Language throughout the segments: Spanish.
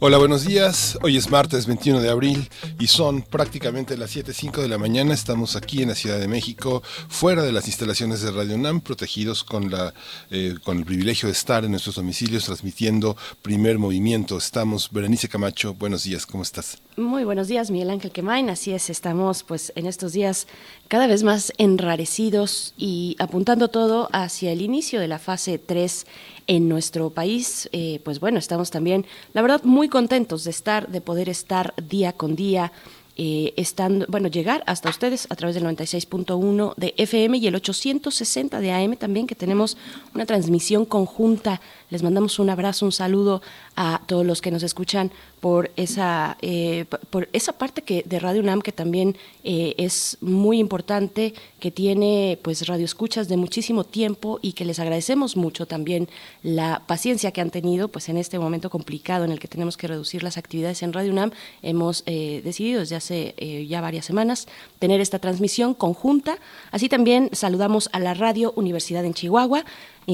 Hola, buenos días. Hoy es martes 21 de abril y son prácticamente las 7.05 de la mañana. Estamos aquí en la Ciudad de México, fuera de las instalaciones de Radio UNAM, protegidos con, la, eh, con el privilegio de estar en nuestros domicilios transmitiendo primer movimiento. Estamos, Berenice Camacho, buenos días, ¿cómo estás? Muy buenos días, Miguel Ángel Quemain. Así es, estamos pues en estos días cada vez más enrarecidos y apuntando todo hacia el inicio de la fase 3 en nuestro país. Eh, pues bueno, estamos también, la verdad, muy contentos de estar, de poder estar día con día. Eh, estando, bueno, llegar hasta ustedes a través del 96.1 de FM y el 860 de AM también, que tenemos una transmisión conjunta. Les mandamos un abrazo, un saludo a todos los que nos escuchan por esa, eh, por esa parte que de Radio UNAM que también eh, es muy importante, que tiene pues radioescuchas de muchísimo tiempo y que les agradecemos mucho también la paciencia que han tenido pues en este momento complicado en el que tenemos que reducir las actividades en Radio UNAM. Hemos eh, decidido desde hace ya varias semanas tener esta transmisión conjunta. Así también saludamos a la Radio Universidad en Chihuahua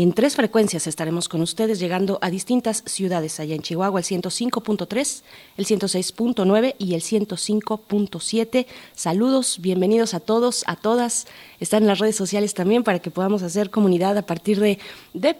en tres frecuencias estaremos con ustedes llegando a distintas ciudades allá en Chihuahua, el 105.3, el 106.9 y el 105.7. Saludos, bienvenidos a todos, a todas. Están en las redes sociales también para que podamos hacer comunidad a partir de,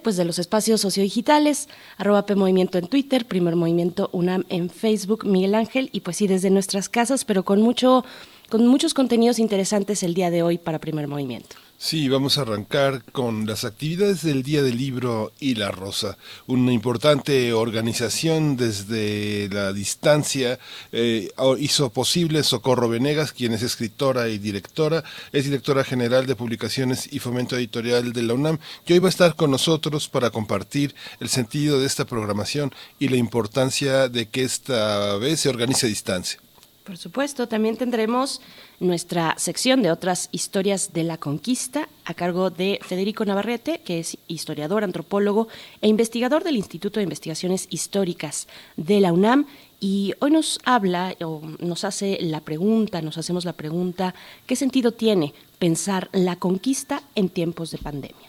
pues, de los espacios sociodigitales, arroba P Movimiento en Twitter, Primer Movimiento UNAM en Facebook, Miguel Ángel, y pues sí, desde nuestras casas, pero con mucho con muchos contenidos interesantes el día de hoy para Primer Movimiento. Sí, vamos a arrancar con las actividades del Día del Libro y la Rosa, una importante organización desde la distancia eh, hizo posible Socorro Venegas, quien es escritora y directora, es directora general de publicaciones y fomento editorial de la UNAM, y hoy va a estar con nosotros para compartir el sentido de esta programación y la importancia de que esta vez se organice a distancia. Por supuesto, también tendremos nuestra sección de otras historias de la conquista a cargo de Federico Navarrete, que es historiador, antropólogo e investigador del Instituto de Investigaciones Históricas de la UNAM. Y hoy nos habla o nos hace la pregunta, nos hacemos la pregunta, ¿qué sentido tiene pensar la conquista en tiempos de pandemia?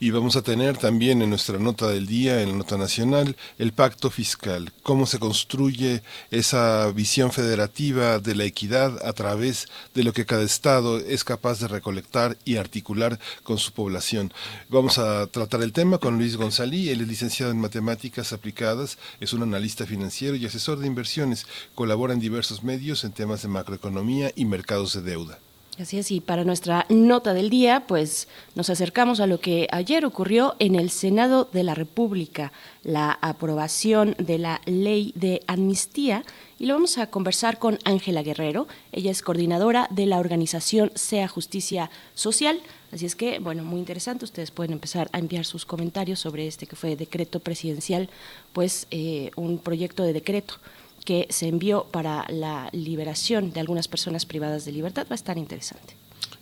Y vamos a tener también en nuestra nota del día, en la nota nacional, el pacto fiscal, cómo se construye esa visión federativa de la equidad a través de lo que cada Estado es capaz de recolectar y articular con su población. Vamos a tratar el tema con Luis González, él es licenciado en matemáticas aplicadas, es un analista financiero y asesor de inversiones, colabora en diversos medios en temas de macroeconomía y mercados de deuda. Así es, y para nuestra nota del día, pues nos acercamos a lo que ayer ocurrió en el Senado de la República, la aprobación de la ley de amnistía, y lo vamos a conversar con Ángela Guerrero. Ella es coordinadora de la organización Sea Justicia Social. Así es que, bueno, muy interesante. Ustedes pueden empezar a enviar sus comentarios sobre este que fue decreto presidencial, pues eh, un proyecto de decreto que se envió para la liberación de algunas personas privadas de libertad. Va a estar interesante.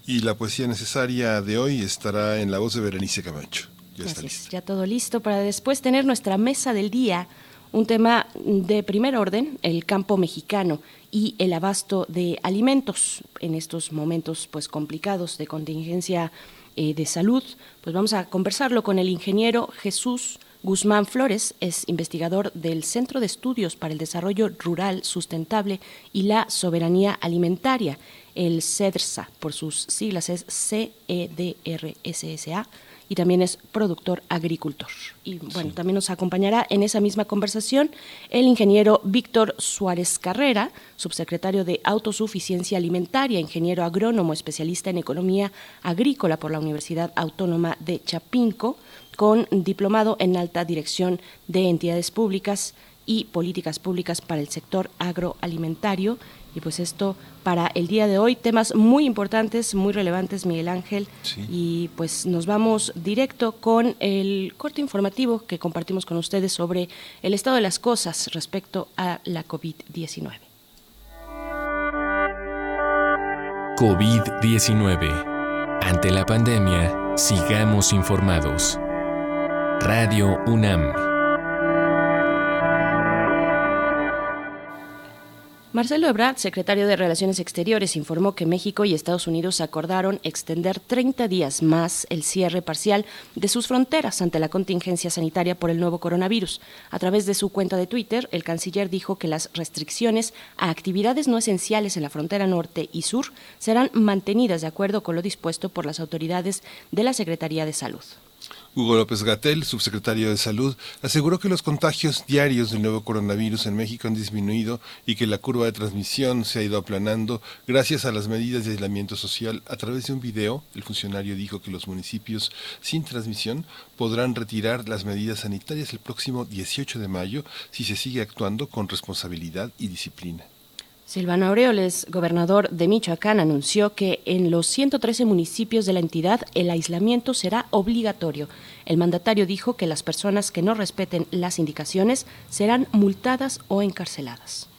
Y la poesía necesaria de hoy estará en la voz de Berenice Camacho. Ya está listo. Ya todo listo para después tener nuestra mesa del día, un tema de primer orden, el campo mexicano y el abasto de alimentos en estos momentos pues complicados de contingencia eh, de salud. Pues vamos a conversarlo con el ingeniero Jesús Guzmán Flores es investigador del Centro de Estudios para el Desarrollo Rural Sustentable y la Soberanía Alimentaria, el CEDRSA, por sus siglas es CEDRSSA, y también es productor agricultor. Y bueno, también nos acompañará en esa misma conversación el ingeniero Víctor Suárez Carrera, subsecretario de Autosuficiencia Alimentaria, ingeniero agrónomo, especialista en economía agrícola por la Universidad Autónoma de Chapinco con diplomado en alta dirección de entidades públicas y políticas públicas para el sector agroalimentario. Y pues esto para el día de hoy, temas muy importantes, muy relevantes, Miguel Ángel. Y pues nos vamos directo con el corte informativo que compartimos con ustedes sobre el estado de las cosas respecto a la COVID-19. COVID-19. Ante la pandemia, sigamos informados. Radio UNAM. Marcelo Ebrard, secretario de Relaciones Exteriores, informó que México y Estados Unidos acordaron extender 30 días más el cierre parcial de sus fronteras ante la contingencia sanitaria por el nuevo coronavirus. A través de su cuenta de Twitter, el canciller dijo que las restricciones a actividades no esenciales en la frontera norte y sur serán mantenidas de acuerdo con lo dispuesto por las autoridades de la Secretaría de Salud. Hugo López Gatel, subsecretario de Salud, aseguró que los contagios diarios del nuevo coronavirus en México han disminuido y que la curva de transmisión se ha ido aplanando gracias a las medidas de aislamiento social. A través de un video, el funcionario dijo que los municipios sin transmisión podrán retirar las medidas sanitarias el próximo 18 de mayo si se sigue actuando con responsabilidad y disciplina. Silvano Aureoles, gobernador de Michoacán, anunció que en los 113 municipios de la entidad el aislamiento será obligatorio. El mandatario dijo que las personas que no respeten las indicaciones serán multadas o encarceladas.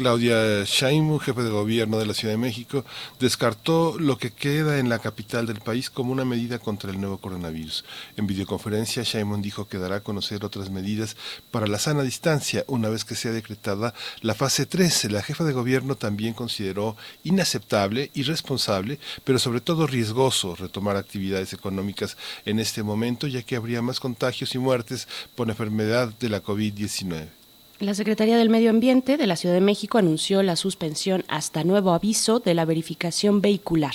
Claudia Sheinbaum, jefe de gobierno de la Ciudad de México, descartó lo que queda en la capital del país como una medida contra el nuevo coronavirus. En videoconferencia, Sheinbaum dijo que dará a conocer otras medidas para la sana distancia una vez que sea decretada la fase 3. La jefa de gobierno también consideró inaceptable, irresponsable, pero sobre todo riesgoso retomar actividades económicas en este momento, ya que habría más contagios y muertes por enfermedad de la COVID-19. La Secretaría del Medio Ambiente de la Ciudad de México anunció la suspensión hasta nuevo aviso de la verificación vehicular.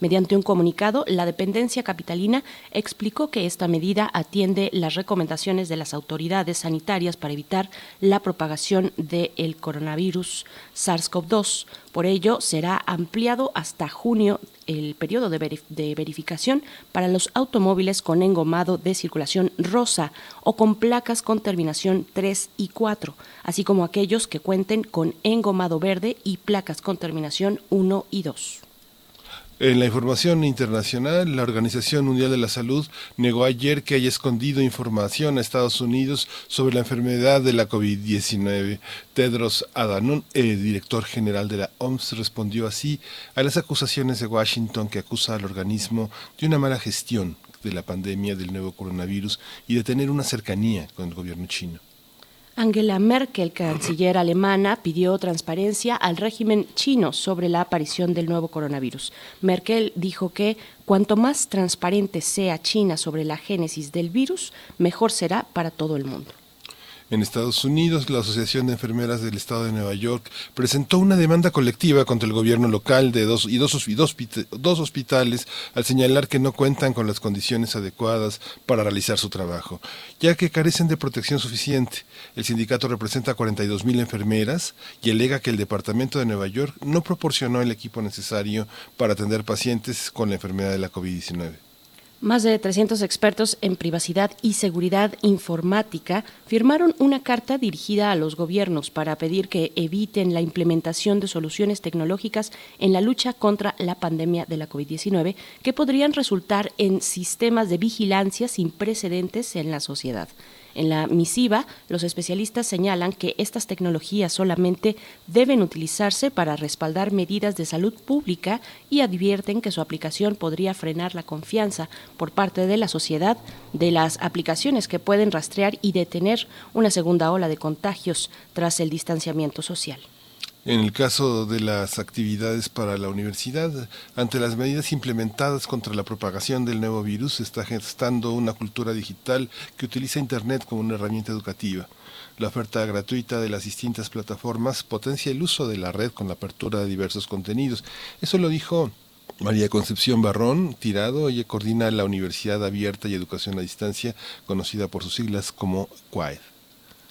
Mediante un comunicado, la dependencia capitalina explicó que esta medida atiende las recomendaciones de las autoridades sanitarias para evitar la propagación del coronavirus SARS-CoV-2. Por ello, será ampliado hasta junio el periodo de, de, verificación para los automóviles con engomado de circulación rosa o con placas con terminación 3 y 4, así como aquellos que cuenten con engomado verde y placas con terminación 1 y 2. En la información internacional, la Organización Mundial de la Salud negó ayer que haya escondido información a Estados Unidos sobre la enfermedad de la COVID-19. Tedros Adhanom, el director general de la OMS, respondió así a las acusaciones de Washington que acusa al organismo de una mala gestión de la pandemia del nuevo coronavirus y de tener una cercanía con el gobierno chino. Angela Merkel, canciller alemana, pidió transparencia al régimen chino sobre la aparición del nuevo coronavirus. Merkel dijo que cuanto más transparente sea China sobre la génesis del virus, mejor será para todo el mundo. En Estados Unidos, la Asociación de Enfermeras del Estado de Nueva York presentó una demanda colectiva contra el gobierno local de dos, y dos, hospitales al señalar que no cuentan con las condiciones adecuadas para realizar su trabajo, ya que carecen de protección suficiente. El sindicato representa a 42 mil enfermeras y alega que el Departamento de Nueva York no proporcionó el equipo necesario para atender pacientes con la enfermedad de la COVID-19. Más de 300 expertos en privacidad y seguridad informática firmaron una carta dirigida a los gobiernos para pedir que eviten la implementación de soluciones tecnológicas en la lucha contra la pandemia de la COVID-19 que podrían resultar en sistemas de vigilancia sin precedentes en la sociedad. En la misiva, los especialistas señalan que estas tecnologías solamente deben utilizarse para respaldar medidas de salud pública y advierten que su aplicación podría frenar la confianza por parte de la sociedad de las aplicaciones que pueden rastrear y detener una segunda ola de contagios tras el distanciamiento social. En el caso de las actividades para la universidad, ante las medidas implementadas contra la propagación del nuevo virus, se está gestando una cultura digital que utiliza Internet como una herramienta educativa. La oferta gratuita de las distintas plataformas potencia el uso de la red con la apertura de diversos contenidos. Eso lo dijo María Concepción Barrón Tirado, ella coordina la Universidad Abierta y Educación a Distancia, conocida por sus siglas como QUAED.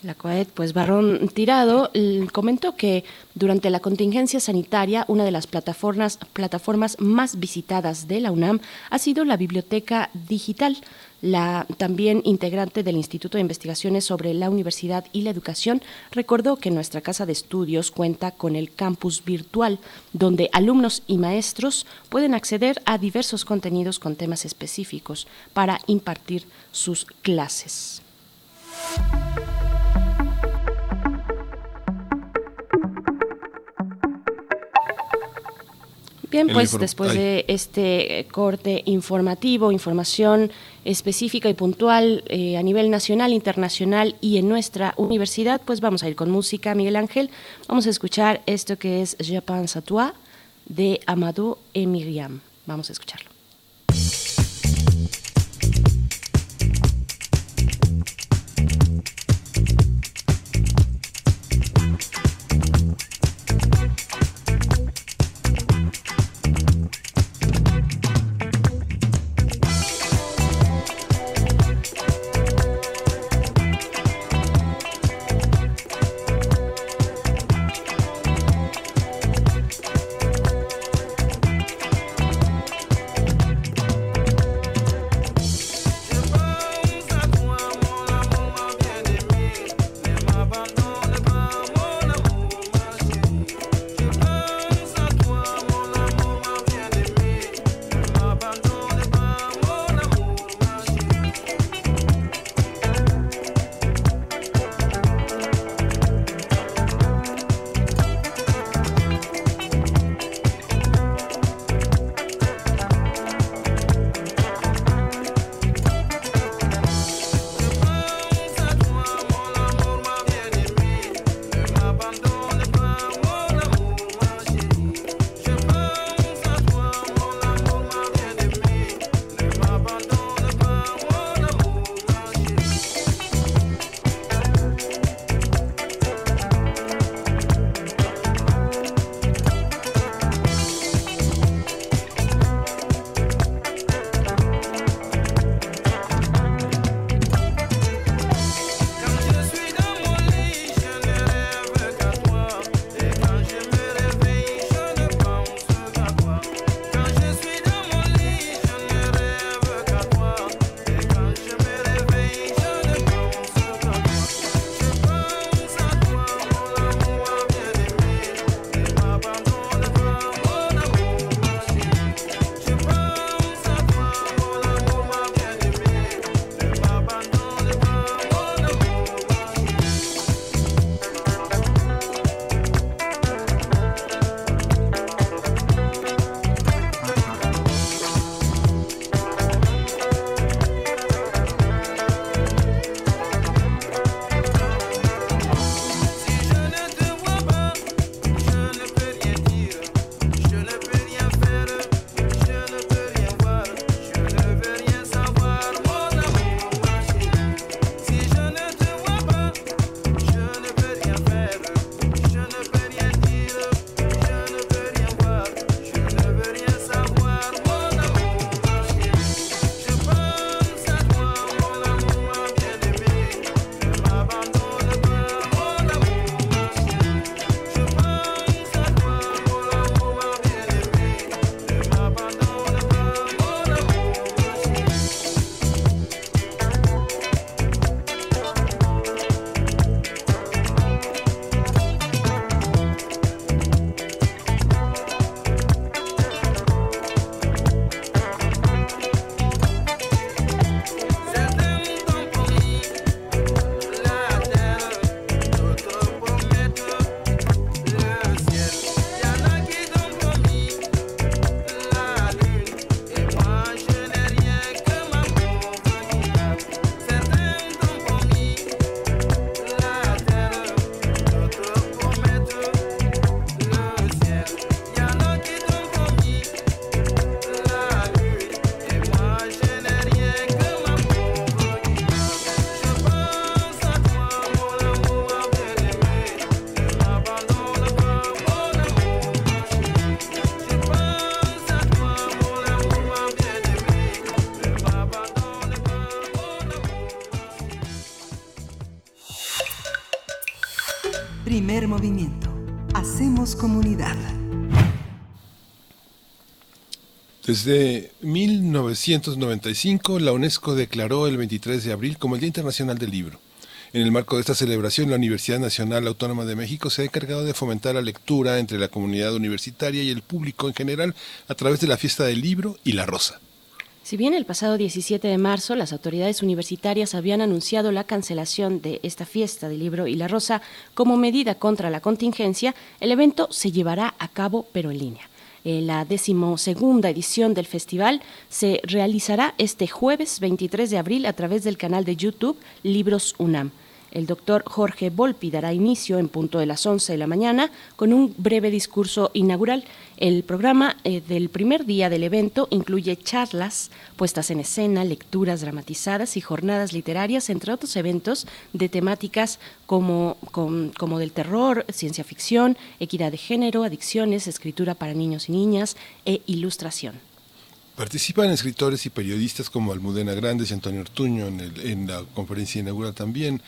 La COED, pues Barrón Tirado, comentó que durante la contingencia sanitaria, una de las plataformas, plataformas más visitadas de la UNAM ha sido la biblioteca digital. la también integrante del Instituto de Investigaciones sobre la Universidad y la Educación, recordó que nuestra casa de estudios cuenta con el campus virtual, donde alumnos y maestros pueden acceder a diversos contenidos con temas específicos para impartir sus clases. Bien, pues después de este corte informativo, información específica y puntual eh, a nivel nacional, internacional y en nuestra universidad, pues vamos a ir con música, Miguel Ángel. Vamos a escuchar esto que es Je pense à toi de Amadou et Miriam. Vamos a escucharlo. Desde 1995, la UNESCO declaró el 23 de abril como el Día Internacional del Libro. En el marco de esta celebración, la Universidad Nacional Autónoma de México se ha encargado de fomentar la lectura entre la comunidad universitaria y el público en general a través de la fiesta del libro y la rosa. Si bien el pasado 17 de marzo las autoridades universitarias habían anunciado la cancelación de esta fiesta del libro y la rosa como medida contra la contingencia, el evento se llevará a cabo pero en línea. Eh, la decimosegunda edición del festival se realizará este jueves 23 de abril a través del canal de YouTube Libros UNAM. El doctor Jorge Volpi dará inicio en punto de las 11 de la mañana con un breve discurso inaugural. El programa eh, del primer día del evento incluye charlas, puestas en escena, lecturas dramatizadas y jornadas literarias, entre otros eventos de temáticas como, como del terror, ciencia ficción, equidad de género, adicciones, escritura para niños y niñas e ilustración. Participan escritores y periodistas como Almudena Grandes y Antonio Ortuño en, en la conferencia inaugural también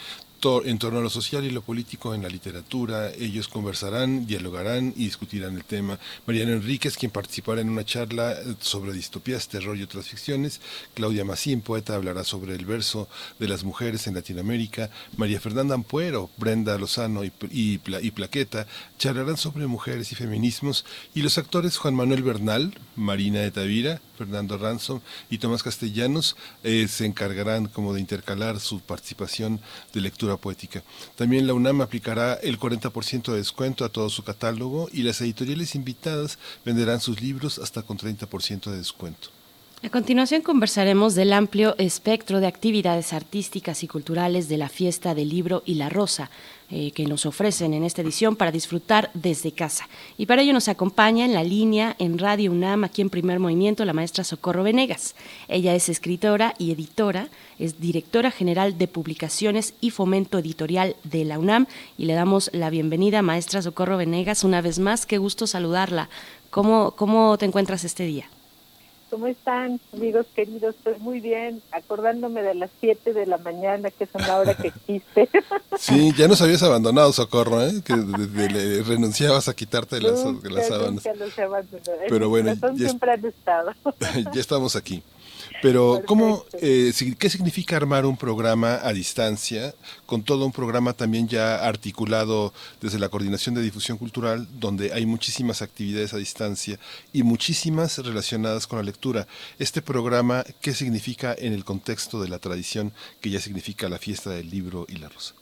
en torno a lo social y lo político en la literatura. Ellos conversarán, dialogarán y discutirán el tema. Mariana Enríquez, quien participará en una charla sobre distopías, terror y otras ficciones. Claudia Macín, poeta, hablará sobre el verso de las mujeres en Latinoamérica. María Fernanda Ampuero, Brenda Lozano y, y, y Plaqueta charlarán sobre mujeres y feminismos. Y los actores Juan Manuel Bernal, Marina de Tavira, Fernando Ransom y Tomás Castellanos eh, se encargarán como de intercalar su participación de lectura poética. También la UNAM aplicará el 40% de descuento a todo su catálogo y las editoriales invitadas venderán sus libros hasta con 30% de descuento. A continuación conversaremos del amplio espectro de actividades artísticas y culturales de la fiesta del libro y la rosa eh, que nos ofrecen en esta edición para disfrutar desde casa. Y para ello nos acompaña en la línea en Radio UNAM, aquí en Primer Movimiento, la maestra Socorro Venegas. Ella es escritora y editora, es directora general de publicaciones y fomento editorial de la UNAM y le damos la bienvenida, maestra Socorro Venegas, una vez más. Qué gusto saludarla. ¿Cómo, cómo te encuentras este día? ¿Cómo están, amigos queridos? Estoy muy bien, acordándome de las 7 de la mañana, que es una hora que existe. Sí, ya nos habías abandonado, Socorro, ¿eh? que renunciabas a quitarte las, las sábanas. Pero bueno, ya, siempre han estado. ya estamos aquí. Pero, ¿cómo, eh, ¿qué significa armar un programa a distancia, con todo un programa también ya articulado desde la Coordinación de Difusión Cultural, donde hay muchísimas actividades a distancia y muchísimas relacionadas con la lectura? Este programa, ¿qué significa en el contexto de la tradición que ya significa la fiesta del libro y la rosa?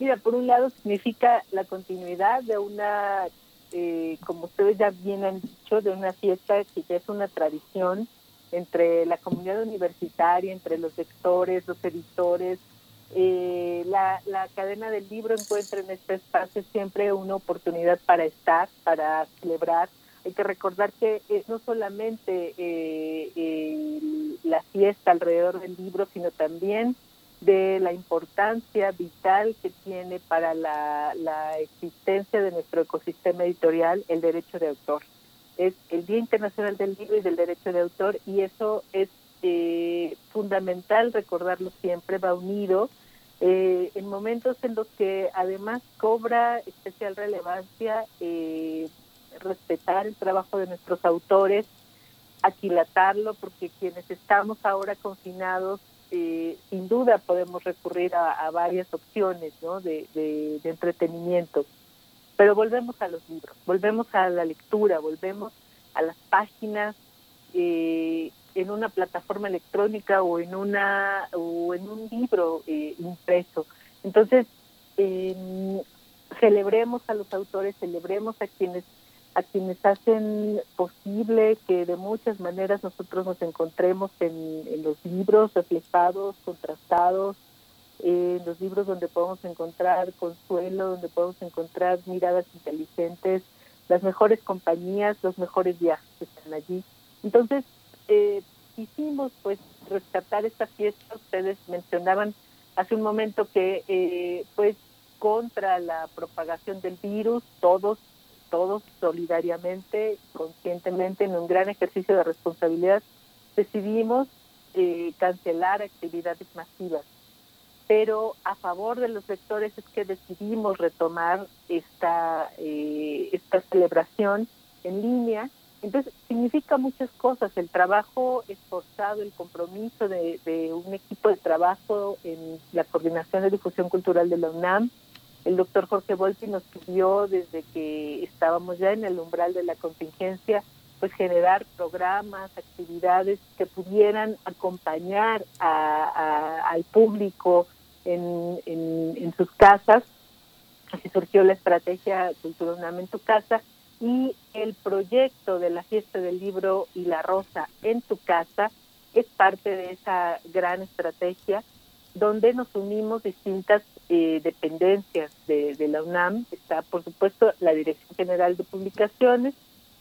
Mira, por un lado significa la continuidad de una, eh, como ustedes ya bien han dicho, de una fiesta que ya es una tradición entre la comunidad universitaria, entre los lectores, los editores. Eh, la, cadena del libro encuentra en este espacio siempre una oportunidad para estar, para celebrar. Hay que recordar que es no solamente eh, la fiesta alrededor del libro, sino también de la importancia vital que tiene para la existencia de nuestro ecosistema editorial el derecho de autor es el Día Internacional del Libro y del Derecho de Autor y eso es eh, fundamental recordarlo siempre, va unido eh, en momentos en los que además cobra especial relevancia eh, respetar el trabajo de nuestros autores, aquilatarlo, porque quienes estamos ahora confinados, sin duda podemos recurrir a, varias opciones ¿no? de, de entretenimiento. Pero volvemos a los libros, volvemos a la lectura, volvemos a las páginas eh, en una plataforma electrónica o en una o en un libro eh, impreso. Entonces em, celebremos a los autores, celebremos a quienes a quienes hacen posible que de muchas maneras nosotros nos encontremos en, en los libros reflejados, contrastados, en los libros donde podemos encontrar consuelo, donde podemos encontrar miradas inteligentes, las mejores compañías, los mejores viajes están allí. Entonces, eh, quisimos pues rescatar esta fiesta. Ustedes mencionaban hace un momento que eh, pues contra la propagación del virus, todos, todos solidariamente, conscientemente, en un gran ejercicio de responsabilidad, decidimos eh, cancelar actividades masivas pero a favor de los lectores es que decidimos retomar esta, eh, esta celebración en línea Entonces, significa muchas cosas, el trabajo esforzado, el compromiso de, un equipo de trabajo en la Coordinación de Difusión Cultural de la UNAM. El doctor Jorge Volpi nos pidió desde que estábamos ya en el umbral de la contingencia, pues generar programas, actividades que pudieran acompañar al público en, en sus casas. Así surgió la estrategia Cultura UNAM en tu casa y el proyecto de la fiesta del libro y la rosa en tu casa es parte de esa gran estrategia donde nos unimos distintas eh, dependencias de, la UNAM. Está, por supuesto, la Dirección General de Publicaciones,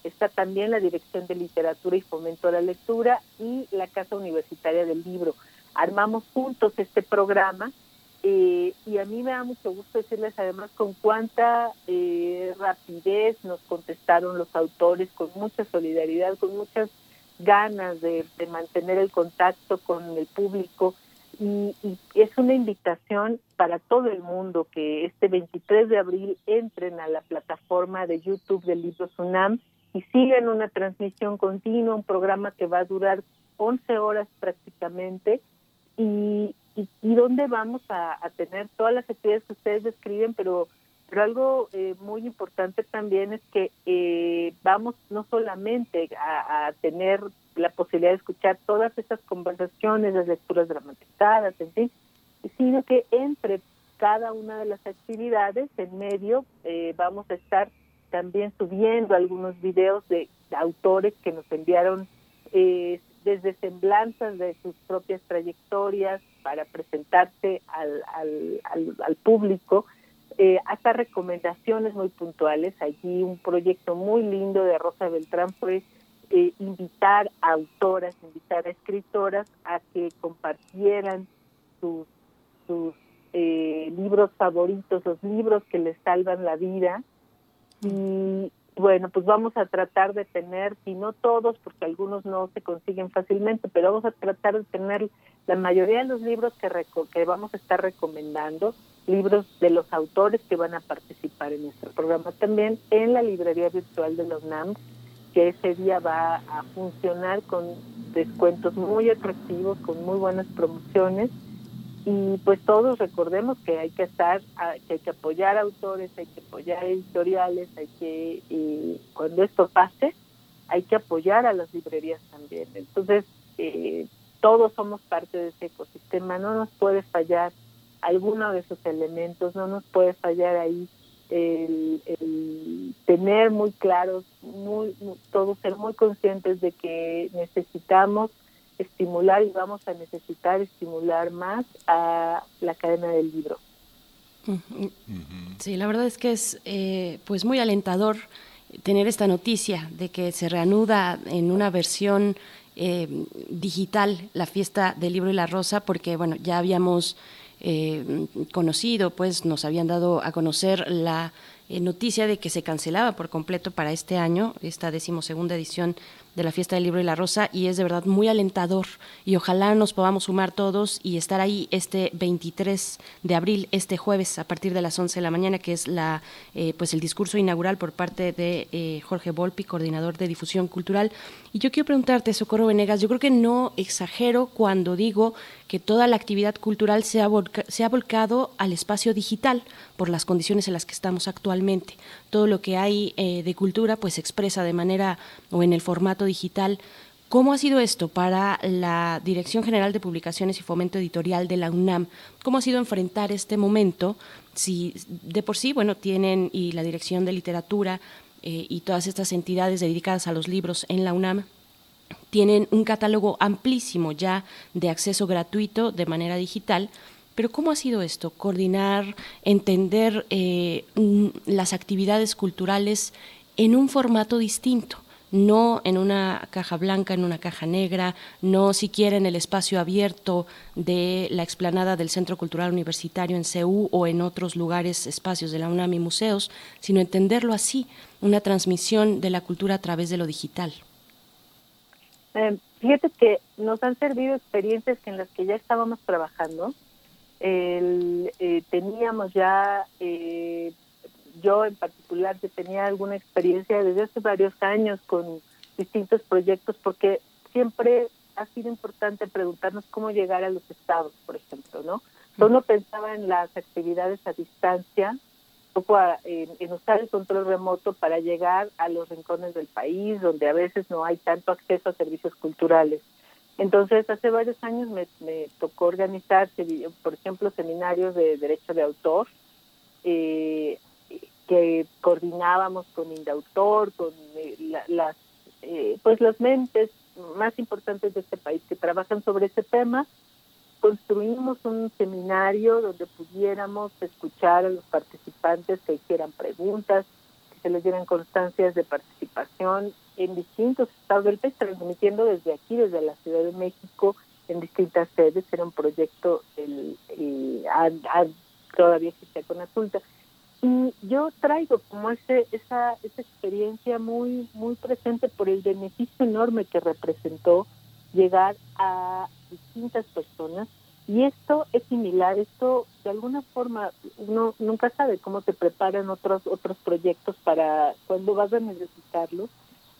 está también la Dirección de Literatura y Fomento a la Lectura y la Casa Universitaria del Libro. Armamos juntos este programa eh, y a mí me da mucho gusto decirles además con cuánta eh, rapidez nos contestaron los autores, con mucha solidaridad, con muchas ganas de, mantener el contacto con el público. Y, es una invitación para todo el mundo que este 23 de abril entren a la plataforma de YouTube del Libro Sunam y sigan una transmisión continua, un programa que va a durar 11 horas prácticamente y, y, dónde vamos a, tener todas las actividades que ustedes describen, pero, pero algo eh, muy importante también es que eh, vamos no solamente a, tener la posibilidad de escuchar todas esas conversaciones, las lecturas dramatizadas, en fin, sino que entre cada una de las actividades en medio eh, vamos a estar también subiendo algunos videos de, autores que nos enviaron eh, desde semblanzas de sus propias trayectorias para presentarse al, al, al, público, eh, hasta recomendaciones muy puntuales. Allí un proyecto muy lindo de Rosa Beltrán fue eh, invitar a autoras, invitar a escritoras a que compartieran sus, sus eh, libros favoritos, los libros que les salvan la vida. Y, bueno, pues vamos a tratar de tener, si no todos, porque algunos no se consiguen fácilmente, pero vamos a tratar de tener la mayoría de los libros que, que vamos a estar recomendando, libros de los autores que van a participar en nuestro programa también en la librería virtual de los NAM, que ese día va a funcionar con descuentos muy atractivos, con muy buenas promociones y pues todos recordemos que hay que estar, que hay que apoyar autores, hay que apoyar editoriales, hay que, y cuando esto pase, hay que apoyar a las librerías también. Entonces, eh, todos somos parte de ese ecosistema, no nos puede fallar alguno de esos elementos, no nos puede fallar ahí el, tener muy claros, muy, todos ser muy conscientes de que necesitamos estimular y vamos a necesitar estimular más a la cadena del libro. Sí, la verdad es que es eh, pues muy alentador tener esta noticia de que se reanuda en una versión eh, digital la fiesta del libro y la rosa, porque bueno, ya habíamos eh, conocido, pues nos habían dado a conocer la noticia de que se cancelaba por completo para este año, esta decimosegunda edición de la Fiesta del Libro y la Rosa y es de verdad muy alentador y ojalá nos podamos sumar todos y estar ahí este 23 de abril, este jueves a partir de las 11 de la mañana, que es la eh, pues el discurso inaugural por parte de eh, Jorge Volpi, coordinador de difusión cultural. Y yo quiero preguntarte, Socorro Venegas, yo creo que no exagero cuando digo que toda la actividad cultural se ha, se ha volcado al espacio digital por las condiciones en las que estamos actualmente. Todo lo que hay eh, de cultura pues se expresa de manera o en el formato digital. ¿Cómo ha sido esto para la Dirección General de Publicaciones y Fomento Editorial de la UNAM? ¿Cómo ha sido enfrentar este momento? Si de por sí, bueno, tienen y la Dirección de Literatura eh, y todas estas entidades dedicadas a los libros en la UNAM tienen un catálogo amplísimo ya de acceso gratuito de manera digital. Pero ¿cómo ha sido esto? Coordinar, entender eh, las actividades culturales en un formato distinto no en una caja blanca, en una caja negra, no siquiera en el espacio abierto de la explanada del Centro Cultural Universitario en CEU o en otros lugares, espacios de la UNAM y museos, sino entenderlo así, una transmisión de la cultura a través de lo digital. Eh, fíjate que nos han servido experiencias en las que ya estábamos trabajando. Eh, teníamos ya eh, yo en particular que tenía alguna experiencia desde hace varios años con distintos proyectos porque siempre ha sido importante preguntarnos cómo llegar a los estados, por ejemplo, ¿no? Uno pensaba en las actividades a distancia, poco en, usar el control remoto para llegar a los rincones del país, donde a veces no hay tanto acceso a servicios culturales. Entonces, hace varios años me, tocó organizar, por ejemplo, seminarios de derecho de autor, eh, que coordinábamos con Indautor, con eh, las, eh, pues las mentes más importantes de este país que trabajan sobre ese tema. Construimos un seminario donde pudiéramos escuchar a los participantes que hicieran preguntas, que se les dieran constancias de participación en distintos estados del país, transmitiendo desde aquí, desde la Ciudad de México, en distintas sedes. Era un proyecto, el, todavía existe con Azulta. Y yo traigo como ese, esa, esa experiencia muy, muy presente por el beneficio enorme que representó llegar a distintas personas. Y esto es similar, esto de alguna forma uno nunca sabe cómo se preparan otros, otros proyectos para cuando vas a necesitarlos.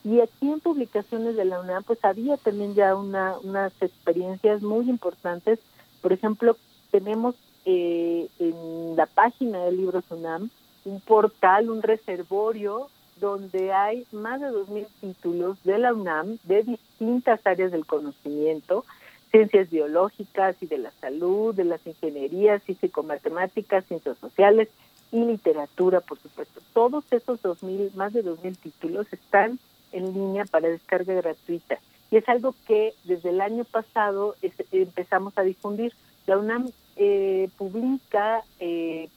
Y aquí en publicaciones de la UNAM pues había también ya una, unas experiencias muy importantes. Por ejemplo, tenemos eh, en la página del libro UNAM un portal, un reservorio donde hay más de 2.000 títulos de la UNAM de distintas áreas del conocimiento, ciencias biológicas y de la salud, de las ingenierías, físico-matemáticas, ciencias sociales y literatura, por supuesto. Todos esos 2000, más de 2.000 títulos están en línea para descarga gratuita. Y es algo que desde el año pasado empezamos a difundir. La UNAM eh, publica eh,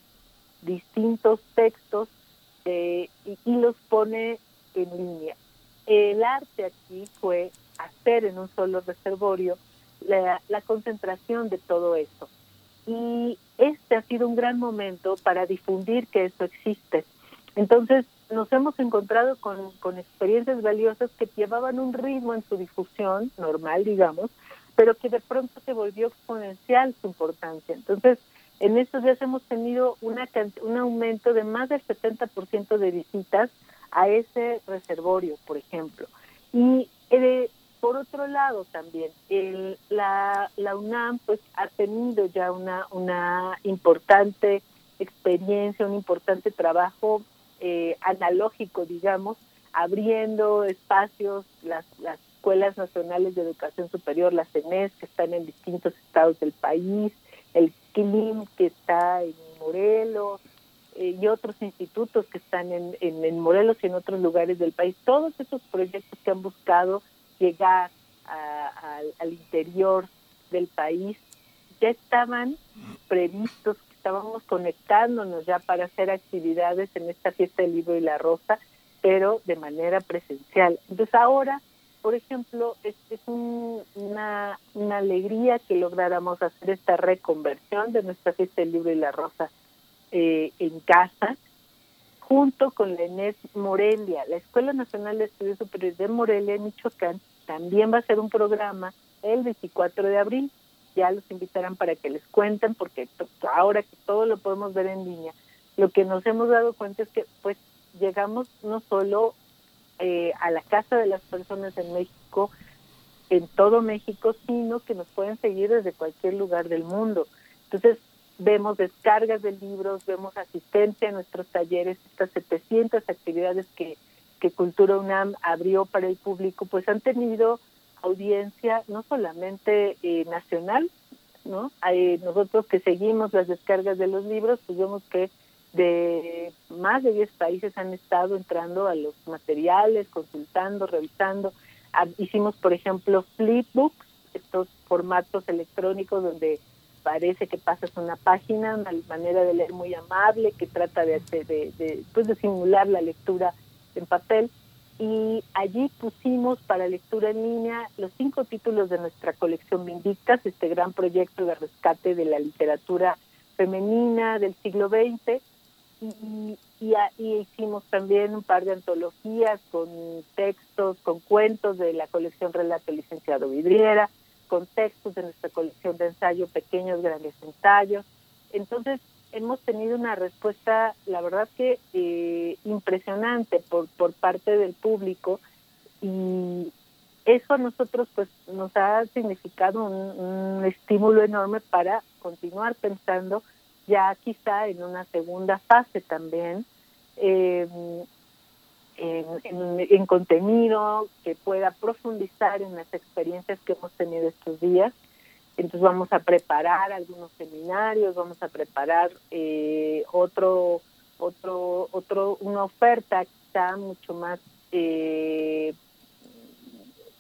distintos textos eh, y, los pone en línea. El arte aquí fue hacer en un solo reservorio la, concentración de todo eso. Y este ha sido un gran momento para difundir que eso existe. Entonces, nos hemos encontrado con, con experiencias valiosas que llevaban un ritmo en su difusión, normal, digamos, pero que de pronto se volvió exponencial su importancia. Entonces, en estos días hemos tenido una, un aumento de más del 70% de visitas a ese reservorio, por ejemplo. Y eh, por otro lado también, el, la, la UNAM pues ha tenido ya una, una importante experiencia, un importante trabajo eh, analógico, digamos, abriendo espacios, las, las escuelas nacionales de educación superior, las ENES, que están en distintos estados del país, el KILIM que está en Morelos eh, y otros institutos que están en, Morelos y en otros lugares del país. Todos esos proyectos que han buscado llegar al interior del país ya estaban previstos, estábamos conectándonos ya para hacer actividades en esta fiesta del libro y la rosa, pero de manera presencial. Entonces ahora por ejemplo, es, es una, una alegría que lográramos hacer esta reconversión de nuestra fiesta del libro y la rosa eh, en casa, junto con la ENES Morelia. La Escuela Nacional de Estudios Superiores de Morelia, en Michoacán, también va a hacer un programa el 24 de abril. Ya los invitarán para que les cuenten, porque ahora que todo lo podemos ver en línea, lo que nos hemos dado cuenta es que pues llegamos no solo eh, a la casa de las personas en México, en todo México, sino que nos pueden seguir desde cualquier lugar del mundo. Entonces, vemos descargas de libros, vemos asistencia a nuestros talleres, estas 700 actividades que, que Cultura UNAM abrió para el público, pues han tenido audiencia no solamente eh, nacional, ¿no? nosotros que seguimos las descargas de los libros, pues vemos que de más de 10 países han estado entrando a los materiales, consultando, revisando. Ah, hicimos, por ejemplo, flipbooks, estos formatos electrónicos donde parece que pasas una página, una manera de leer muy amable que trata de, de, de, pues de simular la lectura en papel. Y allí pusimos para lectura en línea los cinco títulos de nuestra colección Vindictas, este gran proyecto de rescate de la literatura femenina del siglo XX y, y, hicimos también un par de antologías con textos, con cuentos de la colección Relato Licenciado Vidriera, con textos de nuestra colección de ensayo Pequeños Grandes Ensayos. Entonces, hemos tenido una respuesta, la verdad que eh, impresionante por, por parte del público y eso a nosotros pues nos ha significado un, estímulo enorme para continuar pensando ya quizá en una segunda fase también eh, en, contenido que pueda profundizar en las experiencias que hemos tenido estos días. Entonces vamos a preparar algunos seminarios, vamos a preparar eh, otro, otro, otro, una oferta quizá mucho más, eh,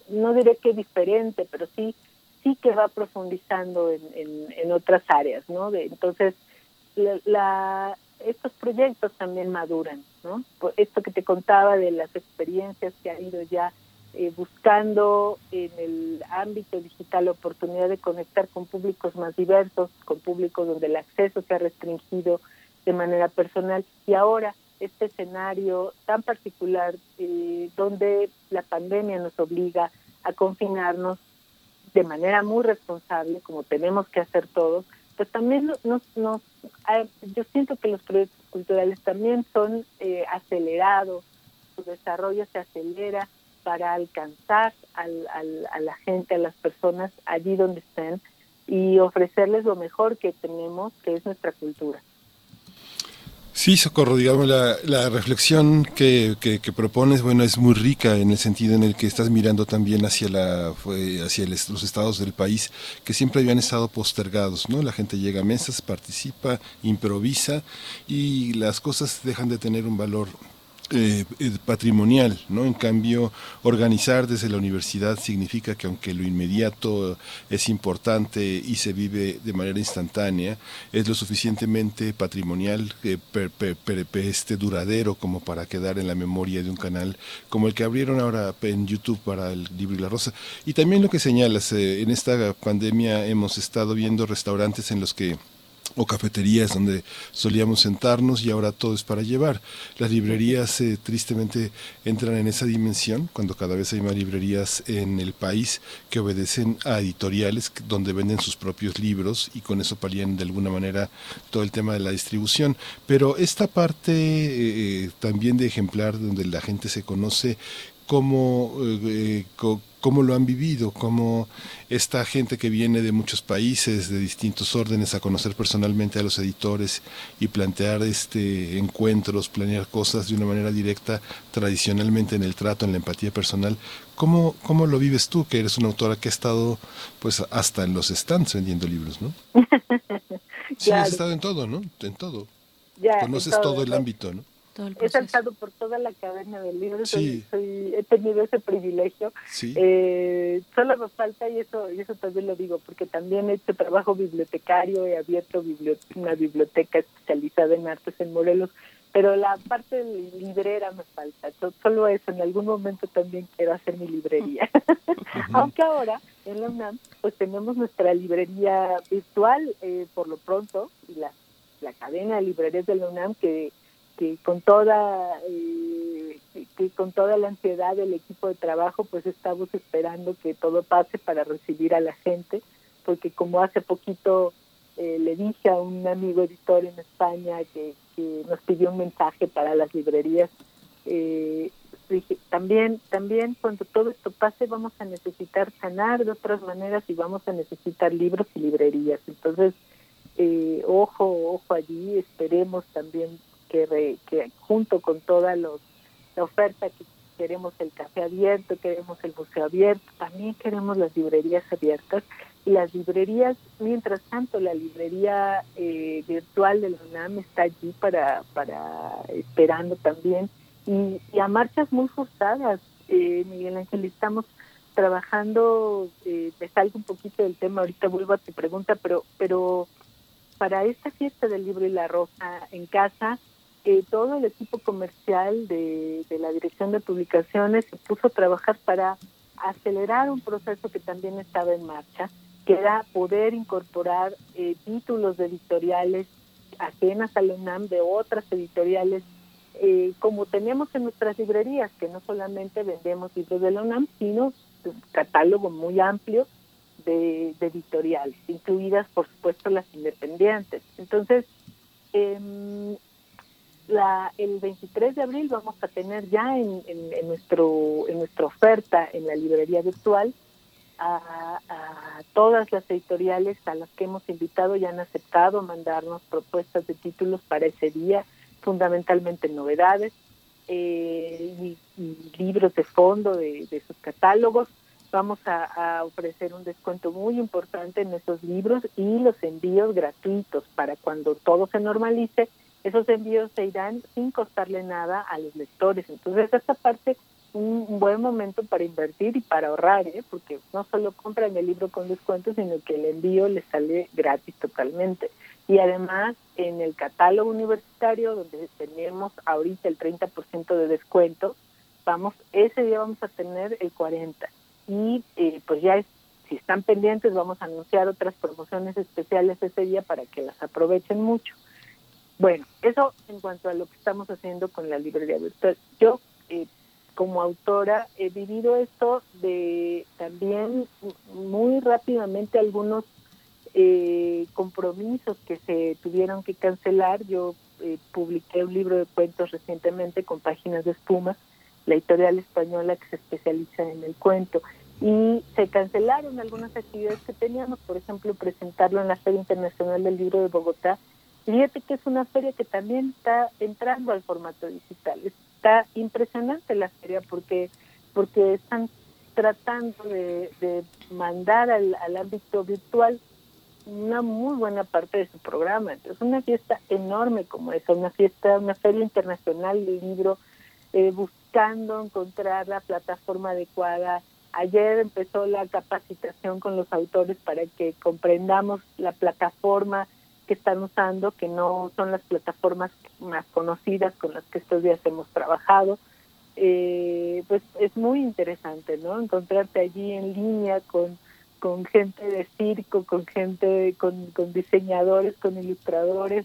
no diré que diferente, pero sí, sí que va profundizando en, en, otras áreas, ¿no? De, entonces estos proyectos también maduran, ¿no? esto que te contaba de las experiencias que ha ido ya eh, buscando en el ámbito digital la oportunidad de conectar con públicos más diversos, con públicos donde el acceso se ha restringido de manera personal. Y ahora este escenario tan particular eh, donde la pandemia nos obliga a confinarnos de manera muy responsable, como tenemos que hacer todos, pues también nos, nos, ah, yo siento que los proyectos culturales también son eh, acelerados, su desarrollo se acelera para alcanzar al, al, a la gente, a las personas allí donde estén y ofrecerles lo mejor que tenemos, que es nuestra cultura. Sí, Socorro, digamos, la, la reflexión que, que, propones, bueno, es muy rica en el sentido en el que estás mirando también hacia, la, hacia los estados del país que siempre habían estado postergados, ¿no? La gente llega a mesas, participa, improvisa y las cosas dejan de tener un valor eh, eh, patrimonial, ¿no? En cambio, organizar desde la universidad significa que aunque lo inmediato es importante y se vive de manera instantánea, es lo suficientemente patrimonial, eh, este duradero como para quedar en la memoria de un canal como el que abrieron ahora en YouTube para el libro y la rosa. Y también lo que señalas, en esta pandemia hemos estado viendo restaurantes en los que o cafeterías donde solíamos sentarnos y ahora todo es para llevar. Las librerías eh, tristemente entran en esa dimensión cuando cada vez hay más librerías en el país que obedecen a editoriales donde venden sus propios libros y con eso palían de alguna manera todo el tema de la distribución. Pero esta parte eh, también de ejemplar donde la gente se conoce cómo, eh, cómo lo han vivido, cómo esta gente que viene de muchos países, de distintos órdenes, a conocer personalmente a los editores y plantear este encuentros, planear cosas de una manera directa, tradicionalmente en el trato, en la empatía personal. ¿Cómo, cómo lo vives tú, que eres una autora que ha estado pues hasta en los stands vendiendo libros, ¿no? sí, has estado en todo, ¿no? En todo. Conoces todo el ámbito, ¿no? He saltado por toda la cadena del libro, he tenido ese privilegio. Eh, solo me falta, y eso, y eso también lo digo, porque también he hecho trabajo bibliotecario, he abierto una biblioteca especializada en artes en Morelos, pero la parte librera me falta. Solo eso, en algún momento también quiero hacer mi librería. Aunque ahora en la UNAM pues tenemos nuestra librería virtual eh, por lo pronto, y la, la cadena de librerías de la UNAM que que con toda eh, que con toda la ansiedad del equipo de trabajo pues estamos esperando que todo pase para recibir a la gente porque como hace poquito eh, le dije a un amigo editor en España que, nos pidió un mensaje para las librerías eh, dije también también cuando todo esto pase vamos a necesitar sanar de otras maneras y vamos a necesitar libros y librerías entonces eh, ojo ojo allí esperemos también que, junto con toda los, la oferta que queremos el café abierto, queremos el museo abierto, también queremos las librerías abiertas. Y las librerías, mientras tanto la librería eh, virtual de la UNAM está allí para, para esperando también. Y, a marchas muy forzadas, eh, Miguel Ángel, estamos trabajando, eh, me salgo un poquito del tema, ahorita vuelvo a tu pregunta, pero, pero para esta fiesta del libro y la rosa en casa, eh, todo el equipo comercial de, la Dirección de Publicaciones se puso a trabajar para acelerar un proceso que también estaba en marcha, que era poder incorporar eh, títulos de editoriales ajenas a la UNAM de otras editoriales, eh, como tenemos en nuestras librerías, que no solamente vendemos libros de la UNAM, sino un catálogo muy amplio de, de editoriales, incluidas por supuesto las independientes. Entonces, eh, la, el 23 de abril vamos a tener ya en, nuestro, en nuestra oferta en la librería virtual a, todas las editoriales a las que hemos invitado y han aceptado mandarnos propuestas de títulos para ese día, fundamentalmente novedades eh, y, libros de fondo de, sus catálogos. Vamos a, a, ofrecer un descuento muy importante en esos libros y los envíos gratuitos para cuando todo se normalice esos envíos se irán sin costarle nada a los lectores. Entonces, esta parte un buen momento para invertir y para ahorrar, ¿eh? porque no solo compran el libro con descuento, sino que el envío les sale gratis totalmente. Y además, en el catálogo universitario, donde tenemos ahorita el 30% de descuento, vamos ese día vamos a tener el 40%. Y eh, pues ya si están pendientes, vamos a anunciar otras promociones especiales ese día para que las aprovechen mucho. Bueno, eso en cuanto a lo que estamos haciendo con la librería virtual. Yo, eh, como autora, he vivido esto de también muy rápidamente algunos eh, compromisos que se tuvieron que cancelar. Yo eh, publiqué un libro de cuentos recientemente con páginas de espuma, la editorial española que se especializa en el cuento. Y se cancelaron algunas actividades que teníamos, por ejemplo, presentarlo en la Feria Internacional del Libro de Bogotá Fíjate que es una feria que también está entrando al formato digital. Está impresionante la feria porque, porque están tratando de, mandar al, ámbito virtual una muy buena parte de su programa. Entonces, una fiesta enorme como esa, una fiesta, una feria internacional del libro, eh, buscando encontrar la plataforma adecuada. Ayer empezó la capacitación con los autores para que comprendamos la plataforma que están usando, que no son las plataformas más conocidas con las que estos días hemos trabajado. Eh, pues es muy interesante, ¿no? Encontrarte allí en línea con, con gente de circo, con gente, con, con diseñadores, con ilustradores,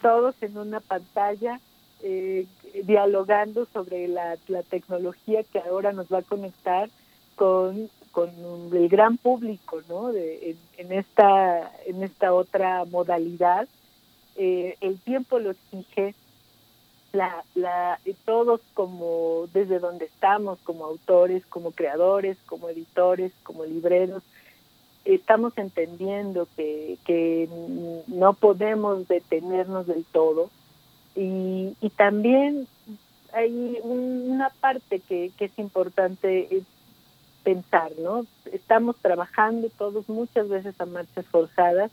todos en una pantalla eh, dialogando sobre la, la tecnología que ahora nos va a conectar con con el gran público, ¿no? De, en, esta en esta otra modalidad, eh, el tiempo lo exige. La, la, todos como desde donde estamos, como autores, como creadores, como editores, como libreros, estamos entendiendo que, que no podemos detenernos del todo y, y también hay una parte que, que es importante, pensar, ¿no? Estamos trabajando todos muchas veces a marchas forzadas.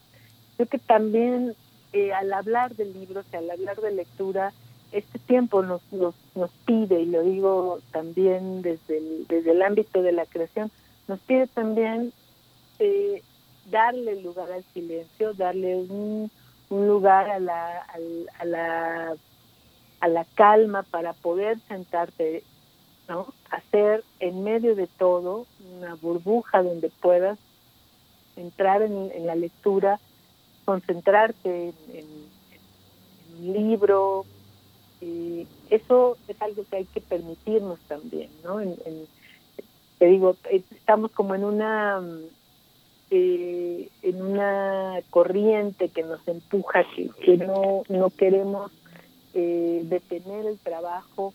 Creo que también eh, al hablar de libros y al hablar de lectura, este tiempo nos, nos, nos pide, y lo digo también desde el, desde el ámbito de la creación, nos pide también eh, darle lugar al silencio, darle un, un lugar a la, a, la, a la calma para poder sentarte ¿no? Hacer en medio de todo una burbuja donde puedas entrar en, la lectura, concentrarte en, un libro. Y eso es algo que hay que permitirnos también, ¿no? te digo, estamos como en una eh, en una corriente que nos empuja, que, que no, no queremos eh, detener el trabajo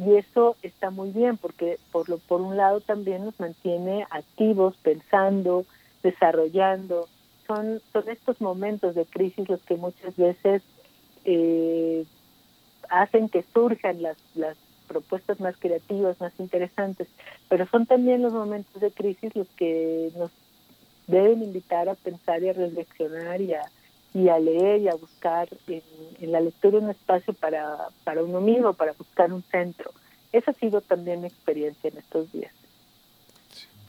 y eso está muy bien porque por, lo, por un lado también nos mantiene activos, pensando, desarrollando. Son, son estos momentos de crisis los que muchas veces eh, hacen que surjan las, las propuestas más creativas, más interesantes, pero son también los momentos de crisis los que nos deben invitar a pensar y a reflexionar y a, y a leer y a buscar en, la lectura un espacio para, para uno mismo, para buscar un centro. Esa ha sido también mi experiencia en estos días.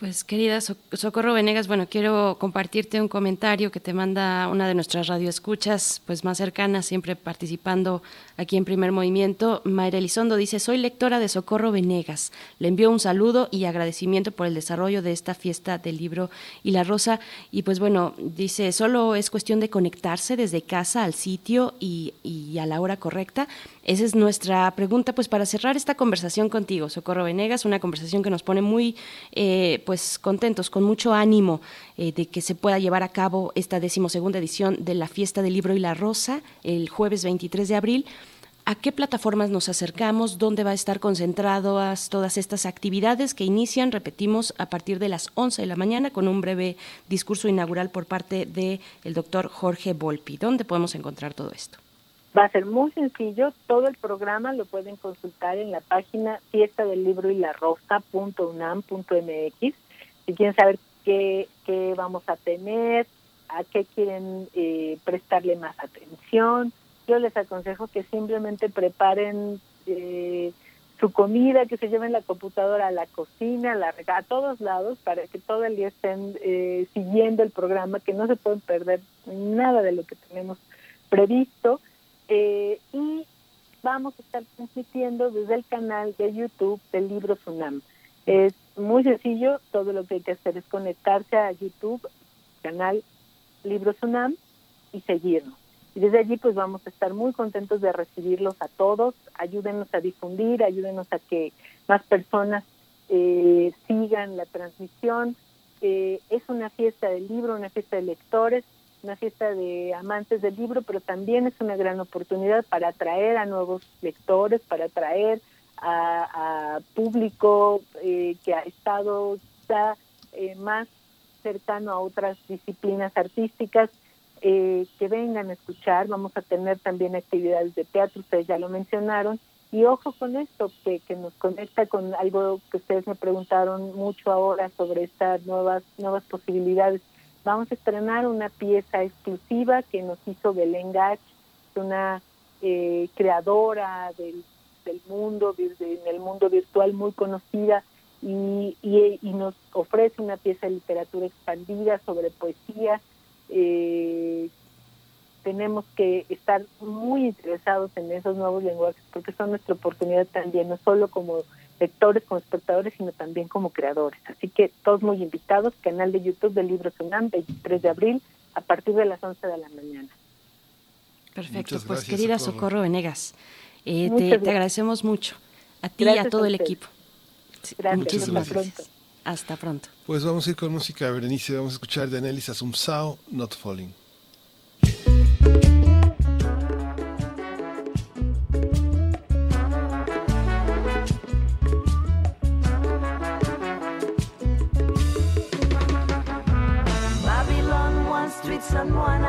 Pues querida Socorro Venegas, bueno, quiero compartirte un comentario que te manda una de nuestras radioescuchas, pues más cercanas, siempre participando aquí en Primer Movimiento. Mayra Elizondo dice, soy lectora de Socorro Venegas. Le envío un saludo y agradecimiento por el desarrollo de esta fiesta del libro y la rosa. Y pues bueno, dice, solo es cuestión de conectarse desde casa al sitio y, y a la hora correcta. Esa es nuestra pregunta, pues para cerrar esta conversación contigo, Socorro Venegas, una conversación que nos pone muy eh, pues contentos, con mucho ánimo eh, de que se pueda llevar a cabo esta decimosegunda edición de la Fiesta del Libro y la Rosa el jueves 23 de abril. ¿A qué plataformas nos acercamos? ¿Dónde va a estar concentradas todas estas actividades que inician, repetimos, a partir de las 11 de la mañana con un breve discurso inaugural por parte del el doctor Jorge Volpi? ¿Dónde podemos encontrar todo esto? Va a ser muy sencillo, todo el programa lo pueden consultar en la página fiesta del libro y la rosa.unam.mx. Si quieren saber qué, qué vamos a tener, a qué quieren eh, prestarle más atención, yo les aconsejo que simplemente preparen eh, su comida, que se lleven la computadora a la cocina, a, la, a todos lados, para que todo el día estén eh, siguiendo el programa, que no se pueden perder nada de lo que tenemos previsto. Eh, y vamos a estar transmitiendo desde el canal de YouTube del libro Sunam. Es muy sencillo, todo lo que hay que hacer es conectarse a YouTube, canal Libro Sunam, y seguirnos. Y desde allí pues vamos a estar muy contentos de recibirlos a todos, ayúdenos a difundir, ayúdenos a que más personas eh, sigan la transmisión. Eh, es una fiesta del libro, una fiesta de lectores, una fiesta de amantes del libro, pero también es una gran oportunidad para atraer a nuevos lectores, para atraer a, público eh, que ha estado ya más cercano a otras disciplinas artísticas eh, que vengan a escuchar. Vamos a tener también actividades de teatro, ustedes ya lo mencionaron. Y ojo con esto, que, que nos conecta con algo que ustedes me preguntaron mucho ahora sobre estas nuevas, nuevas posibilidades. Vamos a estrenar una pieza exclusiva que nos hizo Belén Gach, una eh, creadora del, del mundo, el mundo virtual muy conocida, y, y, y, nos ofrece una pieza de literatura expandida sobre poesía. Eh, tenemos que estar muy interesados en esos nuevos lenguajes porque son nuestra oportunidad también, no solo como lectores, como espectadores, sino también como creadores. Así que todos muy invitados, canal de YouTube del Libro Sunam, 23 de abril, a partir de las 11 de la mañana. Perfecto, pues querida Socorro, Venegas, eh, te, agradecemos mucho, a ti y a todo el equipo. Gracias, Muchísimas gracias. Hasta pronto. Pues vamos a ir con música, Berenice. Vamos a escuchar de Annelies Asumsao, Not Falling. Someone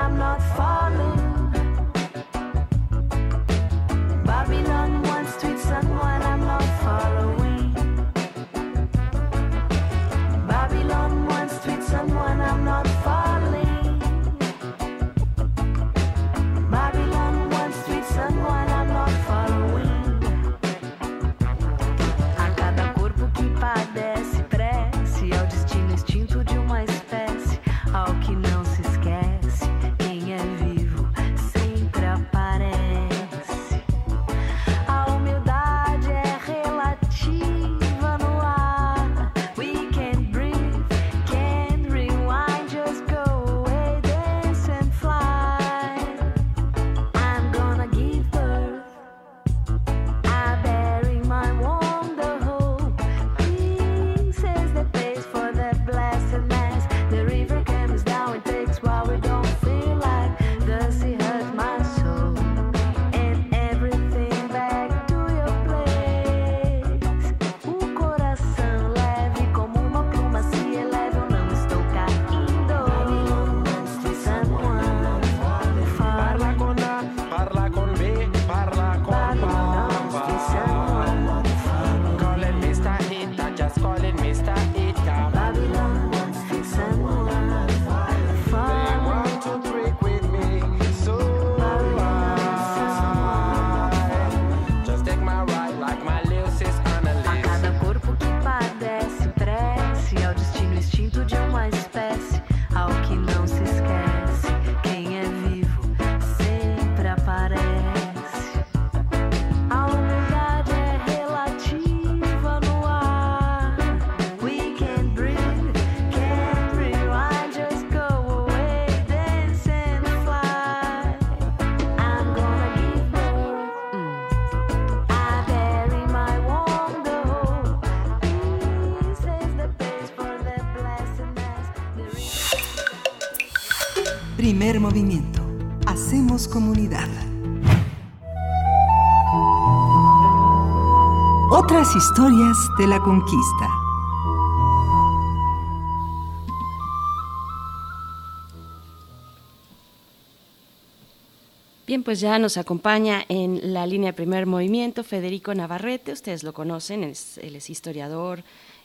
Primer movimiento. Hacemos comunidad. Otras historias de la conquista. Bien, pues ya nos acompaña en la línea de primer movimiento Federico Navarrete, ustedes lo conocen, es, él es historiador,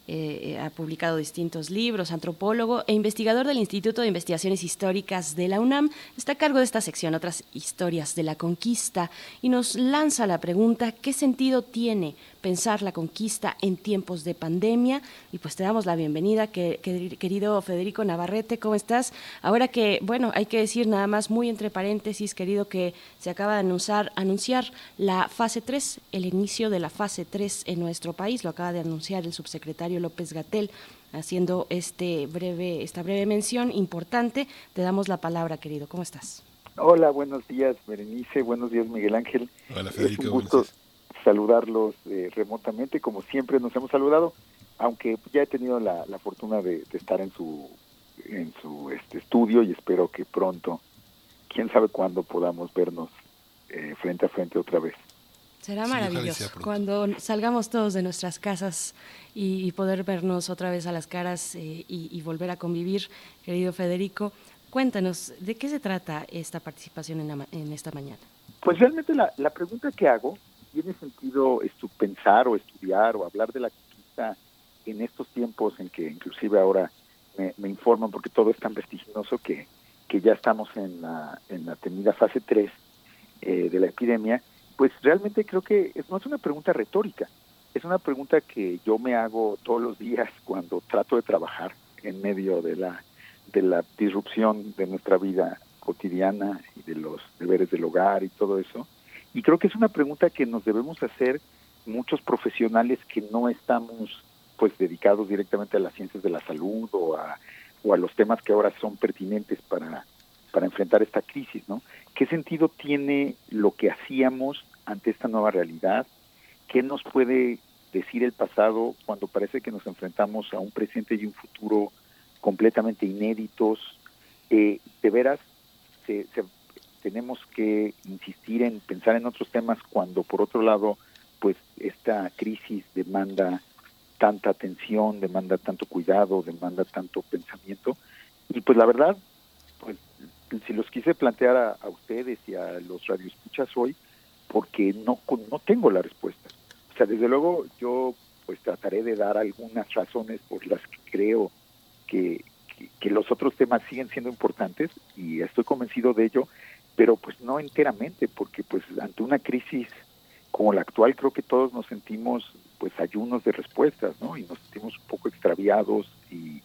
eh, ha publicado distintos libros, antropólogo e investigador del Instituto de Investigaciones Históricas de la UNAM. Está a cargo de esta sección, otras historias de la conquista, y nos lanza la pregunta, ¿qué sentido tiene pensar la conquista en tiempos de pandemia. Y pues te damos la bienvenida, que, querido Federico Navarrete, ¿cómo estás? Ahora que, bueno, hay que decir nada más muy entre paréntesis, querido, que se acaba de anunciar, anunciar la fase 3, el inicio de la fase 3 en nuestro país, lo acaba de anunciar el subsecretario López Gatel haciendo este breve, esta breve mención importante. Te damos la palabra, querido. ¿Cómo estás? Hola, buenos días, Berenice. Buenos días, Miguel Ángel. Hola, Federico. Es un gusto saludarlos eh, remotamente, como siempre nos hemos saludado, aunque ya he tenido la, fortuna de, estar en su en su este estudio y espero que pronto, quién sabe cuándo podamos vernos eh, frente a frente otra vez. Será maravilloso cuando salgamos todos de nuestras casas y, poder vernos otra vez a las caras eh, y, volver a convivir, querido Federico. Cuéntanos, ¿de qué se trata esta participación en, en esta mañana? Pues realmente la, la pregunta que hago tiene sentido pensar o estudiar o hablar de la conquista en estos tiempos en que inclusive ahora me, informan porque todo es tan vertiginoso que, que ya estamos en la, en la temida fase 3 eh, de la epidemia, pues realmente creo que no es una pregunta retórica, es una pregunta que yo me hago todos los días cuando trato de trabajar en medio de la, de la disrupción de nuestra vida cotidiana y de los deberes del hogar y todo eso. Y creo que es una pregunta que nos debemos hacer muchos profesionales que no estamos pues dedicados directamente a las ciencias de la salud o a, o a los temas que ahora son pertinentes para, para enfrentar esta crisis, ¿no? ¿Qué sentido tiene lo que hacíamos ante esta nueva realidad? ¿Qué nos puede decir el pasado cuando parece que nos enfrentamos a un presente y un futuro completamente inéditos? Eh, de veras, se, se, tenemos que insistir en pensar en otros temas cuando por otro lado pues esta crisis demanda tanta atención, demanda tanto cuidado, demanda tanto pensamiento y pues la verdad pues si los quise plantear a, ustedes y a los radioescuchas hoy porque no no tengo la respuesta. O sea, desde luego yo pues trataré de dar algunas razones por las que creo que, que, los otros temas siguen siendo importantes y estoy convencido de ello, pero pues no enteramente, porque pues ante una crisis como la actual creo que todos nos sentimos pues ayunos de respuestas, ¿no? Y nos sentimos un poco extraviados y,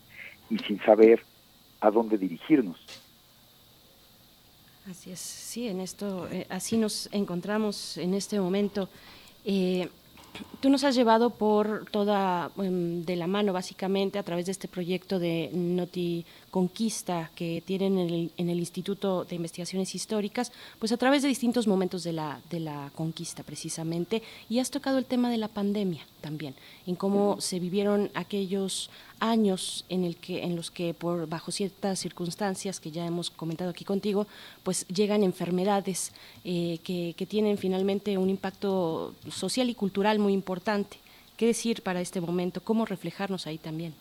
y sin saber a dónde dirigirnos. Así es, sí, en esto, eh, así nos encontramos en este momento. Eh, Tú nos has llevado por toda em, de la mano, básicamente, a través de este proyecto de Noti Conquista que tienen en el, en el, Instituto de Investigaciones Históricas, pues a través de distintos momentos de la, de la conquista, precisamente, y has tocado el tema de la pandemia también, en cómo se vivieron aquellos años en el que en los que por bajo ciertas circunstancias que ya hemos comentado aquí contigo pues llegan enfermedades eh, que, que, tienen finalmente un impacto social y cultural muy importante. Qué decir para este momento cómo reflejarnos ahí también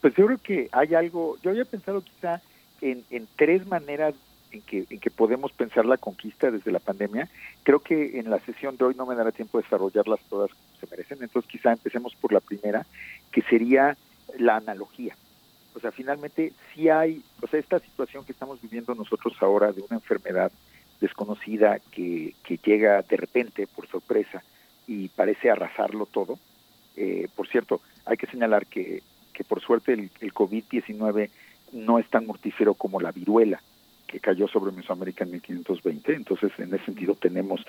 pues yo creo que hay algo yo había pensado quizá en, tres maneras en que, en que podemos pensar la conquista desde la pandemia. Creo que en la sesión de hoy no me dará tiempo de desarrollarlas todas como se merecen, entonces quizá empecemos por la primera, que sería la analogía. O sea, finalmente sí hay, o sea, esta situación que estamos viviendo nosotros ahora de una enfermedad desconocida que, que llega de repente por sorpresa y parece arrasarlo todo. Eh, por cierto, hay que señalar que, que por suerte el, el COVID-19 no es tan mortífero como la viruela que cayó sobre Mesoamérica en 1520. Entonces, en ese sentido, tenemos,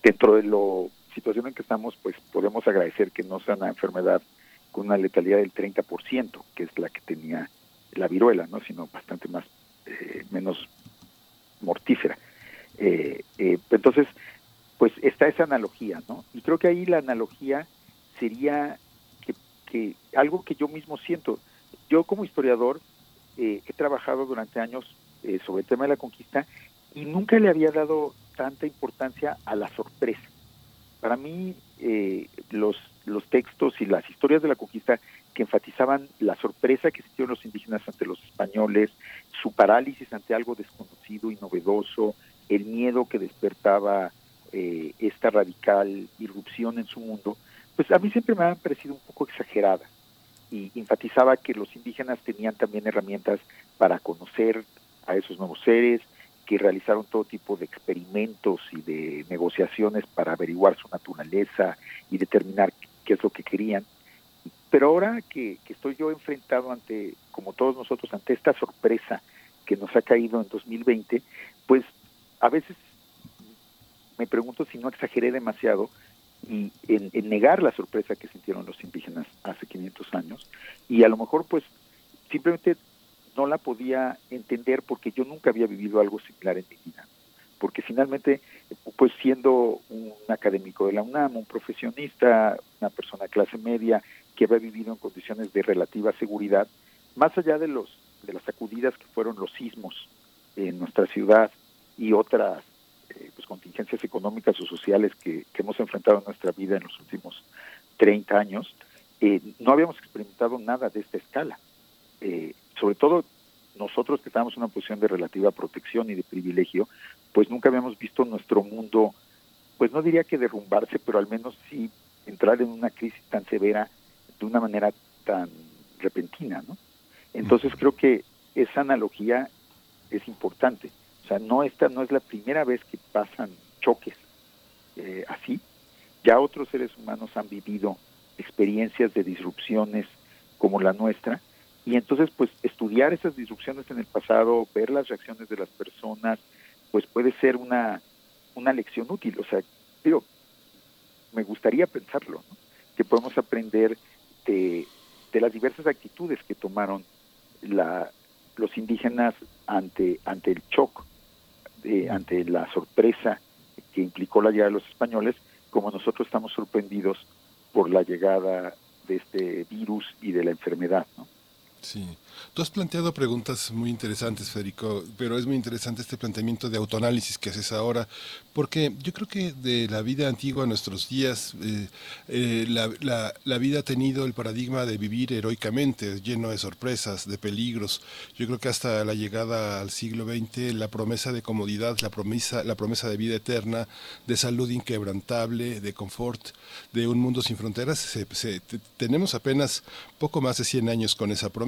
dentro de la situación en que estamos, pues podemos agradecer que no sea una enfermedad con una letalidad del 30%, que es la que tenía la viruela, ¿no? sino bastante más eh, menos mortífera. Eh, eh, entonces, pues está esa analogía, ¿no? Y creo que ahí la analogía sería que, algo que yo mismo siento. Yo como historiador he trabajado durante años sobre el tema de la conquista y nunca le había dado tanta importancia a la sorpresa. Para mí, los los historias de la conquista que enfatizaban la sorpresa que sintieron los indígenas ante los españoles, su parálisis ante algo desconocido y novedoso, el miedo que despertaba eh, esta radical irrupción en su mundo, pues a mí siempre me ha parecido un poco exagerada y enfatizaba que los indígenas tenían también herramientas para conocer a esos nuevos seres, que realizaron todo tipo de experimentos y de negociaciones para averiguar su naturaleza y determinar qué es lo que querían. Pero ahora que, que estoy yo enfrentado ante, como todos nosotros, ante esta sorpresa que nos ha caído en 2020, pues a veces me pregunto si no exageré demasiado y en, en, negar la sorpresa que sintieron los indígenas hace 500 años y a lo mejor pues simplemente no la podía entender porque yo nunca había vivido algo similar en mi vida. Porque finalmente pues siendo un académico de la UNAM un profesionista una persona de clase media que había vivido en condiciones de relativa seguridad más allá de los de las sacudidas que fueron los sismos en nuestra ciudad y otras eh, pues, contingencias económicas o sociales que, que, hemos enfrentado en nuestra vida en los últimos 30 años, eh, no habíamos experimentado nada de esta escala. Eh, sobre todo nosotros que estábamos en una posición de relativa protección y de privilegio, pues nunca habíamos visto nuestro mundo, pues no diría que derrumbarse, pero al menos sí entrar en una crisis tan severa de una manera tan repentina, ¿no? Entonces creo que esa analogía es importante. O sea, no esta no es la primera vez que pasan choques eh, así. Ya otros seres humanos han vivido experiencias de disrupciones como la nuestra y entonces pues estudiar esas disrupciones en el pasado, ver las reacciones de las personas, pues puede ser una una lección útil. O sea, digo, me gustaría pensarlo, que podemos aprender de, de las diversas actitudes que tomaron la, los indígenas ante ante el shock eh, ante la sorpresa que implicó la llegada de los españoles, como nosotros estamos sorprendidos por la llegada de este virus y de la enfermedad. ¿no? Sí. Tú has planteado preguntas muy interesantes, Federico, pero es muy interesante este planteamiento de autoanálisis que haces ahora, porque yo creo que de la vida antigua a nuestros días, eh, eh, la, la, la, vida ha tenido el paradigma de vivir heroicamente, lleno de sorpresas, de peligros. Yo creo que hasta la llegada al siglo XX, la promesa de comodidad, la promesa, la promesa de vida eterna, de salud inquebrantable, de confort, de un mundo sin fronteras, se, se, tenemos apenas poco más de 100 años con esa promesa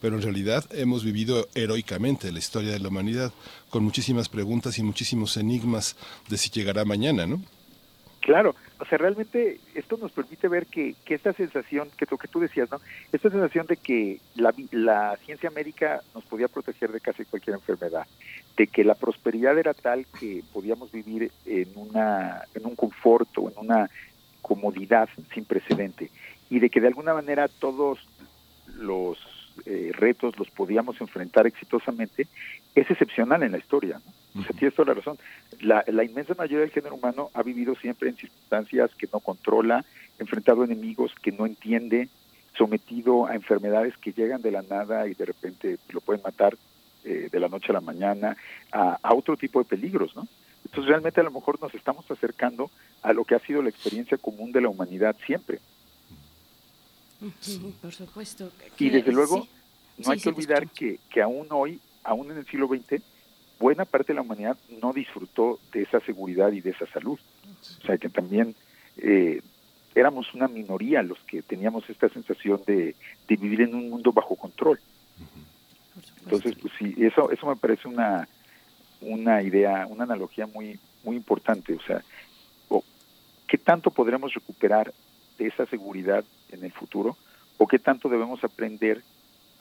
pero en realidad hemos vivido heroicamente la historia de la humanidad, con muchísimas preguntas y muchísimos enigmas de si llegará mañana, ¿no? Claro, o sea, realmente esto nos permite ver que, que esta sensación, que lo que tú decías, ¿no? Esta sensación de que la, la ciencia médica nos podía proteger de casi cualquier enfermedad, de que la prosperidad era tal que podíamos vivir en, una, en un confort o en una comodidad sin precedente, y de que de alguna manera todos los eh, retos los podíamos enfrentar exitosamente, es excepcional en la historia. ¿no? O sea, tienes toda la razón. La, la, inmensa mayoría del género humano ha vivido siempre en circunstancias que no controla, enfrentado a enemigos que no entiende, sometido a enfermedades que llegan de la nada y de repente lo pueden matar eh, de la noche a la mañana, a, a otro tipo de peligros, ¿no? Entonces realmente a lo mejor nos estamos acercando a lo que ha sido la experiencia común de la humanidad siempre. Sí. Por supuesto. Que, y desde luego, sí, no hay sí, que olvidar que, que aún hoy, aún en el siglo XX, buena parte de la humanidad no disfrutó de esa seguridad y de esa salud. O sea, que también eh, éramos una minoría los que teníamos esta sensación de, de vivir en un mundo bajo control. Entonces, pues sí, eso, eso me parece una, una idea, una analogía muy, muy importante. O sea, ¿qué tanto podremos recuperar esa seguridad en el futuro o qué tanto debemos aprender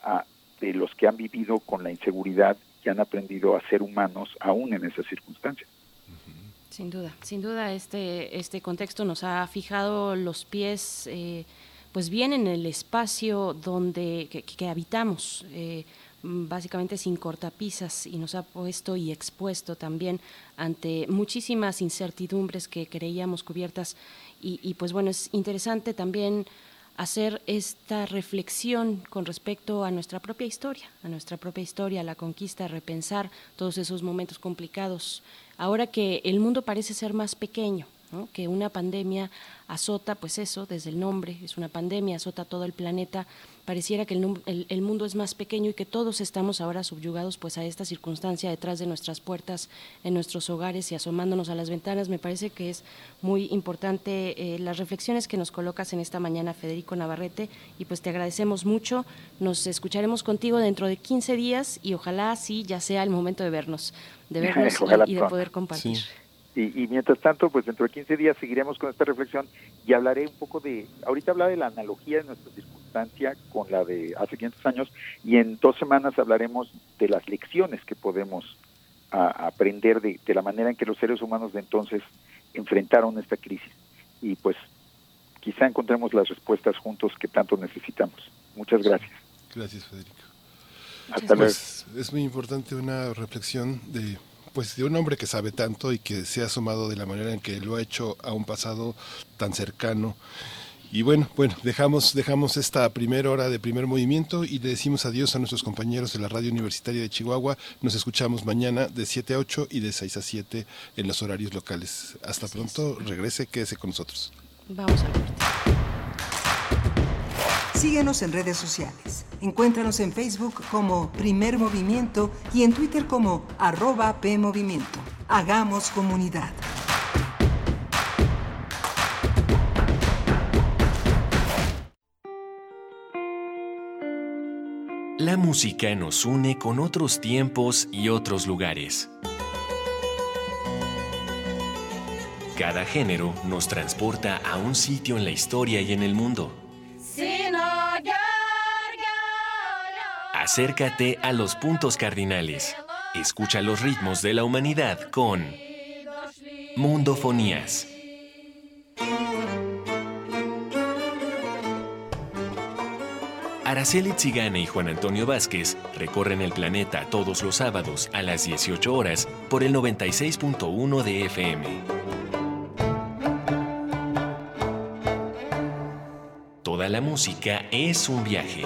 a, de los que han vivido con la inseguridad y han aprendido a ser humanos aún en esas circunstancias. Sin duda, sin duda este, este contexto nos ha fijado los pies eh, pues bien en el espacio donde que, que habitamos. Eh, básicamente sin cortapisas y nos ha puesto y expuesto también ante muchísimas incertidumbres que creíamos cubiertas y, y pues bueno, es interesante también hacer esta reflexión con respecto a nuestra propia historia, a nuestra propia historia, la conquista, repensar todos esos momentos complicados. Ahora que el mundo parece ser más pequeño, que una pandemia azota, pues eso, desde el nombre, es una pandemia, azota todo el planeta, pareciera que el, mundo es más pequeño y que todos estamos ahora subyugados pues a esta circunstancia detrás de nuestras puertas, en nuestros hogares y asomándonos a las ventanas. Me parece que es muy importante eh, las reflexiones que nos colocas en esta mañana, Federico Navarrete, y pues te agradecemos mucho. Nos escucharemos contigo dentro de 15 días y ojalá sí ya sea el momento de vernos, de vernos y, de poder compartir. Y, mientras tanto, pues dentro de 15 días seguiremos con esta reflexión y hablaré un poco de, ahorita hablaba de la analogía de nuestra circunstancia con la de hace 500 años y en dos semanas hablaremos de las lecciones que podemos aprender de, de la manera en que los seres humanos de entonces enfrentaron esta crisis. Y pues quizá encontremos las respuestas juntos que tanto necesitamos. Muchas gracias. Gracias, Federico. Hasta luego. Pues, es muy importante una reflexión de pues de un hombre que sabe tanto y que se ha sumado de la manera en que lo ha hecho a un pasado tan cercano. Y bueno, bueno, dejamos, dejamos esta primera hora de primer movimiento y le decimos adiós a nuestros compañeros de la Radio Universitaria de Chihuahua. Nos escuchamos mañana de 7 a 8 y de 6 a 7 en los horarios locales. Hasta pronto, regrese, quédese con nosotros. Vamos a Síguenos en redes sociales. Encuéntranos en Facebook como Primer Movimiento y en Twitter como arroba PMovimiento. Hagamos comunidad. La música nos une con otros tiempos y otros lugares. Cada género nos transporta a un sitio en la historia y en el mundo. Acércate a los puntos cardinales. Escucha los ritmos de la humanidad con Mundofonías. Araceli Zigane y Juan Antonio Vázquez recorren el planeta todos los sábados a las 18 horas por el 96.1 de FM. Toda la música es un viaje.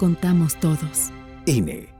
contamos todos. INE.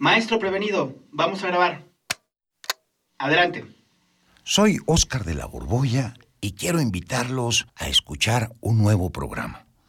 Maestro prevenido, vamos a grabar. Adelante. Soy Óscar de la Borbolla y quiero invitarlos a escuchar un nuevo programa,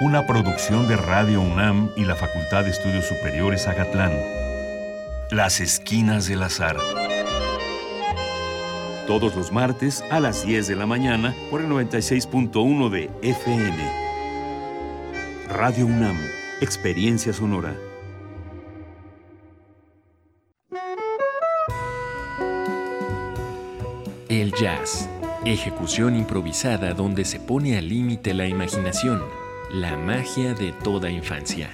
Una producción de Radio UNAM y la Facultad de Estudios Superiores Agatlán. Las Esquinas del Azar. Todos los martes a las 10 de la mañana por el 96.1 de FM. Radio UNAM, Experiencia Sonora. El jazz, ejecución improvisada donde se pone al límite la imaginación la magia de toda infancia.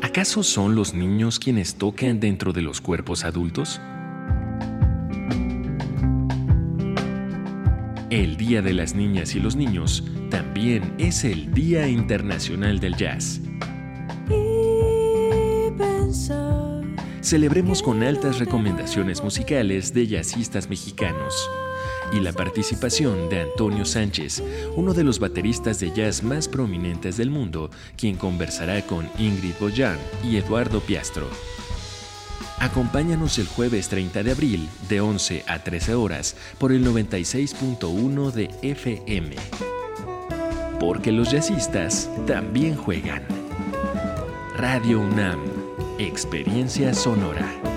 ¿Acaso son los niños quienes tocan dentro de los cuerpos adultos? El Día de las Niñas y los Niños también es el Día Internacional del Jazz. Celebremos con altas recomendaciones musicales de jazzistas mexicanos y la participación de Antonio Sánchez, uno de los bateristas de jazz más prominentes del mundo, quien conversará con Ingrid Boyan y Eduardo Piastro. Acompáñanos el jueves 30 de abril de 11 a 13 horas por el 96.1 de FM. Porque los jazzistas también juegan. Radio UNAM, Experiencia Sonora.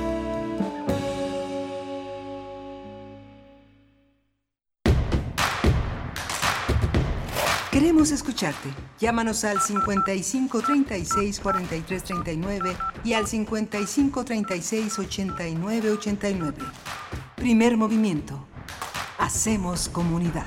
Queremos escucharte. Llámanos al 55 36 43 39 y al 55 36 89 89. Primer movimiento. Hacemos comunidad.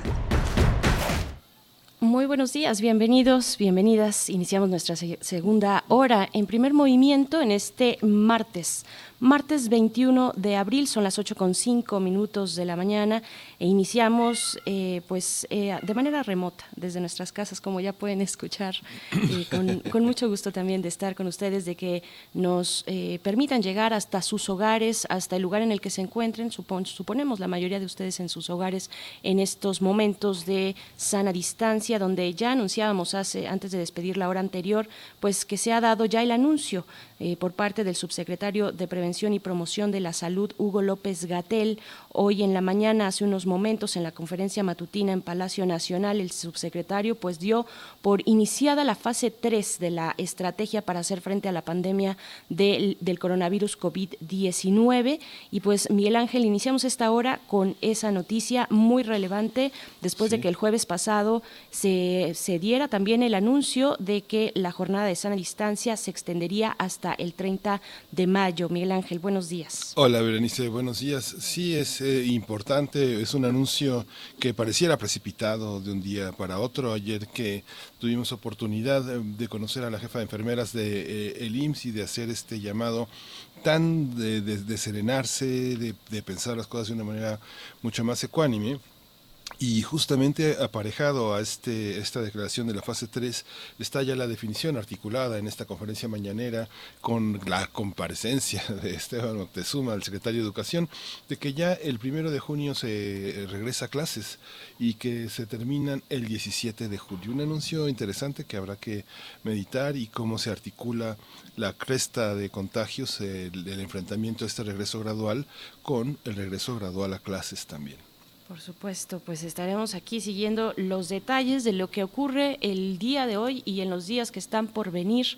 Muy buenos días, bienvenidos, bienvenidas. Iniciamos nuestra se- segunda hora en primer movimiento en este martes. Martes 21 de abril, son las 8 con cinco minutos de la mañana e iniciamos eh, pues eh, de manera remota desde nuestras casas, como ya pueden escuchar, con, mucho gusto también de estar con ustedes, de que nos eh, permitan llegar hasta sus hogares, hasta el lugar en el que se encuentren. Supon- suponemos la mayoría de ustedes en sus hogares en estos momentos de sana distancia, donde ya anunciábamos hace, antes de despedir la hora anterior, pues que se ha dado ya el anuncio por parte del subsecretario de Prevención y Promoción de la Salud, Hugo López Gatel. Hoy en la mañana, hace unos momentos, en la conferencia matutina en Palacio Nacional, el subsecretario pues dio por iniciada la fase 3 de la estrategia para hacer frente a la pandemia del, del coronavirus COVID-19. Y pues, Miguel Ángel, iniciamos esta hora con esa noticia muy relevante después de que el jueves pasado se, se diera también el anuncio de que la jornada de sana distancia se extendería hasta el 30 de mayo. Miguel Ángel, buenos días. Hola Berenice, buenos días. Sí, es eh, importante, es un anuncio que pareciera precipitado de un día para otro. Ayer que tuvimos oportunidad eh, de conocer a la jefa de enfermeras de eh, el IMSS y de hacer este llamado tan de, serenarse, de, de pensar las cosas de una manera mucho más ecuánime. Y justamente aparejado a este, esta declaración de la fase 3 está ya la definición articulada en esta conferencia mañanera con la comparecencia de Esteban Moctezuma, el secretario de Educación, de que ya el primero de junio se regresa a clases y que se terminan el 17 de julio. Un anuncio interesante que habrá que meditar y cómo se articula la cresta de contagios, el, el enfrentamiento a este regreso gradual con el regreso gradual a clases también. Por supuesto, pues estaremos aquí siguiendo los detalles de lo que ocurre el día de hoy y en los días que están por venir,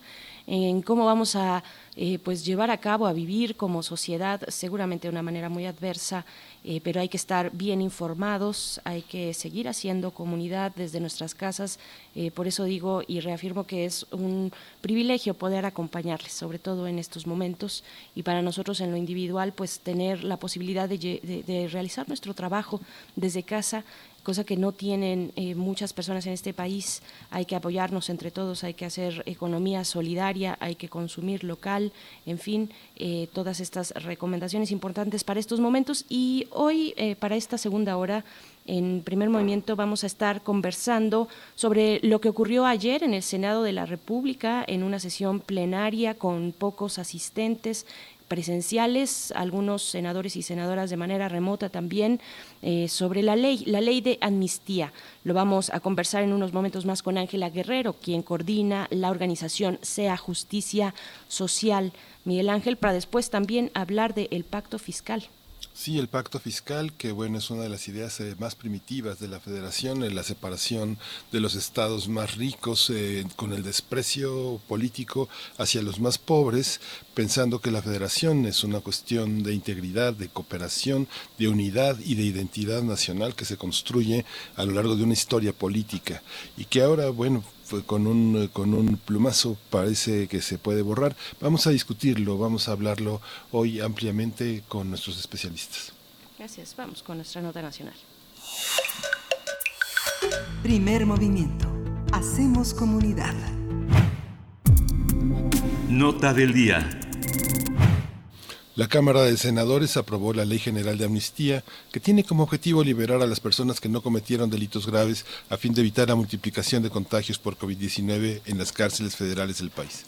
en cómo vamos a eh, pues llevar a cabo, a vivir como sociedad, seguramente de una manera muy adversa, eh, pero hay que estar bien informados, hay que seguir haciendo comunidad desde nuestras casas. eh, por eso digo y reafirmo que es un privilegio poder acompañarles, sobre todo en estos momentos, y para nosotros en lo individual, pues tener la posibilidad de, realizar nuestro trabajo desde casa cosa que no tienen eh, muchas personas en este país. Hay que apoyarnos entre todos, hay que hacer economía solidaria, hay que consumir local, en fin, eh, todas estas recomendaciones importantes para estos momentos. Y hoy, eh, para esta segunda hora, en primer movimiento vamos a estar conversando sobre lo que ocurrió ayer en el Senado de la República en una sesión plenaria con pocos asistentes presenciales, algunos senadores y senadoras de manera remota también, eh, sobre la ley, la ley de amnistía. Lo vamos a conversar en unos momentos más con Ángela Guerrero, quien coordina la organización Sea Justicia Social. Miguel Ángel, para después también hablar del pacto fiscal. Sí, el pacto fiscal, que bueno, es una de las ideas eh, más primitivas de la federación, en la separación de los estados más ricos eh, con el desprecio político hacia los más pobres, pensando que la federación es una cuestión de integridad, de cooperación, de unidad y de identidad nacional que se construye a lo largo de una historia política. Y que ahora, bueno, con un, con un plumazo parece que se puede borrar. Vamos a discutirlo, vamos a hablarlo hoy ampliamente con nuestros especialistas. Gracias. Vamos con nuestra nota nacional. Primer movimiento. Hacemos comunidad. Nota del día. La Cámara de Senadores aprobó la Ley General de Amnistía, que tiene como objetivo liberar a las personas que no cometieron delitos graves a fin de evitar la multiplicación de contagios por COVID-19 en las cárceles federales del país.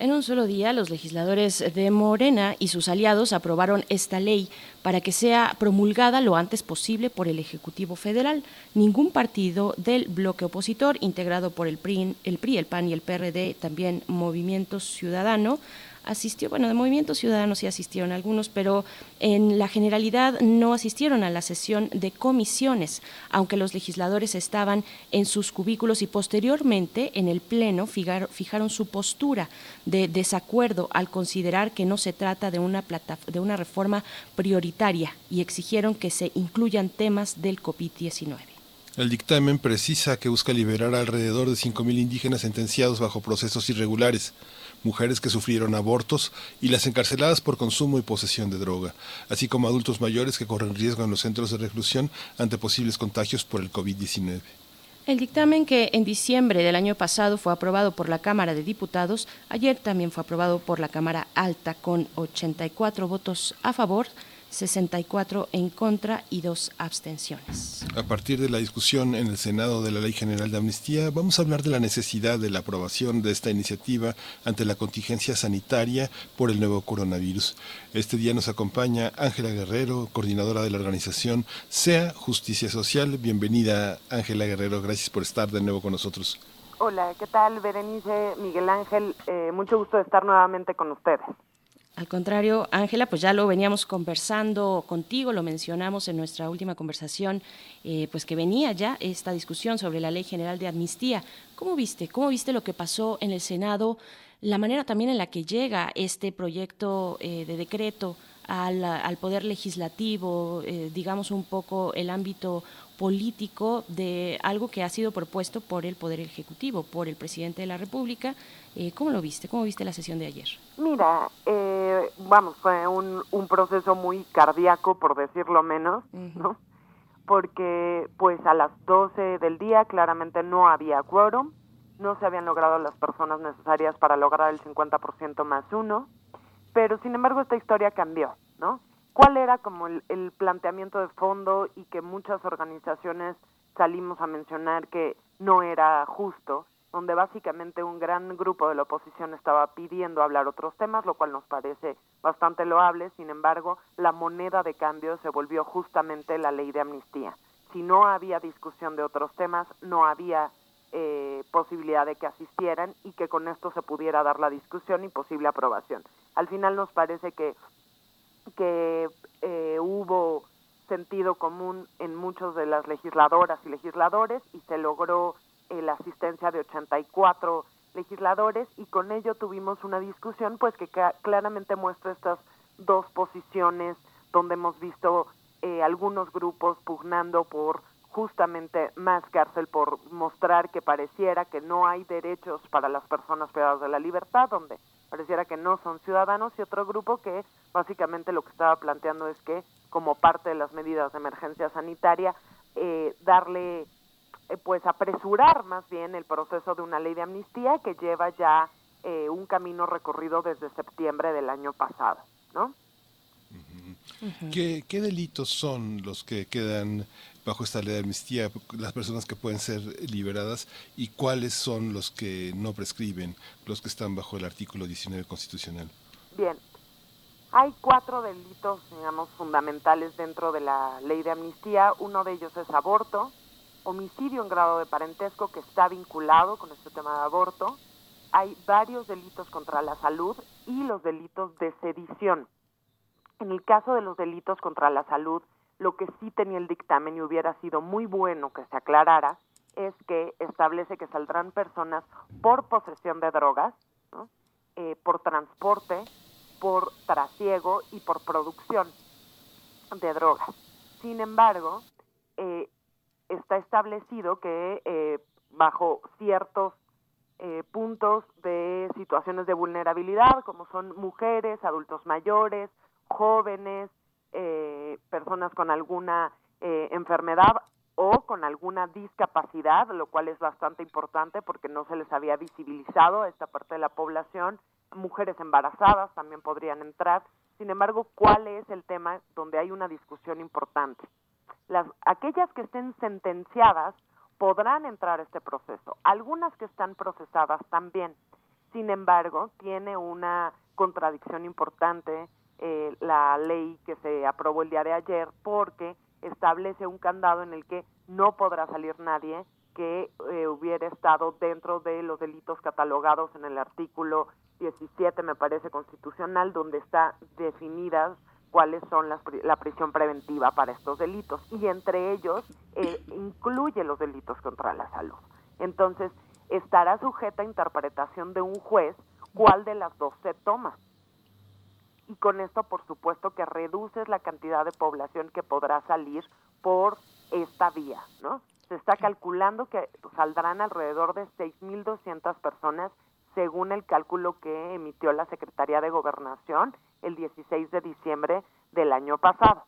En un solo día, los legisladores de Morena y sus aliados aprobaron esta ley para que sea promulgada lo antes posible por el Ejecutivo Federal. Ningún partido del bloque opositor, integrado por el PRI, el, PRI, el PAN y el PRD, también Movimiento Ciudadano, asistió, bueno, de Movimiento Ciudadano sí asistieron algunos, pero en la generalidad no asistieron a la sesión de comisiones, aunque los legisladores estaban en sus cubículos y posteriormente en el Pleno fijaron su postura de desacuerdo al considerar que no se trata de una, plata, de una reforma prioritaria y exigieron que se incluyan temas del COVID-19. El dictamen precisa que busca liberar alrededor de 5.000 indígenas sentenciados bajo procesos irregulares mujeres que sufrieron abortos y las encarceladas por consumo y posesión de droga, así como adultos mayores que corren riesgo en los centros de reclusión ante posibles contagios por el COVID-19. El dictamen que en diciembre del año pasado fue aprobado por la Cámara de Diputados, ayer también fue aprobado por la Cámara Alta con 84 votos a favor, 64 en contra y dos abstenciones. A partir de la discusión en el Senado de la Ley General de Amnistía, vamos a hablar de la necesidad de la aprobación de esta iniciativa ante la contingencia sanitaria por el nuevo coronavirus. Este día nos acompaña Ángela Guerrero, coordinadora de la organización SEA Justicia Social. Bienvenida, Ángela Guerrero. Gracias por estar de nuevo con nosotros. Hola, ¿qué tal, Berenice, Miguel Ángel? Eh, mucho gusto de estar nuevamente con ustedes. Al contrario, Ángela, pues ya lo veníamos conversando contigo, lo mencionamos en nuestra última conversación, eh, pues que venía ya esta discusión sobre la Ley General de Amnistía. ¿Cómo viste? ¿Cómo viste lo que pasó en el Senado? La manera también en la que llega este proyecto eh, de decreto al, Poder Legislativo, eh, digamos un poco el ámbito político de algo que ha sido propuesto por el Poder Ejecutivo, por el presidente de la República. Eh, ¿Cómo lo viste? ¿Cómo viste la sesión de ayer? Mira, eh, vamos, fue un, un, proceso muy cardíaco, por decirlo menos, ¿no? Porque pues a las 12 del día claramente no había quórum, no se habían logrado las personas necesarias para lograr el 50% más uno, pero sin embargo esta historia cambió, ¿no? ¿Cuál era como el, el planteamiento de fondo y que muchas organizaciones salimos a mencionar que no era justo? donde básicamente un gran grupo de la oposición estaba pidiendo hablar otros temas, lo cual nos parece bastante loable. Sin embargo, la moneda de cambio se volvió justamente la ley de amnistía. Si no había discusión de otros temas, no había eh, posibilidad de que asistieran y que con esto se pudiera dar la discusión y posible aprobación. Al final nos parece que, que eh, hubo sentido común en muchos de las legisladoras y legisladores y se logró eh, la asistencia de 84 legisladores y con ello tuvimos una discusión pues que claramente muestra estas dos posiciones donde hemos visto eh, algunos grupos pugnando por justamente más cárcel por mostrar que pareciera que no hay derechos para las personas privadas de la libertad, donde pareciera que no son ciudadanos, y otro grupo que básicamente lo que estaba planteando es que como parte de las medidas de emergencia sanitaria, eh, darle eh, pues apresurar más bien el proceso de una ley de amnistía que lleva ya eh, un camino recorrido desde septiembre del año pasado, ¿no? ¿Qué, delitos son los que quedan bajo esta ley de amnistía, las personas que pueden ser liberadas y cuáles son los que no prescriben, los que están bajo el artículo 19 constitucional? Bien, hay cuatro delitos, digamos, fundamentales dentro de la ley de amnistía. Uno de ellos es aborto, homicidio en grado de parentesco que está vinculado con este tema de aborto. Hay varios delitos contra la salud y los delitos de sedición. En el caso de los delitos contra la salud, lo que sí tenía el dictamen y hubiera sido muy bueno que se aclarara es que establece que saldrán personas por posesión de drogas, eh, por transporte, por trasiego y por producción de drogas. Sin embargo, eh, está establecido que eh, bajo ciertos eh, puntos de situaciones de vulnerabilidad, como son mujeres, adultos mayores, jóvenes, eh, personas con alguna enfermedad o con alguna discapacidad, lo cual es bastante importante porque no se les había visibilizado a esta parte de la población. Mujeres embarazadas también podrían entrar. Sin embargo, ¿cuál es el tema donde hay una discusión importante? Las, aquellas que estén sentenciadas podrán entrar a este proceso. Algunas que están procesadas también. Sin embargo, tiene una contradicción importante eh, la ley que se aprobó el día de ayer porque establece un candado en el que no podrá salir nadie que eh, hubiera estado dentro de los delitos catalogados en el artículo 17, me parece, constitucional, donde está definidas cuáles son las, la prisión preventiva para estos delitos y entre ellos eh, incluye los delitos contra la salud. Entonces, estará sujeta a interpretación de un juez cuál de las dos se toma. Y con esto, por supuesto, que reduces la cantidad de población que podrá salir por esta vía, ¿no? Se está calculando que saldrán alrededor de 6.200 personas según el cálculo que emitió la Secretaría de Gobernación el 16 de diciembre del año pasado.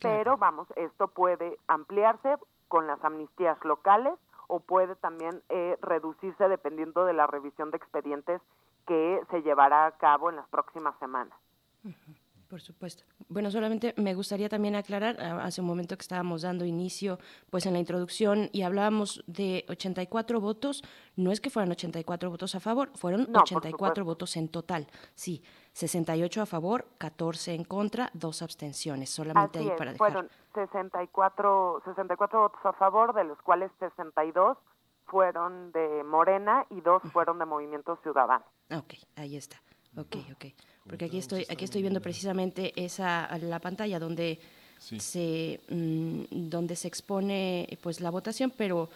Pero vamos, esto puede ampliarse con las amnistías locales o puede también eh, reducirse dependiendo de la revisión de expedientes que se llevará a cabo en las próximas semanas. Por supuesto. Bueno, solamente me gustaría también aclarar, hace un momento que estábamos dando inicio pues en la introducción y hablábamos de 84 votos, no es que fueran 84 votos a favor, fueron 84 votos en total. Sí, 68 a favor, 14 en contra, dos abstenciones, solamente ahí para dejar. Fueron 64 64 votos a favor, de los cuales 62 fueron de Morena y dos fueron de Movimiento Ciudadano. Ok, ahí está. Ok, ok. Porque aquí estoy, aquí estoy viendo precisamente esa la pantalla donde se mm, donde se expone pues la votación, pero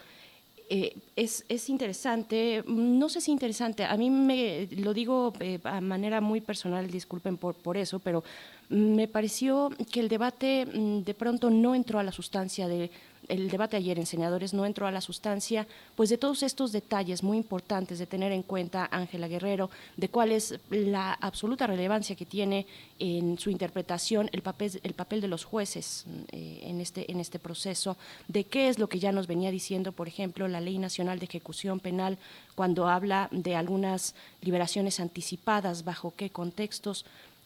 eh, es, es, interesante, no sé si interesante, a mí me lo digo eh, a manera muy personal, disculpen por, por eso, pero me pareció que el debate mm, de pronto no entró a la sustancia de, el debate ayer en senadores no entró a la sustancia, pues de todos estos detalles muy importantes de tener en cuenta Ángela Guerrero, de cuál es la absoluta relevancia que tiene en su interpretación el papel, el papel de los jueces eh, en, este, en este proceso, de qué es lo que ya nos venía diciendo, por ejemplo, la Ley Nacional de Ejecución Penal cuando habla de algunas liberaciones anticipadas, bajo qué contextos.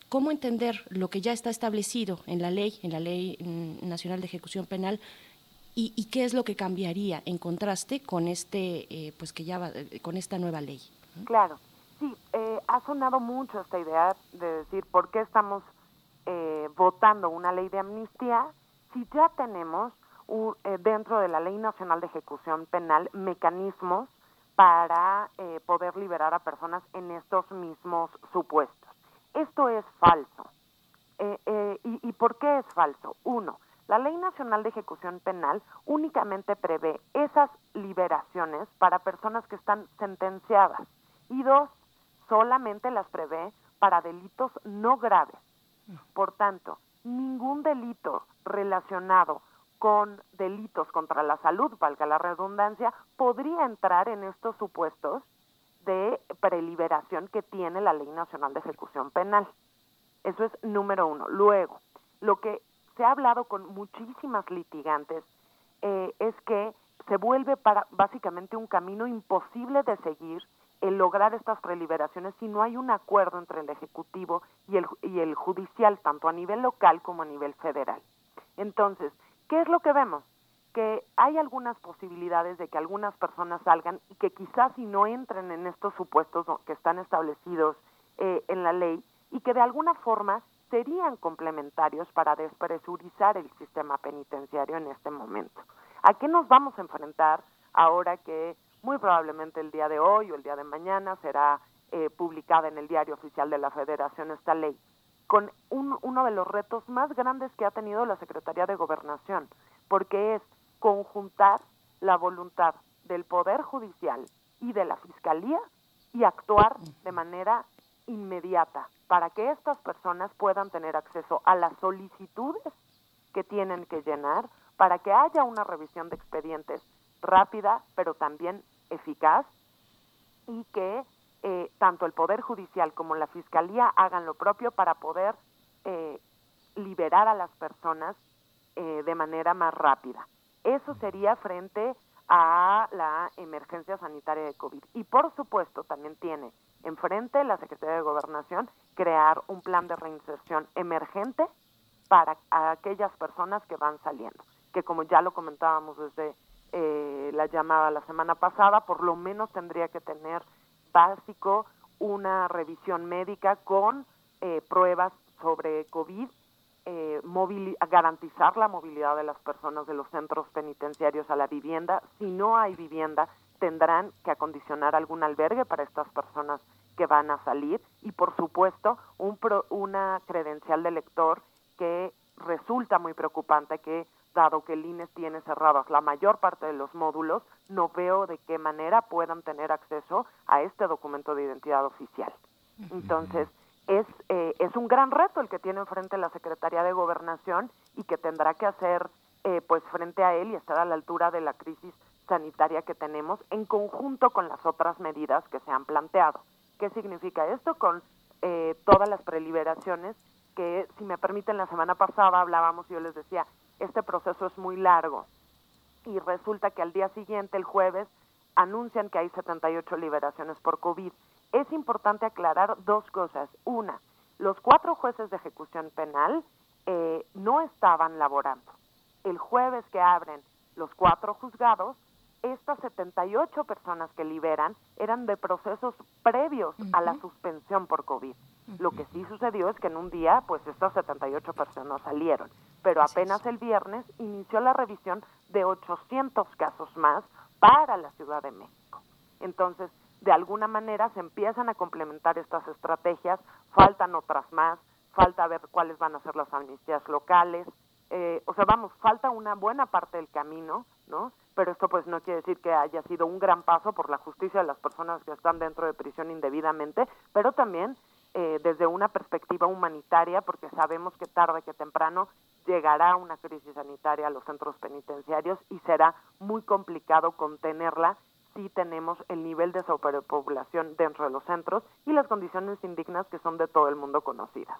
¿Cómo entender lo que ya está establecido en la ley, en la Ley mm, Nacional de Ejecución Penal, y, qué es lo que cambiaría en contraste con este, eh, pues que ya eh, con esta nueva ley. Claro, sí, eh, ha sonado mucho esta idea de decir por qué estamos votando una ley de amnistía si ya tenemos dentro de la Ley Nacional de Ejecución Penal mecanismos para poder liberar a personas en estos mismos supuestos. Esto es falso. y, ¿Y por qué es falso? Uno, la Ley Nacional de Ejecución Penal únicamente prevé esas liberaciones para personas que están sentenciadas y dos, solamente las prevé para delitos no graves. Por tanto, ningún delito relacionado con delitos contra la salud, valga la redundancia, podría entrar en estos supuestos de preliberación que tiene la Ley Nacional de Ejecución Penal. Eso es número uno. Luego, lo que se ha hablado con muchísimas litigantes, eh, es que se vuelve para básicamente un camino imposible de seguir el lograr estas preliberaciones si no hay un acuerdo entre el ejecutivo y el, y el judicial, tanto a nivel local como a nivel federal. Entonces, ¿qué es lo que vemos? Que hay algunas posibilidades de que algunas personas salgan y que quizás si no entren en estos supuestos que están establecidos eh, en la ley y que de alguna forma serían complementarios para despresurizar el sistema penitenciario en este momento. ¿A qué nos vamos a enfrentar ahora que muy probablemente el día de hoy o el día de mañana será eh, publicada en el diario oficial de la Federación esta ley? Con uno de los retos más grandes que ha tenido la Secretaría de Gobernación, porque es conjuntar la voluntad del Poder Judicial y de la Fiscalía y actuar de manera inmediata para que estas personas puedan tener acceso a las solicitudes que tienen que llenar, para que haya una revisión de expedientes rápida, pero también eficaz, y que eh, tanto el Poder Judicial como la Fiscalía hagan lo propio para poder eh, liberar a las personas eh, de manera más rápida. Eso sería frente a la emergencia sanitaria de COVID. Y por supuesto también tiene enfrente la Secretaría de Gobernación crear un plan de reinserción emergente para aquellas personas que van saliendo, que como ya lo comentábamos desde eh, la llamada la semana pasada, por lo menos tendría que tener básico una revisión médica con eh, pruebas sobre COVID, eh, garantizar la movilidad de las personas de los centros penitenciarios a la vivienda. Si no hay vivienda, tendrán que acondicionar algún albergue para estas personas que van a salir y, por supuesto, un una credencial de lector que resulta muy preocupante que dado que el INE tiene cerradas la mayor parte de los módulos, no veo de qué manera puedan tener acceso a este documento de identidad oficial. Entonces, es, eh, es un gran reto el que tiene enfrente la Secretaría de Gobernación y que tendrá que hacer eh, pues frente a él y estar a la altura de la crisis sanitaria que tenemos en conjunto con las otras medidas que se han planteado. ¿Qué significa esto? Con eh, todas las preliberaciones que, si me permiten, la semana pasada hablábamos y yo les decía, este proceso es muy largo y resulta que al día siguiente, el jueves, anuncian que hay 78 liberaciones por COVID. Es importante aclarar dos cosas. Una, los cuatro jueces de ejecución penal eh, no estaban laborando. El jueves que abren los cuatro juzgados, estas 78 personas que liberan eran de procesos previos a la suspensión por COVID. Lo que sí sucedió es que en un día, pues estas 78 personas salieron, pero apenas el viernes inició la revisión de 800 casos más para la Ciudad de México. Entonces, de alguna manera se empiezan a complementar estas estrategias, faltan otras más, falta ver cuáles van a ser las amnistías locales, eh, o sea, vamos, falta una buena parte del camino, ¿no? Pero esto pues no quiere decir que haya sido un gran paso por la justicia de las personas que están dentro de prisión indebidamente, pero también eh, desde una perspectiva humanitaria, porque sabemos que tarde que temprano llegará una crisis sanitaria a los centros penitenciarios y será muy complicado contenerla si tenemos el nivel de sobrepoblación dentro de los centros y las condiciones indignas que son de todo el mundo conocidas.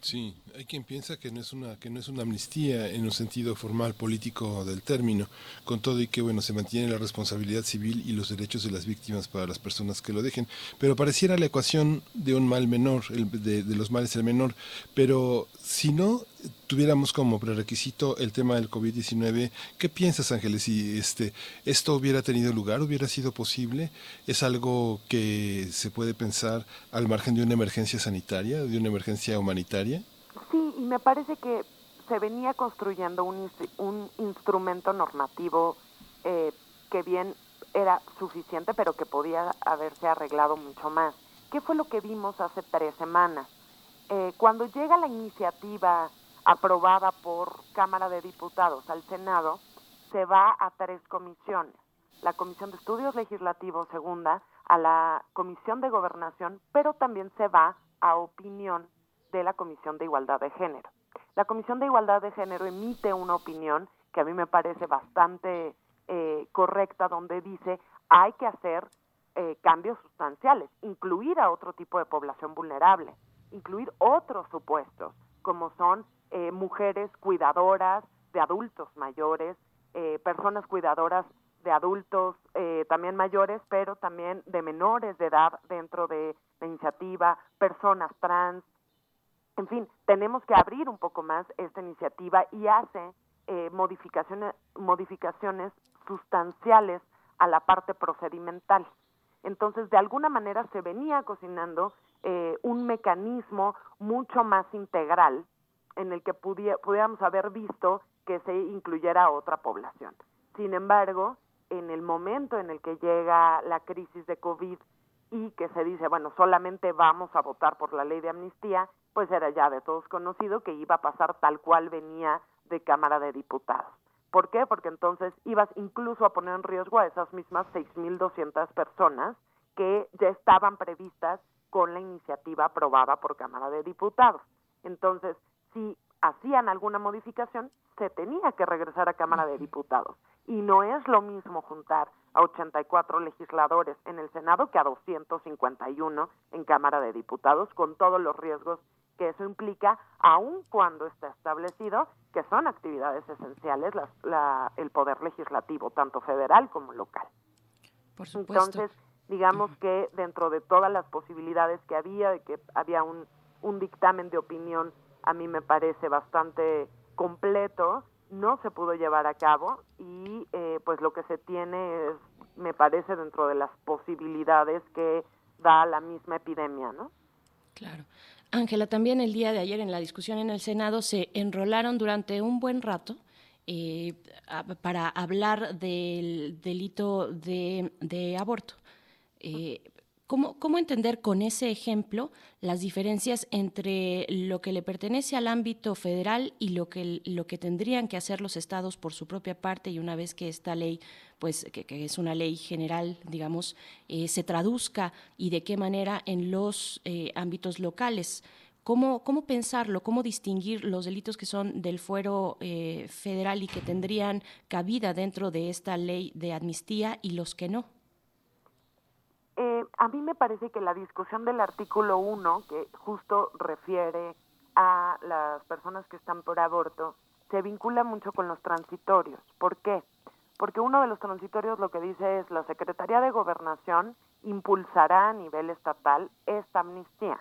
Sí, hay quien piensa que no es una que no es una amnistía en un sentido formal político del término, con todo y que bueno se mantiene la responsabilidad civil y los derechos de las víctimas para las personas que lo dejen, pero pareciera la ecuación de un mal menor, el, de, de los males el menor, pero si no tuviéramos como prerequisito el tema del COVID-19, ¿qué piensas, Ángeles? Si este, esto hubiera tenido lugar, hubiera sido posible, ¿es algo que se puede pensar al margen de una emergencia sanitaria, de una emergencia humanitaria? Sí, y me parece que se venía construyendo un, un instrumento normativo eh, que bien era suficiente, pero que podía haberse arreglado mucho más. ¿Qué fue lo que vimos hace tres semanas? Eh, cuando llega la iniciativa aprobada por Cámara de Diputados al Senado, se va a tres comisiones. La Comisión de Estudios Legislativos segunda, a la Comisión de Gobernación, pero también se va a opinión de la Comisión de Igualdad de Género. La Comisión de Igualdad de Género emite una opinión que a mí me parece bastante eh, correcta, donde dice hay que hacer eh, cambios sustanciales, incluir a otro tipo de población vulnerable, incluir otros supuestos, como son eh, mujeres cuidadoras de adultos mayores, eh, personas cuidadoras de adultos eh, también mayores, pero también de menores de edad dentro de la iniciativa, personas trans. En fin, tenemos que abrir un poco más esta iniciativa y hace modificaciones, modificaciones sustanciales a la parte procedimental. Entonces, de alguna manera se venía cocinando un mecanismo mucho más integral en el que pudiéramos haber visto que se incluyera a otra población. Sin embargo, en el momento en el que llega la crisis de COVID y que se dice, bueno, solamente vamos a votar por la ley de amnistía, pues era ya de todos conocido que iba a pasar tal cual venía de Cámara de Diputados. ¿Por qué? Porque entonces ibas incluso a poner en riesgo a esas mismas 6.200 personas que ya estaban previstas con la iniciativa aprobada por Cámara de Diputados. Entonces, si hacían alguna modificación, se tenía que regresar a Cámara de Diputados. Y no es lo mismo juntar a 84 legisladores en el Senado que a 251 en Cámara de Diputados, con todos los riesgos que eso implica, aun cuando está establecido que son actividades esenciales el poder legislativo, tanto federal como local. Por supuesto. Entonces, digamos que dentro de todas las posibilidades que había, de que había un, un dictamen de opinión a mí me parece bastante completo, no se pudo llevar a cabo y eh, pues lo que se tiene es, me parece dentro de las posibilidades que da la misma epidemia, ¿no? Claro. Ángela, también el día de ayer en la discusión en el Senado se enrolaron durante un buen rato eh, para hablar del delito de, aborto. Eh, ¿Cómo, entender con ese ejemplo las diferencias entre lo que le pertenece al ámbito federal y lo que, lo que tendrían que hacer los estados por su propia parte y una vez que esta ley, pues que, es una ley general, digamos, eh, se traduzca y de qué manera en los eh, ámbitos locales? ¿Cómo, ¿Cómo pensarlo? ¿Cómo distinguir los delitos que son del fuero eh, federal y que tendrían cabida dentro de esta ley de amnistía y los que no? Eh, a mí me parece que la discusión del artículo 1, que justo refiere a las personas que están por aborto, se vincula mucho con los transitorios. ¿Por qué? Porque uno de los transitorios lo que dice es la Secretaría de Gobernación impulsará a nivel estatal esta amnistía.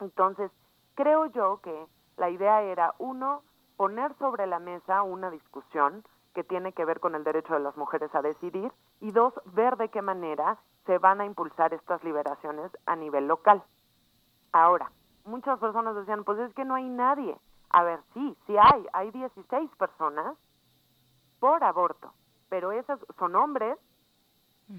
Entonces, creo yo que la idea era, uno, poner sobre la mesa una discusión que tiene que ver con el derecho de las mujeres a decidir y dos, ver de qué manera se van a impulsar estas liberaciones a nivel local. Ahora, muchas personas decían, pues es que no hay nadie. A ver, sí, sí hay, hay 16 personas por aborto, pero esos son hombres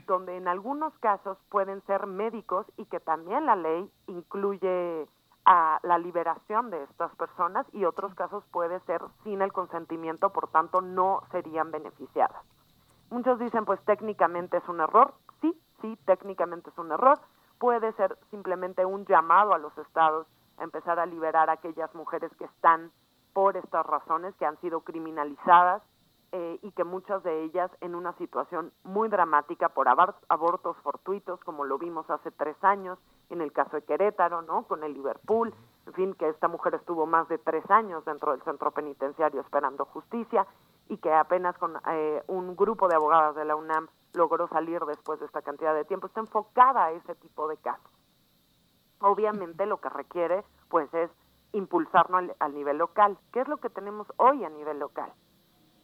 donde en algunos casos pueden ser médicos y que también la ley incluye a la liberación de estas personas y otros casos puede ser sin el consentimiento, por tanto no serían beneficiadas. Muchos dicen pues técnicamente es un error, sí, técnicamente es un error, puede ser simplemente un llamado a los estados a empezar a liberar a aquellas mujeres que están por estas razones, que han sido criminalizadas eh, y que muchas de ellas en una situación muy dramática por abortos fortuitos, como lo vimos hace tres años en el caso de Querétaro, ¿no? Con el Liverpool, en fin, que esta mujer estuvo más de tres años dentro del centro penitenciario esperando justicia y que apenas con eh, un grupo de abogadas de la UNAM logró salir después de esta cantidad de tiempo. Está enfocada a ese tipo de casos. Obviamente lo que requiere pues es impulsarlo al, nivel local. ¿Qué es lo que tenemos hoy a nivel local?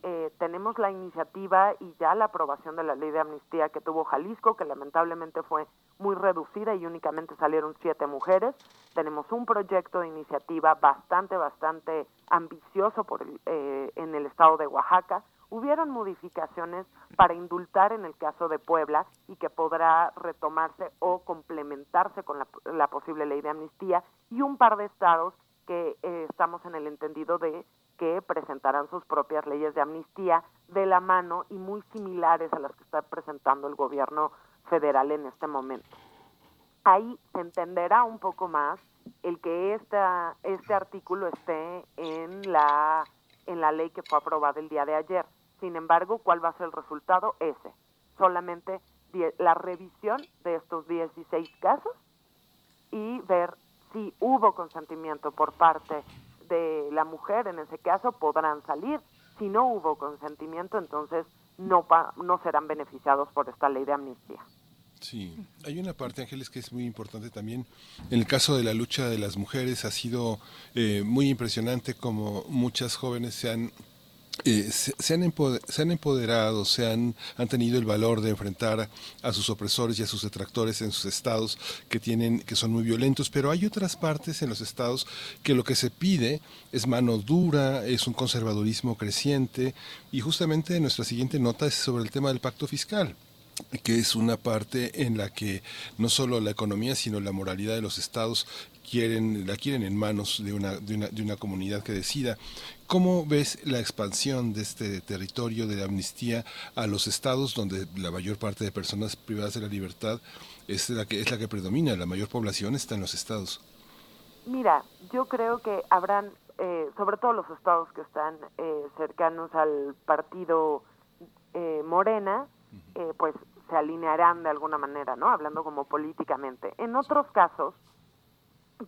Eh, tenemos la iniciativa y ya la aprobación de la ley de amnistía que tuvo Jalisco, que lamentablemente fue muy reducida y únicamente salieron siete mujeres. Tenemos un proyecto de iniciativa bastante, bastante ambicioso por eh, en el estado de Oaxaca, hubieron modificaciones para indultar en el caso de Puebla y que podrá retomarse o complementarse con la, posible ley de amnistía y un par de estados que eh, estamos en el entendido de que presentarán sus propias leyes de amnistía de la mano y muy similares a las que está presentando el gobierno federal en este momento. Ahí se entenderá un poco más el que esta, este artículo esté en la, en la ley que fue aprobada el día de ayer. Sin embargo, ¿cuál va a ser el resultado? Ese. Solamente la revisión de estos 16 casos y ver si hubo consentimiento por parte de la mujer, en ese caso podrán salir. Si no hubo consentimiento, entonces no, no serán beneficiados por esta ley de amnistía. Sí, hay una parte, Ángeles, que es muy importante también. En el caso de la lucha de las mujeres ha sido eh, muy impresionante como muchas jóvenes se han eh, se, han empoderado, se han, han tenido el valor de enfrentar a sus opresores y a sus detractores en sus estados que tienen que son muy violentos, pero hay otras partes en los estados que lo que se pide es mano dura, es un conservadurismo creciente. Y justamente nuestra siguiente nota es sobre el tema del pacto fiscal que es una parte en la que no solo la economía, sino la moralidad de los estados quieren, la quieren en manos de una, de una, de una comunidad que decida. ¿Cómo ves la expansión de este territorio de amnistía a los estados donde la mayor parte de personas privadas de la libertad es la que es la que predomina, la mayor población está en los estados? Mira, yo creo que habrán, eh, sobre todo los estados que están eh, cercanos al partido eh, Morena, pues se alinearán de alguna manera, ¿no? Hablando como políticamente. En otros casos,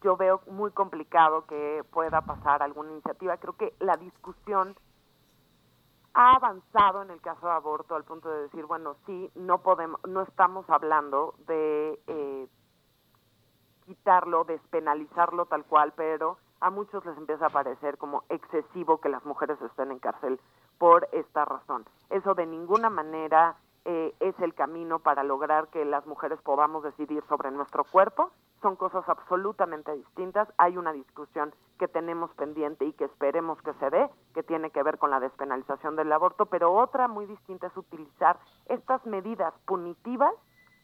yo veo muy complicado que pueda pasar alguna iniciativa. Creo que la discusión ha avanzado en el caso de aborto al punto de decir, bueno, sí, no podemos, no estamos hablando de eh, quitarlo, despenalizarlo tal cual, pero a muchos les empieza a parecer como excesivo que las mujeres estén en cárcel por esta razón. Eso de ninguna manera eh, es el camino para lograr que las mujeres podamos decidir sobre nuestro cuerpo. Son cosas absolutamente distintas. Hay una discusión que tenemos pendiente y que esperemos que se dé, que tiene que ver con la despenalización del aborto, pero otra muy distinta es utilizar estas medidas punitivas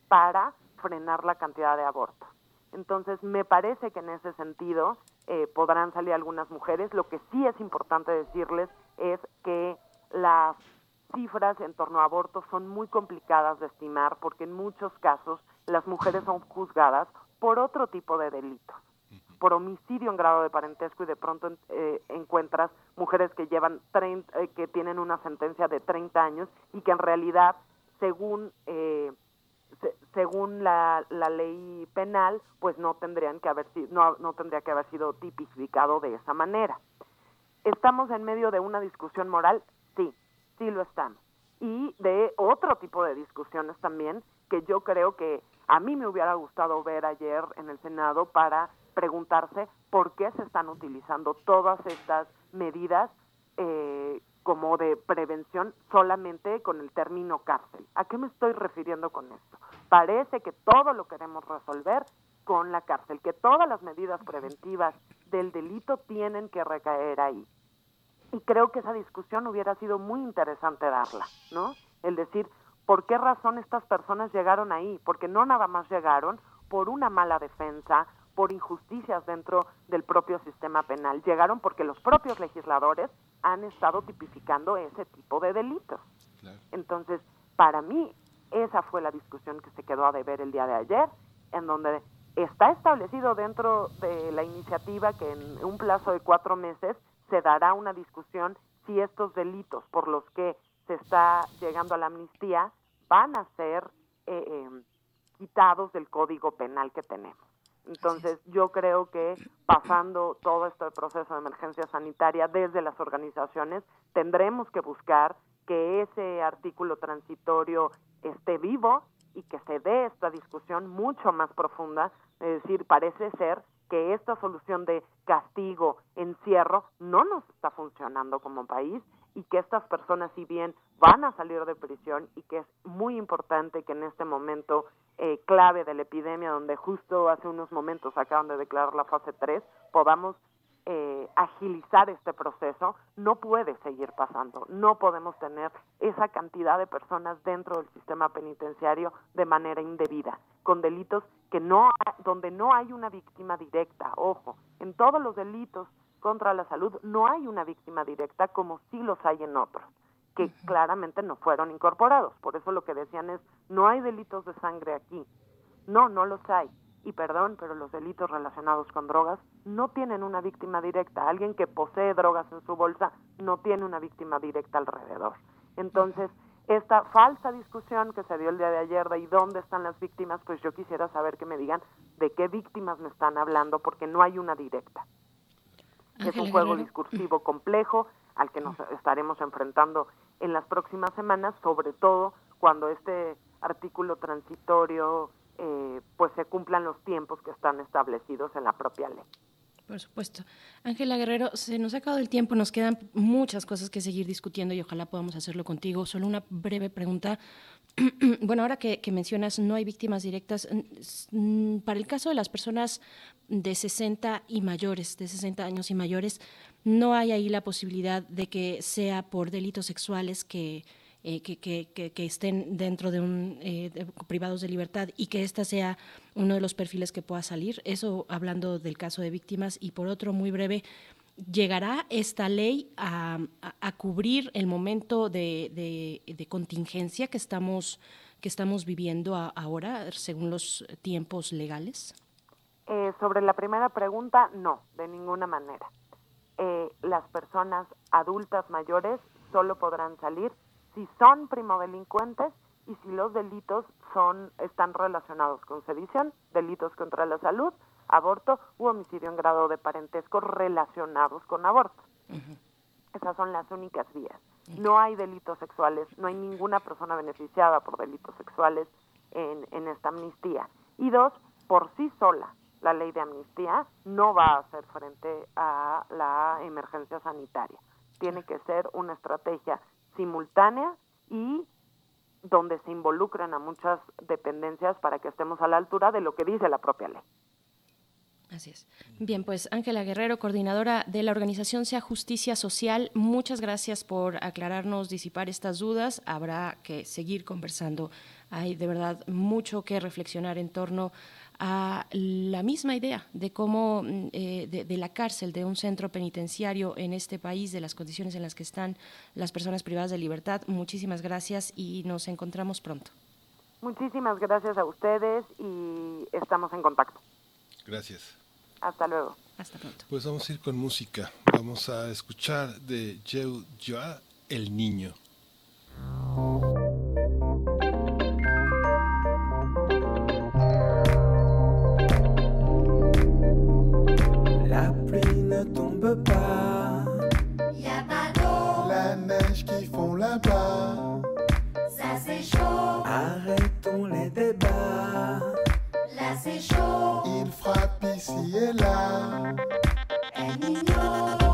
para frenar la cantidad de abortos. Entonces, me parece que en ese sentido eh, podrán salir algunas mujeres. Lo que sí es importante decirles es que las cifras en torno a abortos son muy complicadas de estimar porque en muchos casos las mujeres son juzgadas por otro tipo de delitos, por homicidio en grado de parentesco y de pronto eh, encuentras mujeres que llevan 30, eh, que tienen una sentencia de 30 años y que en realidad según eh, se- según la, la ley penal pues no tendrían que haber sido no, no tendría que haber sido tipificado de esa manera. Estamos en medio de una discusión moral sí lo estamos y de otro tipo de discusiones también que yo creo que a mí me hubiera gustado ver ayer en el Senado para preguntarse por qué se están utilizando todas estas medidas eh, como de prevención solamente con el término cárcel. ¿A qué me estoy refiriendo con esto? Parece que todo lo queremos resolver con la cárcel, que todas las medidas preventivas del delito tienen que recaer ahí y creo que esa discusión hubiera sido muy interesante darla, ¿no? El decir, ¿por qué razón estas personas llegaron ahí? Porque no nada más llegaron por una mala defensa, por injusticias dentro del propio sistema penal, llegaron porque los propios legisladores han estado tipificando ese tipo de delitos. Entonces, para mí, esa fue la discusión que se quedó a deber el día de ayer, en donde está establecido dentro de la iniciativa que en un plazo de cuatro meses se dará una discusión si estos delitos por los que se está llegando a la amnistía van a ser eh, eh, quitados del código penal que tenemos. Entonces, yo creo que pasando todo este proceso de emergencia sanitaria desde las organizaciones, tendremos que buscar que ese artículo transitorio esté vivo y que se dé esta discusión mucho más profunda. Es decir, parece ser que esta solución de castigo, encierro, no nos está funcionando como país y que estas personas, si bien van a salir de prisión y que es muy importante que en este momento eh, clave de la epidemia, donde justo hace unos momentos acaban de declarar la fase 3, podamos eh, agilizar este proceso, no puede seguir pasando. No podemos tener esa cantidad de personas dentro del sistema penitenciario de manera indebida, con delitos que no, ha- donde no hay una víctima directa. Ojo, en todos los delitos contra la salud no hay una víctima directa como sí los hay en otros que claramente no fueron incorporados. Por eso lo que decían es, no hay delitos de sangre aquí. No, no los hay. Y perdón, pero los delitos relacionados con drogas no tienen una víctima directa. Alguien que posee drogas en su bolsa no tiene una víctima directa alrededor. Entonces, esta falsa discusión que se dio el día de ayer de ¿y dónde están las víctimas? Pues yo quisiera saber que me digan de qué víctimas me están hablando porque no hay una directa. es un juego Guerrero. discursivo complejo al que nos estaremos enfrentando en las próximas semanas, sobre todo cuando este artículo transitorio eh, pues se cumplan los tiempos que están establecidos en la propia ley. Por supuesto. Ángela Guerrero, se nos ha acabado el tiempo, nos quedan muchas cosas que seguir discutiendo y ojalá podamos hacerlo contigo. Solo una breve pregunta. bueno, ahora que, que mencionas no hay víctimas directas, para el caso de las personas de 60 y mayores, de 60 años y mayores, no hay ahí la posibilidad de que sea por delitos sexuales que, eh, que, que- que- que estén dentro de un eh, privados de libertad y que esta sea uno de los perfiles que pueda salir. Eso hablando del caso de víctimas y por otro muy breve. ¿Llegará esta ley a, a- cubrir el momento de contingencia que estamos, que estamos viviendo a- ahora, según los tiempos legales? Eh, sobre la primera pregunta, no, de ninguna manera. Eh, las personas adultas mayores solo podrán salir si son primodelincuentes y si los delitos son están relacionados con sedición, delitos contra la salud, aborto u homicidio en grado de parentesco relacionados con aborto. Esas son las únicas vías. No hay delitos sexuales, no hay ninguna persona beneficiada por delitos sexuales en, en esta amnistía. Y dos, por sí sola, la ley de amnistía no va a hacer frente a la emergencia sanitaria. Tiene que ser una estrategia simultánea y donde se involucren a muchas dependencias para que estemos a la altura de lo que dice la propia ley. Así es. Bien, pues Ángela Guerrero, coordinadora de la organización Sea Justicia Social, muchas gracias por aclararnos, disipar estas dudas. Habrá que seguir conversando. Hay de verdad mucho que reflexionar en torno a la misma idea de cómo, mm, eh, de, de, la cárcel, de un centro penitenciario en este país, de las condiciones en las que están las personas privadas de libertad. Muchísimas gracias y nos encontramos pronto. Muchísimas gracias a ustedes y estamos en contacto. Gracias. Hasta luego. Hasta pronto. Pues vamos a ir con música. Vamos a escuchar de Jeu Joa, El Niño. Tombe pas. Y a pas d'eau. La neige qui fond là-bas. Ça c'est chaud. Arrêtons les débats. Là c'est chaud. Il frappe ici et là. El Niño.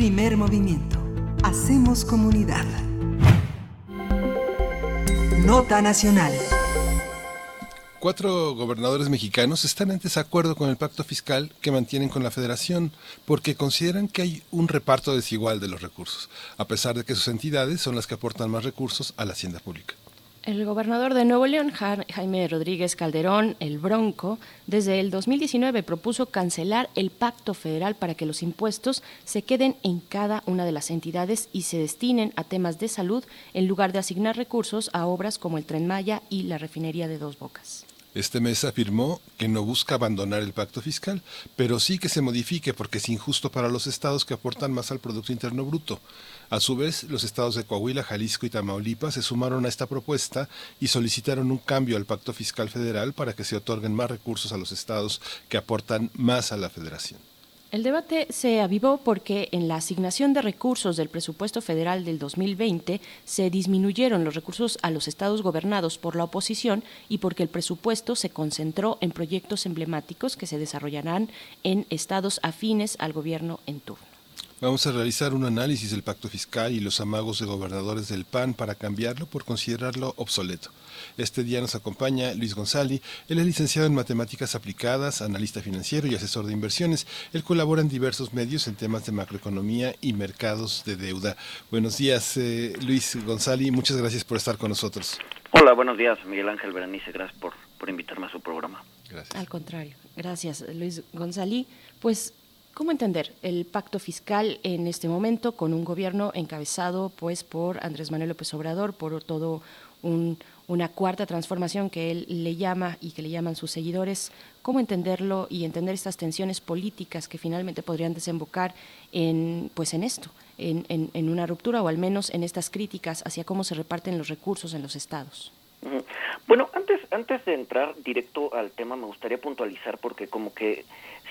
Primer movimiento. Hacemos comunidad. Nota nacional. Cuatro gobernadores mexicanos están en desacuerdo con el pacto fiscal que mantienen con la federación porque consideran que hay un reparto desigual de los recursos, a pesar de que sus entidades son las que aportan más recursos a la hacienda pública. El gobernador de Nuevo León, Ja- Jaime Rodríguez Calderón, el Bronco, desde el 2019 propuso cancelar el pacto federal para que los impuestos se queden en cada una de las entidades y se destinen a temas de salud en lugar de asignar recursos a obras como el Tren Maya y la refinería de Dos Bocas. Este mes afirmó que no busca abandonar el pacto fiscal, pero sí que se modifique porque es injusto para los estados que aportan más al Producto Interno Bruto. A su vez, los estados de Coahuila, Jalisco y Tamaulipas se sumaron a esta propuesta y solicitaron un cambio al pacto fiscal federal para que se otorguen más recursos a los estados que aportan más a la federación. El debate se avivó porque en la asignación de recursos del presupuesto federal del 2020 se disminuyeron los recursos a los estados gobernados por la oposición y porque el presupuesto se concentró en proyectos emblemáticos que se desarrollarán en estados afines al gobierno en turno. Vamos a realizar un análisis del pacto fiscal y los amagos de gobernadores del PAN para cambiarlo por considerarlo obsoleto. Este día nos acompaña Luis González. Él es licenciado en matemáticas aplicadas, analista financiero y asesor de inversiones. Él colabora en diversos medios en temas de macroeconomía y mercados de deuda. Buenos días, eh, Luis González. Muchas gracias por estar con nosotros. Hola, buenos días, Miguel Ángel Berenice. Gracias por, por invitarme a su programa. Gracias. Al contrario, gracias Luis González. Pues, ¿cómo entender el pacto fiscal en este momento con un gobierno encabezado pues por Andrés Manuel López Obrador, por todo un- una cuarta transformación que él le llama y que le llaman sus seguidores? ¿Cómo entenderlo y entender estas tensiones políticas que finalmente podrían desembocar en pues en esto, en, en- en una ruptura o al menos en estas críticas hacia cómo se reparten los recursos en los estados? Bueno, antes, antes de entrar directo al tema, me gustaría puntualizar porque como que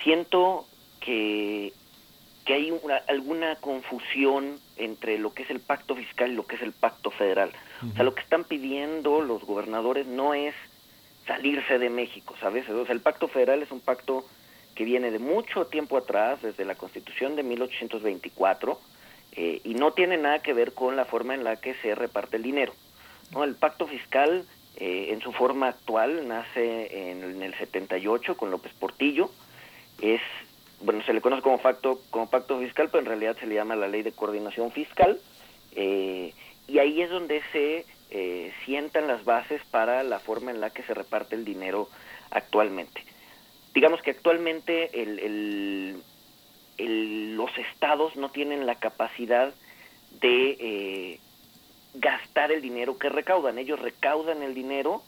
siento que, que hay una- alguna confusión entre lo que es el pacto fiscal y lo que es el pacto federal. O sea, lo que están pidiendo los gobernadores no es salirse de México, ¿sabes? O sea, el pacto federal es un pacto que viene de mucho tiempo atrás, desde la Constitución de 1824, eh, y no tiene nada que ver con la forma en la que se reparte el dinero. ¿no? El pacto fiscal, eh, en su forma actual, nace en, en el 78 con López Portillo. Es, bueno, se le conoce como pacto, como pacto fiscal, pero en realidad se le llama la Ley de Coordinación Fiscal. eh, y ahí es donde se eh, sientan las bases para la forma en la que se reparte el dinero actualmente. Digamos que actualmente el, los estados no tienen la capacidad de eh, gastar el dinero que recaudan. Ellos recaudan el dinero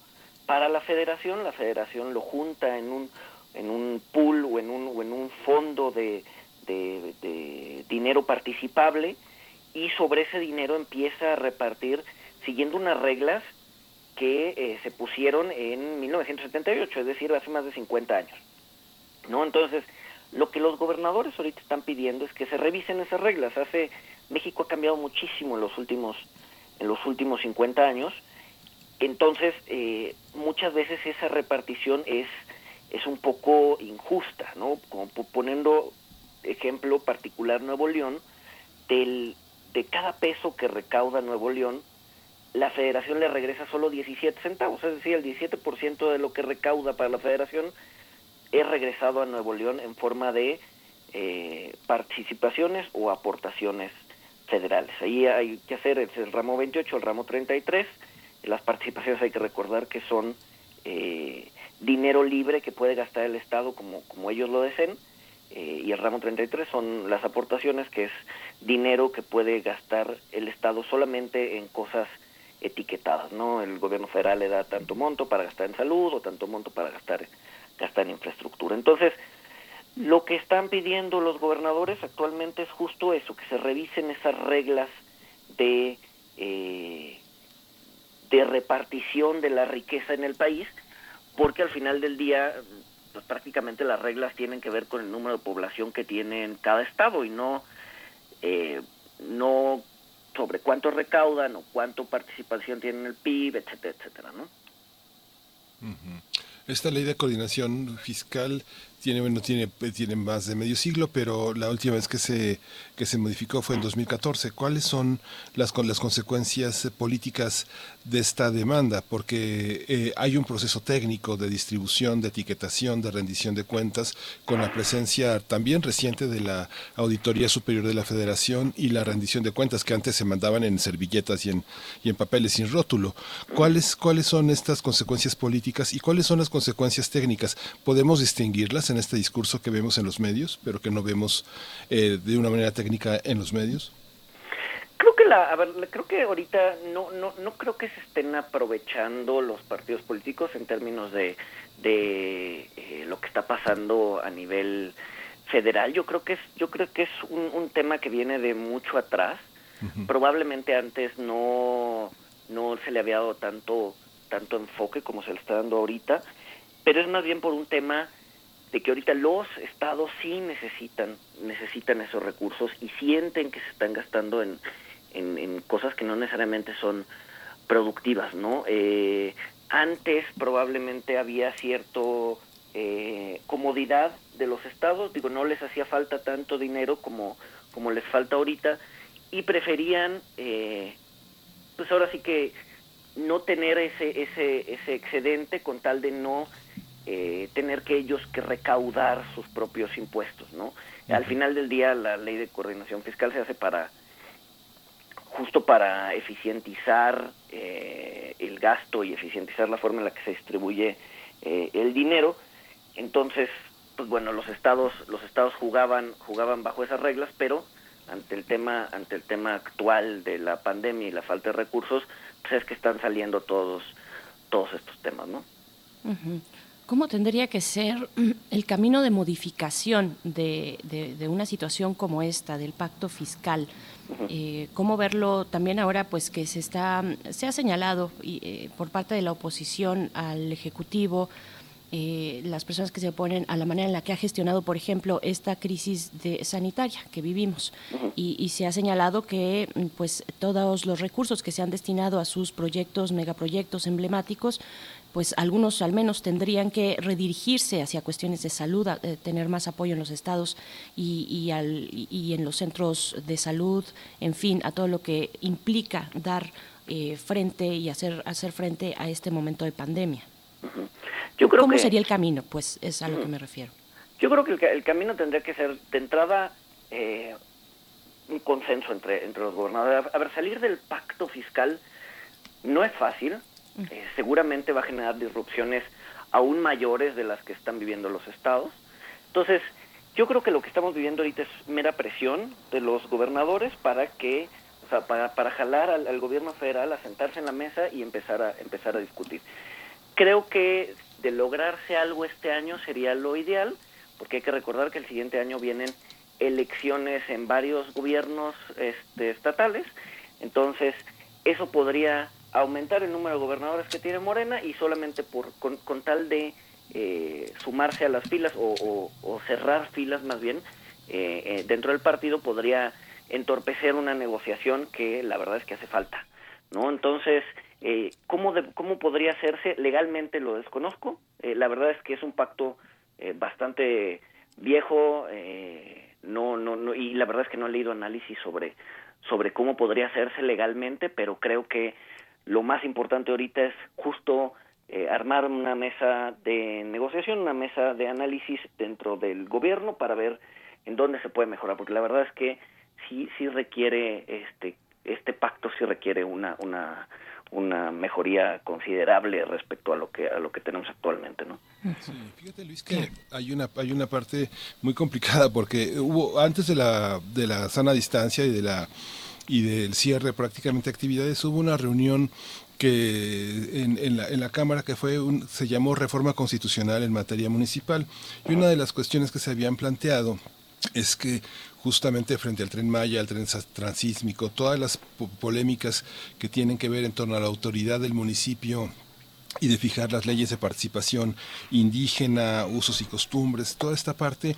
para la federación, la federación lo junta en un, en un pool o en un, o en un fondo de dinero participable y sobre ese dinero empieza a repartir siguiendo unas reglas que eh, se pusieron en 1978, es decir, hace más de 50 años. ¿no? Entonces, lo que los gobernadores ahorita están pidiendo es que se revisen esas reglas. Hace México ha cambiado muchísimo en los últimos en los últimos 50 años. Entonces, eh, muchas veces esa repartición es es un poco injusta, ¿no? Como po- poniendo ejemplo particular Nuevo León, del, de cada peso que recauda Nuevo León, la federación le regresa solo 17 centavos, es decir, el 17% de lo que recauda para la federación es regresado a Nuevo León en forma de eh, participaciones o aportaciones federales. Ahí hay que hacer es el ramo 28, el ramo 33. Las participaciones hay que recordar que son eh, dinero libre que puede gastar el Estado como, como ellos lo deseen. Eh, y el ramo 33 son las aportaciones, que es dinero que puede gastar el Estado solamente en cosas etiquetadas, ¿no? El gobierno federal le da tanto monto para gastar en salud o tanto monto para gastar, gastar en infraestructura. Entonces, lo que están pidiendo los gobernadores actualmente es justo eso, que se revisen esas reglas de, eh, de repartición de la riqueza en el país, porque al final del día pues prácticamente las reglas tienen que ver con el número de población que tiene en cada estado y no eh, no sobre cuánto recaudan o cuánto participación tienen en el PIB, etcétera, etcétera, ¿no? Esta ley de coordinación fiscal tiene, bueno, tiene, tiene más de medio siglo, pero la última vez que se, que se modificó fue en 2014. ¿Cuáles son las, con las consecuencias políticas de esta demanda? Porque eh, hay un proceso técnico de distribución, de etiquetación, de rendición de cuentas, con la presencia también reciente de la Auditoría Superior de la Federación y la rendición de cuentas que antes se mandaban en servilletas y en, y en papeles sin rótulo. ¿Cuáles, ¿Cuáles son estas consecuencias políticas y cuáles son las consecuencias técnicas? ¿Podemos distinguirlas en este discurso que vemos en los medios, pero que no vemos eh, de una manera técnica en los medios? Creo que la, a ver, creo que ahorita no, no, no creo que se estén aprovechando los partidos políticos en términos de, de eh, lo que está pasando a nivel federal. Yo creo que es, yo creo que es un, un tema que viene de mucho atrás. Probablemente antes no, no se le había dado tanto, tanto enfoque como se le está dando ahorita, pero es más bien por un tema de que ahorita los estados sí necesitan necesitan esos recursos y sienten que se están gastando en, en, cosas que no necesariamente son productivas, ¿no? Eh, antes probablemente había cierto eh, comodidad de los estados, digo, no les hacía falta tanto dinero como, como les falta ahorita y preferían, eh, pues ahora sí que no tener ese, ese, ese excedente con tal de no eh, tener que ellos que recaudar sus propios impuestos, ¿no? Al final del día la ley de coordinación fiscal se hace para justo para eficientizar eh, el gasto y eficientizar la forma en la que se distribuye eh, el dinero. Entonces, pues bueno, los estados los estados jugaban jugaban bajo esas reglas, pero ante el tema ante el tema actual de la pandemia y la falta de recursos, pues es que están saliendo todos todos estos temas, ¿no? Ujú. ¿Cómo tendría que ser el camino de modificación de, de- de una situación como esta, del pacto fiscal? Eh, ¿Cómo verlo también ahora, pues que se está, se ha señalado eh, por parte de la oposición al ejecutivo, eh, las personas que se oponen a la manera en la que ha gestionado, por ejemplo, esta crisis de sanitaria que vivimos, y, y se ha señalado que, mm, pues, todos los recursos que se han destinado a sus proyectos, megaproyectos emblemáticos, pues algunos al menos tendrían que redirigirse hacia cuestiones de salud, eh, tener más apoyo en los estados y, y al- y- en los centros de salud, en fin, a todo lo que implica dar eh, frente y hacer, hacer frente a este momento de pandemia. Yo creo ¿Cómo que- sería el camino? Pues es a lo que me refiero. Yo creo que el camino tendría que ser, de entrada, eh, un consenso entre, entre los gobernadores. A ver, salir del pacto fiscal no es fácil. Eh, seguramente va a generar disrupciones aún mayores de las que están viviendo los estados. Entonces, yo creo que lo que estamos viviendo ahorita es mera presión de los gobernadores para que, o sea, para, para jalar al, al gobierno federal a sentarse en la mesa y empezar a, empezar a discutir. Creo que de lograrse algo este año sería lo ideal, porque hay que recordar que el siguiente año vienen elecciones en varios gobiernos este, estatales, entonces eso podría aumentar el número de gobernadores que tiene Morena y solamente por con, tal de eh, sumarse a las filas o, cerrar filas más bien eh, eh, dentro del partido podría entorpecer una negociación que la verdad es que hace falta, ¿no? Entonces, eh, ¿cómo, de- ¿cómo podría hacerse? Legalmente lo desconozco. La verdad es que es un pacto bastante viejo, no, no, no, y la verdad es que no he leído análisis sobre, sobre cómo podría hacerse legalmente, pero creo que lo más importante ahorita es justo eh, armar una mesa de negociación, una mesa de análisis dentro del gobierno para ver en dónde se puede mejorar, porque la verdad es que sí, sí requiere este, este pacto sí requiere una, una, una mejoría considerable respecto a lo que a lo que tenemos actualmente, ¿no? Fíjate Luis que hay una hay una parte muy complicada porque hubo antes de la de la sana distancia y de la y del cierre prácticamente de actividades. Hubo una reunión que en, la, Cámara que fue un- se llamó Reforma Constitucional en materia municipal. Y una de las cuestiones que se habían planteado es que justamente frente al tren Maya, al tren transísmico, todas las po- polémicas que tienen que ver en torno a la autoridad del municipio y de fijar las leyes de participación indígena, usos y costumbres, toda esta parte,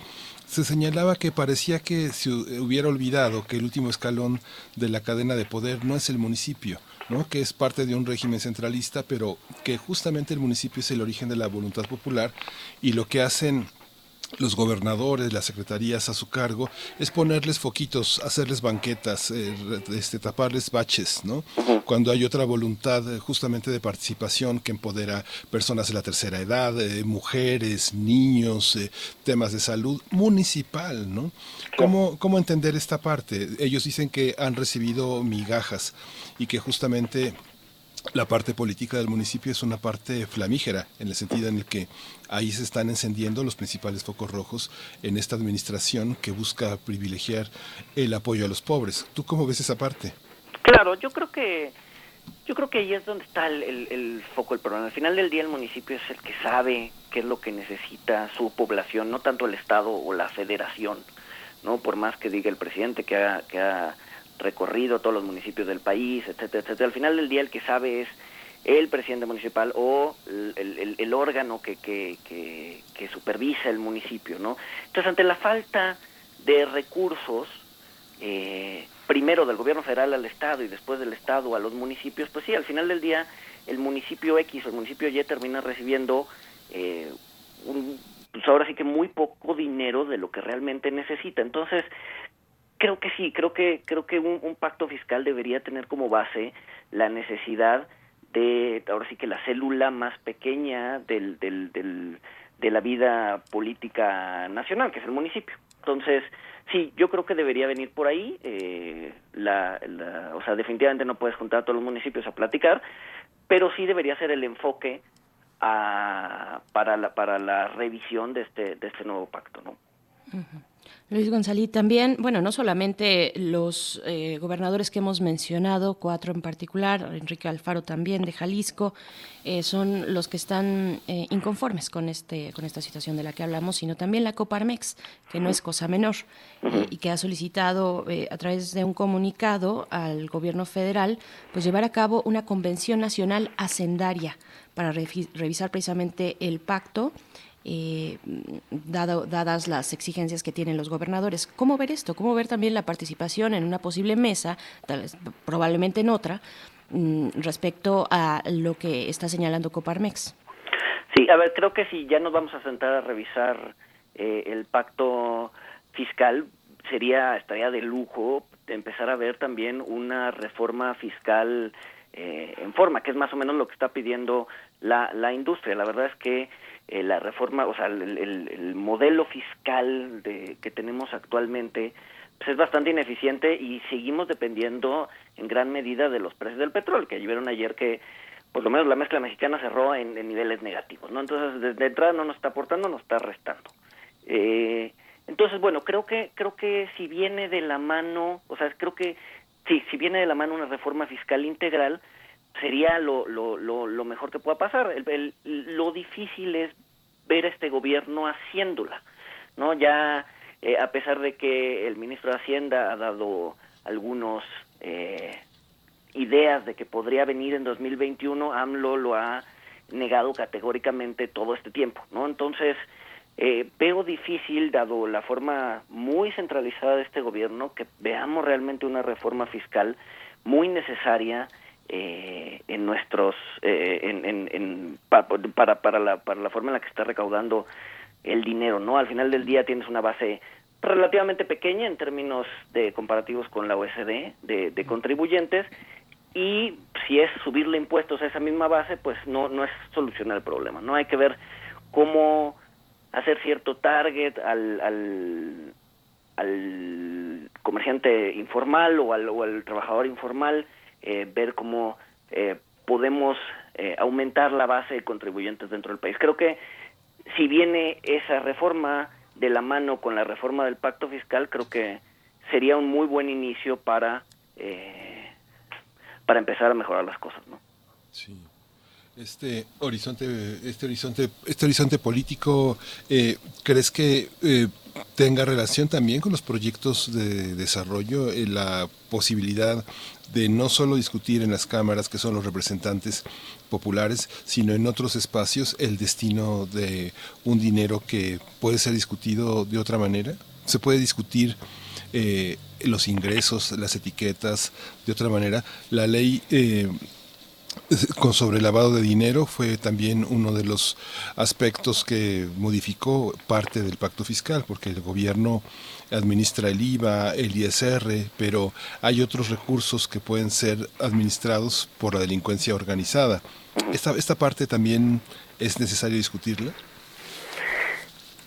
se señalaba que parecía que se hu- hubiera olvidado que el último escalón de la cadena de poder no es el municipio, ¿no? que es parte de un régimen centralista, pero que justamente el municipio es el origen de la voluntad popular y lo que hacen los gobernadores, las secretarías a su cargo, es ponerles foquitos, hacerles banquetas, eh, este, taparles baches, ¿no? Cuando hay otra voluntad eh, justamente de participación que empodera personas de la tercera edad, eh, mujeres, niños, eh, temas de salud municipal, ¿no? ¿Cómo, ¿Cómo entender esta parte? Ellos dicen que han recibido migajas y que justamente la parte política del municipio es una parte flamígera, en el sentido en el que ahí se están encendiendo los principales focos rojos en esta administración que busca privilegiar el apoyo a los pobres. ¿Tú cómo ves esa parte? Claro, yo creo que yo creo que ahí es donde está el, el- el foco del problema. Al final del día el municipio es el que sabe qué es lo que necesita su población, no tanto el Estado o la Federación, no por más que diga el presidente que ha, que ha recorrido todos los municipios del país, etcétera, etcétera. Al final del día el que sabe es el presidente municipal o el, órgano que, que, que, que supervisa el municipio, ¿no? Entonces, ante la falta de recursos, eh, primero del gobierno federal al Estado y después del Estado a los municipios, pues sí, al final del día el municipio X o el municipio Y termina recibiendo eh, un, pues ahora sí que muy poco dinero de lo que realmente necesita. Entonces, creo que sí, creo que creo que un, pacto fiscal debería tener como base la necesidad de ahora sí que la célula más pequeña del, del, del- de la vida política nacional, que es el municipio. Entonces, sí, yo creo que debería venir por ahí. eh, la, la- o sea, definitivamente no puedes juntar a todos los municipios a platicar, pero sí debería ser el enfoque a- para la para la revisión de este de este nuevo pacto, ¿no? Luis González también, bueno, no solamente los eh, gobernadores que hemos mencionado, cuatro en particular, Enrique Alfaro también de Jalisco, eh, son los que están eh, inconformes con este con esta situación de la que hablamos, sino también la Coparmex, que no es cosa menor y que ha solicitado a través de un comunicado al gobierno federal, pues llevar a cabo una convención nacional hacendaria para revisar precisamente el pacto eh, dado, dadas las exigencias que tienen los gobernadores. ¿Cómo ver esto? ¿Cómo ver también la participación en una posible mesa, tal vez, probablemente en otra, mm, respecto a lo que está señalando Coparmex? Sí, a ver, creo que si ya nos vamos a sentar a revisar eh, el pacto fiscal, sería, estaría de lujo empezar a ver también una reforma fiscal eh, en forma, que es más o menos lo que está pidiendo la, la industria. La verdad es que eh, la reforma, o sea, el, el- el modelo fiscal de, que tenemos actualmente pues es bastante ineficiente y seguimos dependiendo en gran medida de los precios del petróleo, que vieron ayer que por lo menos la mezcla mexicana cerró en, en niveles negativos, ¿no? Entonces, desde entrada no nos está aportando, nos está restando. Eh, entonces, bueno, creo que creo que si viene de la mano, o sea, creo que sí, si viene de la mano una reforma fiscal integral, sería lo, lo, lo, mejor que pueda pasar. El- lo difícil es ver a este gobierno haciéndola, ¿no? Ya, eh, a pesar de que el ministro de Hacienda ha dado algunos eh, ideas de que podría venir en 2021, AMLO lo ha negado categóricamente todo este tiempo, ¿no? Entonces, eh, veo difícil, dado la forma muy centralizada de este gobierno, que veamos realmente una reforma fiscal muy necesaria eh, en nuestros, eh, en, en- en- pa- para, para, la, para la forma en la que está recaudando el dinero, ¿no? Al final del día tienes una base relativamente pequeña en términos de comparativos con la OSD de, de contribuyentes y si es subirle impuestos a esa misma base, pues no no es solucionar el problema, no hay que ver cómo hacer cierto target al, al, al comerciante informal o al, o al trabajador informal, eh, ver cómo eh, podemos eh, aumentar la base de contribuyentes dentro del país. Creo que si viene esa reforma de la mano con la reforma del pacto fiscal, creo que sería un muy buen inicio para eh, para empezar a mejorar las cosas. Sí. Este horizonte, este horizonte, este horizonte político, eh, ¿crees que eh, tenga relación también con los proyectos de desarrollo, la posibilidad de no solo discutir en las cámaras que son los representantes populares, sino en otros espacios el destino de un dinero que puede ser discutido de otra manera? ¿Se puede discutir eh, los ingresos, las etiquetas de otra manera? La ley... eh, con sobre lavado de dinero fue también uno de los aspectos que modificó parte del pacto fiscal, porque el gobierno administra el IVA, el ISR, pero hay otros recursos que pueden ser administrados por la delincuencia organizada. Esta, esta parte también es necesario discutirla.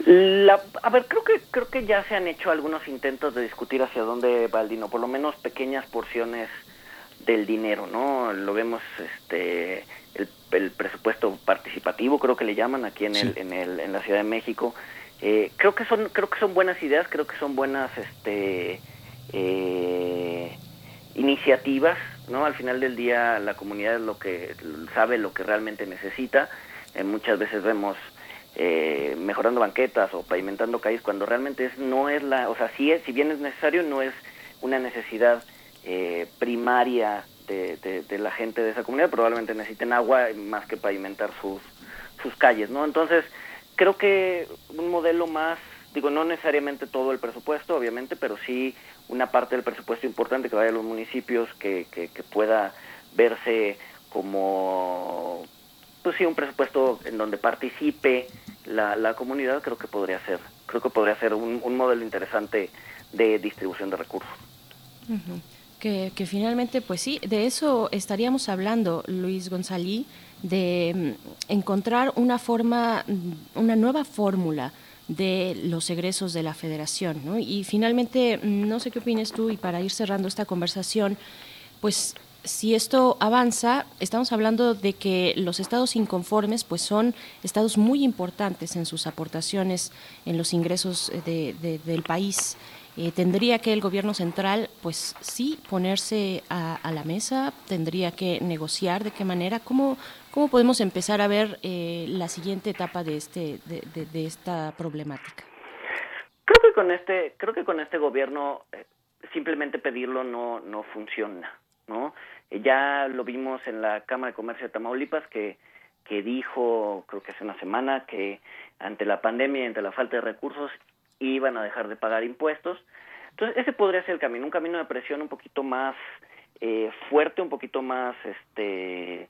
La, a ver, creo que creo que ya se han hecho algunos intentos de discutir hacia dónde va el dinero, por lo menos pequeñas porciones del dinero, ¿no? Lo vemos, este, el, el presupuesto participativo, creo que le llaman aquí en el, en el, en la Ciudad de México. Eh, creo que son, creo que son buenas ideas, creo que son buenas, este, eh, iniciativas, ¿no? Al final del día la comunidad es lo que sabe lo que realmente necesita. Eh, muchas veces vemos eh, mejorando banquetas o pavimentando calles cuando realmente es no es la, o sea, sí es, si bien es necesario, no es una necesidad eh, primaria de, de, la gente de esa comunidad. Probablemente necesiten agua más que pavimentar sus sus calles, ¿no? Entonces creo que un modelo más digo, no necesariamente todo el presupuesto, obviamente, pero sí una parte del presupuesto importante que vaya a los municipios, que, que, que pueda verse como, pues sí, un presupuesto en donde participe la, la comunidad, creo que podría ser, creo que podría ser un, un modelo interesante de distribución de recursos. Que, que finalmente, pues sí, de eso estaríamos hablando, Luis González, de mm, encontrar una forma, mm, una nueva fórmula de los egresos de la federación. ¿no? Y finalmente, mm, no sé qué opinas tú, y para ir cerrando esta conversación, pues si esto avanza, estamos hablando de que los estados inconformes pues son estados muy importantes en sus aportaciones en los ingresos de- de- del país. Eh, tendría que el gobierno central, pues sí, ponerse a, a la mesa, tendría que negociar de qué manera, cómo, cómo podemos empezar a ver eh, la siguiente etapa de este, de, de- de esta problemática. Creo que con este, creo que con este gobierno eh, simplemente pedirlo no, no funciona, ¿no? Eh, ya lo vimos en la Cámara de Comercio de Tamaulipas que, que dijo, creo que hace una semana, que ante la pandemia y ante la falta de recursos iban a dejar de pagar impuestos. Entonces, ese podría ser el camino, un camino de presión un poquito más eh, fuerte, un poquito más, este,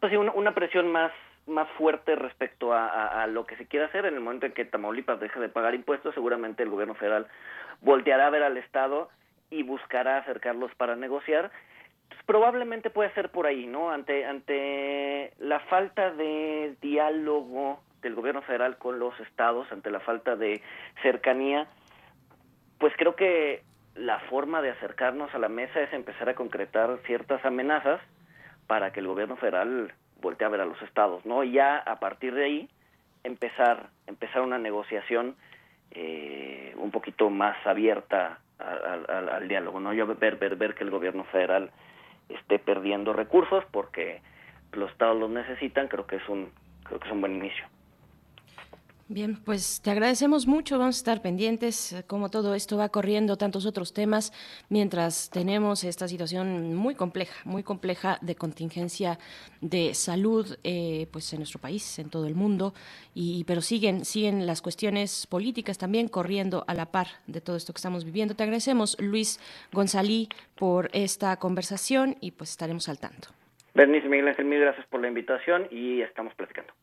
pues sí, una, una presión más más fuerte respecto a, a- lo que se quiere hacer en el momento en que Tamaulipas deje de pagar impuestos, seguramente el gobierno federal volteará a ver al Estado y buscará acercarlos para negociar. Pues, probablemente puede ser por ahí, ¿no? Ante ante la falta de diálogo del gobierno federal con los estados, ante la falta de cercanía, pues creo que la forma de acercarnos a la mesa es empezar a concretar ciertas amenazas para que el gobierno federal voltee a ver a los estados, ¿no? Y ya a partir de ahí empezar empezar una negociación eh, un poquito más abierta al, diálogo, ¿no? Yo ver, ver ver que el gobierno federal esté perdiendo recursos porque los estados los necesitan, creo que es un creo que es un buen inicio. Bien, pues te agradecemos mucho, vamos a estar pendientes eh, cómo todo esto va corriendo, tantos otros temas, mientras tenemos esta situación muy compleja, muy compleja de contingencia de salud, eh, pues en nuestro país, en todo el mundo, y pero siguen, siguen las cuestiones políticas también corriendo a la par de todo esto que estamos viviendo. Te agradecemos, Luis González, por esta conversación y pues estaremos al tanto. Bernice Miguel Ángel, mil gracias por la invitación y estamos platicando.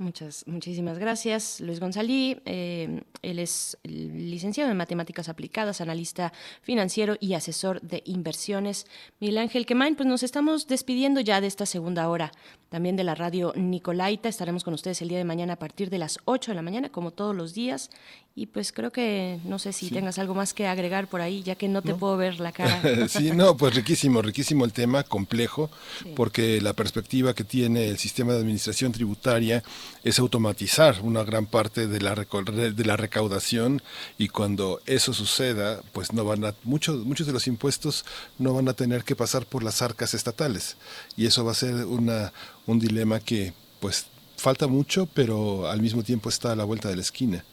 Muchas, muchísimas gracias, Luis González. Eh, él es licenciado en Matemáticas Aplicadas, analista financiero y asesor de inversiones. Miguel Ángel Quemain, pues nos estamos despidiendo ya de esta segunda hora, también de la radio Nicolaita. Estaremos con ustedes el día de mañana a partir de las 8 de la mañana, como todos los días. Y pues creo que, no sé si tengas algo más que agregar por ahí, ya que no te puedo ver la cara. sí, no, pues riquísimo, riquísimo el tema, complejo, porque la perspectiva que tiene el sistema de administración tributaria es automatizar una gran parte de la, de la recaudación y cuando eso suceda, pues no van a, muchos, muchos de los impuestos no van a tener que pasar por las arcas estatales y eso va a ser una, un dilema que pues falta mucho, pero al mismo tiempo está a la vuelta de la esquina.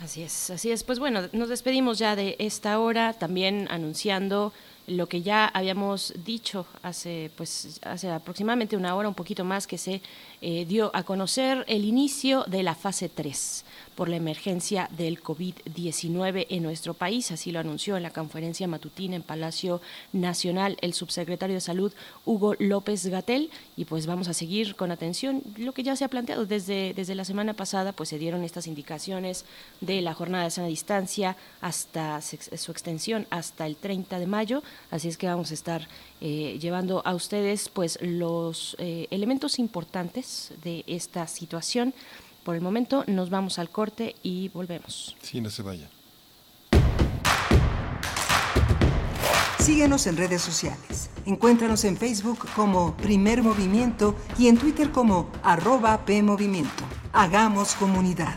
Así es, así es. Pues bueno, nos despedimos ya de esta hora, también anunciando lo que ya habíamos dicho hace pues hace aproximadamente una hora un poquito más que se eh, dio a conocer el inicio de la fase 3 por la emergencia del COVID-19 en nuestro país. Así lo anunció en la conferencia matutina en Palacio Nacional el subsecretario de Salud, Hugo López Gatel. Y pues vamos a seguir con atención lo que ya se ha planteado desde, desde la semana pasada, pues se dieron estas indicaciones de la jornada de sana distancia hasta su extensión hasta el 30 de mayo. Así es que vamos a estar eh, llevando a ustedes pues los eh, elementos importantes de esta situación. Por el momento nos vamos al corte y volvemos. Sí, no se vaya. Síguenos en redes sociales. Encuéntranos en Facebook como Primer Movimiento y en Twitter como arroba PMovimiento. Hagamos comunidad.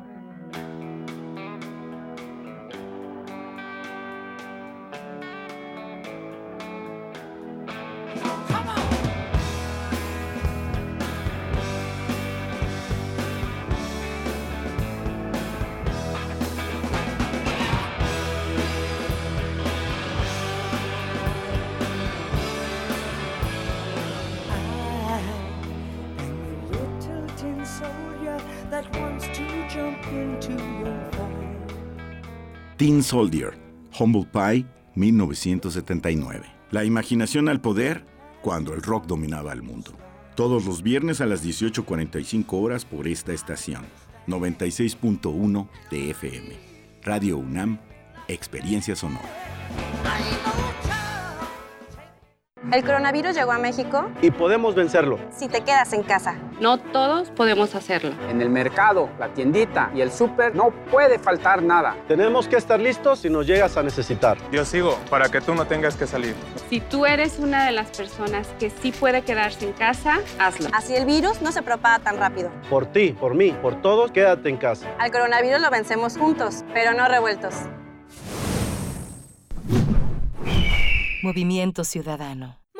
Teen Soldier, Humble Pie, 1979. La imaginación al poder cuando el rock dominaba el mundo. Todos los viernes a las 18.45 horas por esta estación. 96.1 de FM. Radio UNAM, Experiencia Sonora. El coronavirus llegó a México y podemos vencerlo. si te quedas en casa. No todos podemos hacerlo. En el mercado, la tiendita y el súper no puede faltar nada. Tenemos que estar listos si nos llegas a necesitar. Yo sigo para que tú no tengas que salir. Si tú eres una de las personas que sí puede quedarse en casa, hazlo. Así el virus no se propaga tan rápido. Por ti, por mí, por todos, quédate en casa. Al coronavirus lo vencemos juntos, pero no revueltos. Movimiento Ciudadano.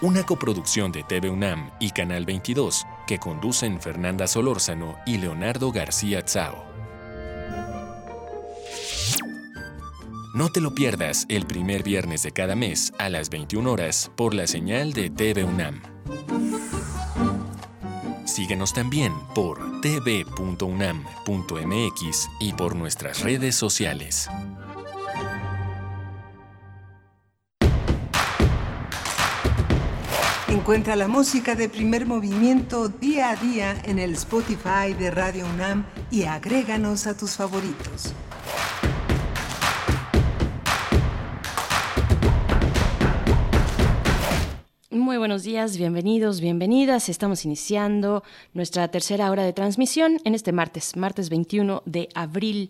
Una coproducción de TV UNAM y Canal 22 que conducen Fernanda Solórzano y Leonardo García Tsao. No te lo pierdas el primer viernes de cada mes a las 21 horas por la señal de TV UNAM. Síguenos también por tv.unam.mx y por nuestras redes sociales. Encuentra la música de primer movimiento día a día en el Spotify de Radio UNAM y agréganos a tus favoritos. Muy buenos días, bienvenidos, bienvenidas. Estamos iniciando nuestra tercera hora de transmisión en este martes, martes 21 de abril.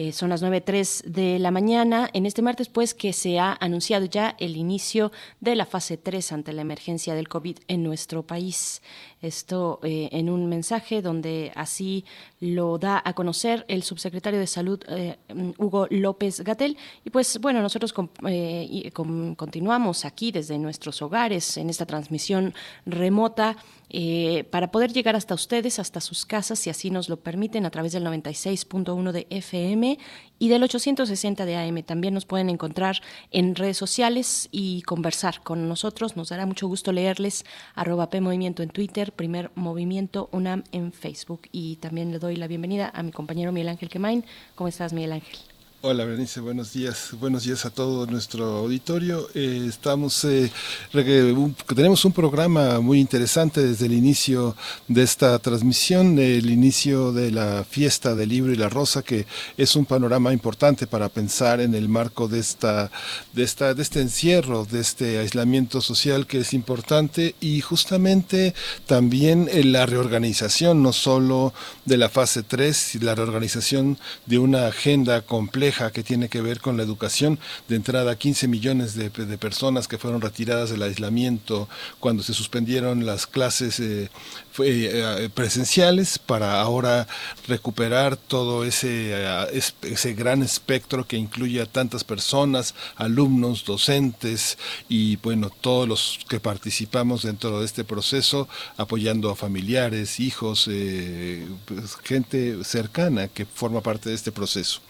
Eh, son las 9.03 de la mañana. En este martes, pues, que se ha anunciado ya el inicio de la fase 3 ante la emergencia del COVID en nuestro país. Esto eh, en un mensaje donde así lo da a conocer el subsecretario de Salud, eh, Hugo López Gatel. Y pues, bueno, nosotros continuamos aquí desde nuestros hogares en esta transmisión remota eh, para poder llegar hasta ustedes, hasta sus casas, si así nos lo permiten, a través del 96.1 de FM y del 860 de AM. También nos pueden encontrar en redes sociales y conversar con nosotros. Nos dará mucho gusto leerles. Arroba P Movimiento en Twitter, Primer Movimiento UNAM en Facebook. Y también le doy la bienvenida a mi compañero Miguel Ángel Quemain. ¿Cómo estás, Miguel Ángel? Hola Berenice, buenos días. Buenos días a todo nuestro auditorio. Eh, estamos, eh, un- tenemos un programa muy interesante desde el inicio de esta transmisión, el inicio de la fiesta del libro y la rosa, que es un panorama importante para pensar en el marco de esta, de esta, de este encierro, de este aislamiento social que es importante y justamente también en la reorganización, no solo de la fase 3, y la reorganización de una agenda que tiene que ver con la educación. De entrada, 15 millones de, personas que fueron retiradas del aislamiento cuando se suspendieron las clases eh, fue, eh, presenciales para ahora recuperar todo ese, eh, es- ese gran espectro que incluye a tantas personas, alumnos, docentes y bueno, todos los que participamos dentro de este proceso, apoyando a familiares, hijos, eh, pues, gente cercana que forma parte de este proceso.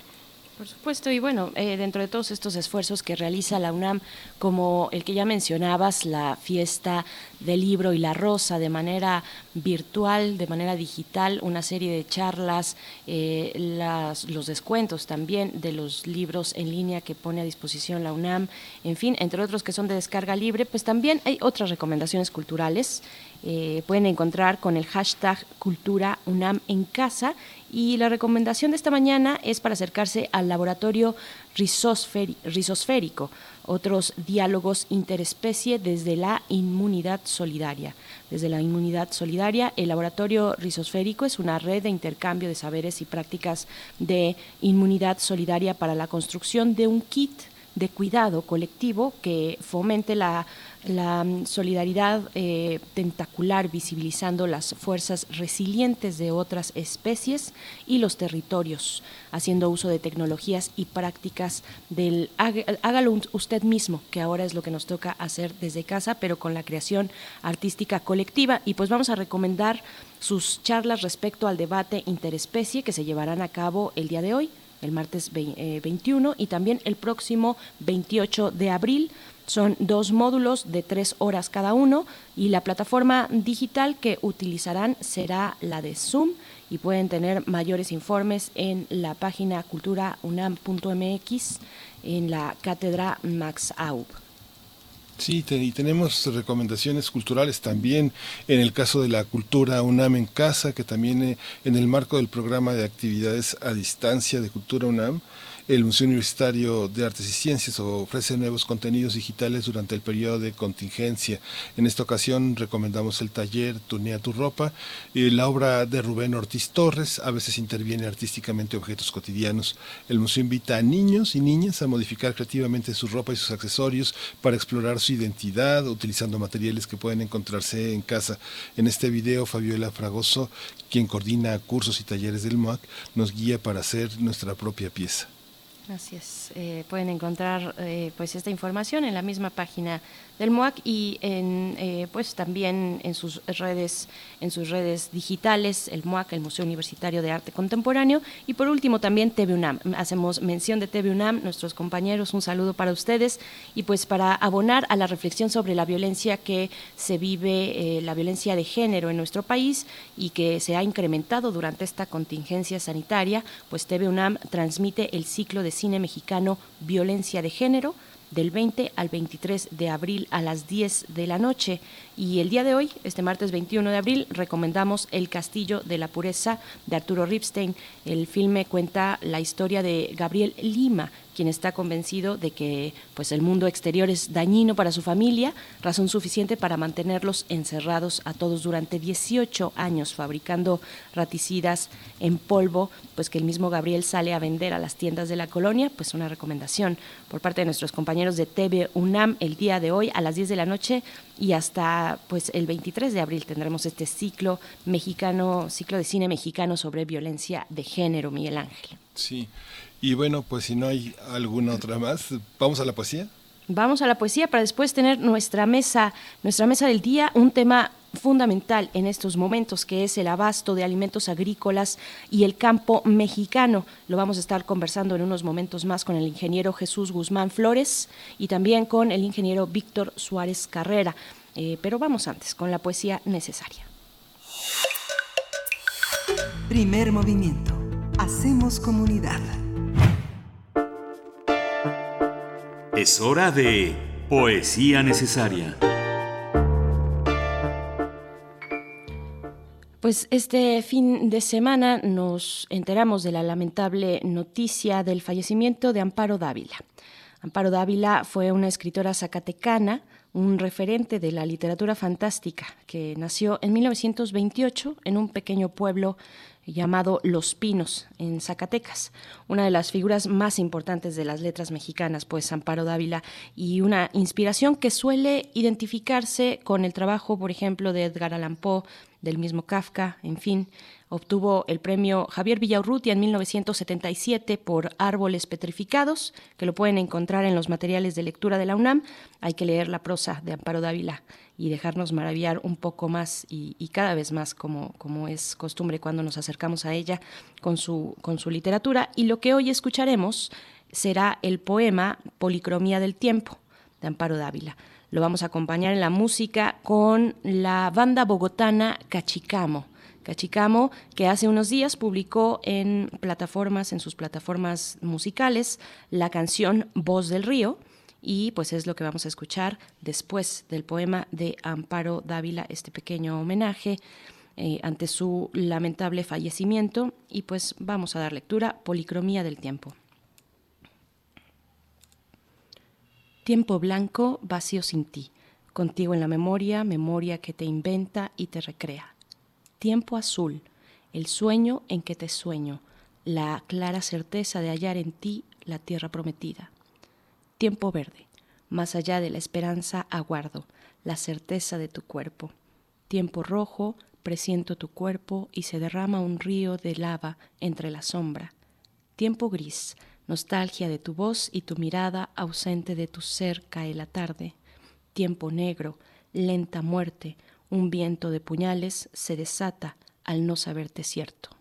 Por supuesto, y bueno, eh, dentro de todos estos esfuerzos que realiza la UNAM, como el que ya mencionabas, la fiesta del libro y la rosa de manera virtual, de manera digital, una serie de charlas, eh, las- los descuentos también de los libros en línea que pone a disposición la UNAM, en fin, entre otros que son de descarga libre, pues también hay otras recomendaciones culturales. eh, pueden encontrar con el hashtag Cultura UNAM en casa y la recomendación de esta mañana es para acercarse al laboratorio rizosférico, otros diálogos interespecie desde la inmunidad solidaria. Desde la inmunidad solidaria, el laboratorio rizosférico es una red de intercambio de saberes y prácticas de inmunidad solidaria para la construcción de un kit de cuidado colectivo que fomente la, la, mm, solidaridad eh, tentacular, visibilizando las fuerzas resilientes de otras especies y los territorios, haciendo uso de tecnologías y prácticas del hágalo usted mismo, que ahora es lo que nos toca hacer desde casa, pero con la creación artística colectiva. Y pues vamos a recomendar sus charlas respecto al debate interespecie que se llevarán a cabo el día de hoy el martes vei- eh, 21 y también el próximo 28 de abril. Son dos módulos de tres horas cada uno y la plataforma digital que utilizarán será la de Zoom y pueden tener mayores informes en la página culturaunam.mx en la cátedra Max Aub. Sí, y tenemos recomendaciones culturales también. En el caso de la cultura UNAM en casa, que también eh, en el marco del programa de actividades a distancia de Cultura UNAM, el Museo Universitario de Artes y Ciencias ofrece nuevos contenidos digitales durante el periodo de contingencia. En esta ocasión recomendamos el taller Tunea tu ropa, y la obra de Rubén Ortiz Torres, a veces interviene artísticamente objetos cotidianos. El museo invita a niños y niñas a modificar creativamente su ropa y sus accesorios para explorar su identidad, utilizando materiales que pueden encontrarse en casa. En este video, Fabiola Fragoso, quien coordina cursos y talleres del MOAC, nos guía para hacer nuestra propia pieza. Así es, eh, pueden encontrar eh, pues esta información en la misma página del MOAC y en, eh, pues también en sus redes en sus redes digitales el MOAC el Museo Universitario de Arte Contemporáneo. Y por último también TV UNAM. Hacemos mención de TV UNAM nuestros compañeros un saludo para ustedes. Y pues para abonar a la reflexión sobre la violencia que se vive eh, la violencia de género en nuestro país y que se ha incrementado durante esta contingencia sanitaria pues TV UNAM transmite el ciclo de cine mexicano Violencia de Género del 20 al 23 de abril a las 10 de la noche. Y el día de hoy, este martes 21 de abril, recomendamos El Castillo de la Pureza de Arturo Ripstein. El filme cuenta la historia de Gabriel Lima, quien está convencido de que pues el mundo exterior es dañino para su familia, razón suficiente para mantenerlos encerrados a todos durante 18 años fabricando raticidas en polvo, pues que el mismo Gabriel sale a vender a las tiendas de la colonia, pues una recomendación por parte de nuestros compañeros de TV UNAM el día de hoy a las 10 de la noche y hasta pues el 23 de abril tendremos este ciclo mexicano, ciclo de cine mexicano sobre violencia de género, Miguel Ángel. Sí. Y bueno, pues si no hay alguna otra más, vamos a la poesía. Vamos a la poesía para después tener nuestra mesa, nuestra mesa del día, un tema fundamental en estos momentos que es el abasto de alimentos agrícolas y el campo mexicano. Lo vamos a estar conversando en unos momentos más con el ingeniero Jesús Guzmán Flores y también con el ingeniero Víctor Suárez Carrera. Eh, pero vamos antes con la poesía necesaria. Primer movimiento. Hacemos comunidad. Es hora de Poesía Necesaria. Pues este fin de semana nos enteramos de la lamentable noticia del fallecimiento de Amparo Dávila. Amparo Dávila fue una escritora zacatecana, un referente de la literatura fantástica, que nació en 1928 en un pequeño pueblo llamado Los Pinos, en Zacatecas, una de las figuras más importantes de las letras mexicanas, pues Amparo Dávila, y una inspiración que suele identificarse con el trabajo, por ejemplo, de Edgar Allan Poe, del mismo Kafka, en fin. Obtuvo el premio Javier Villaurrutia en 1977 por Árboles Petrificados, que lo pueden encontrar en los materiales de lectura de la UNAM. Hay que leer la prosa de Amparo Dávila y dejarnos maravillar un poco más y, cada vez más, como, como es costumbre cuando nos acercamos a ella con su, con su literatura. Y lo que hoy escucharemos será el poema Policromía del Tiempo de Amparo Dávila. Lo vamos a acompañar en la música con la banda bogotana Cachicamo. Cachicamo, que hace unos días publicó en plataformas, en sus plataformas musicales, la canción Voz del Río, y pues es lo que vamos a escuchar después del poema de Amparo Dávila, este pequeño homenaje eh, ante su lamentable fallecimiento, y pues vamos a dar lectura, Policromía del Tiempo. Tiempo blanco, vacío sin ti, contigo en la memoria, memoria que te inventa y te recrea. Tiempo azul, el sueño en que te sueño, la clara certeza de hallar en ti la tierra prometida. Tiempo verde, más allá de la esperanza aguardo, la certeza de tu cuerpo. Tiempo rojo, presiento tu cuerpo y se derrama un río de lava entre la sombra. Tiempo gris, nostalgia de tu voz y tu mirada ausente de tu ser cae la tarde. Tiempo negro, lenta muerte, un viento de puñales se desata al no saberte cierto.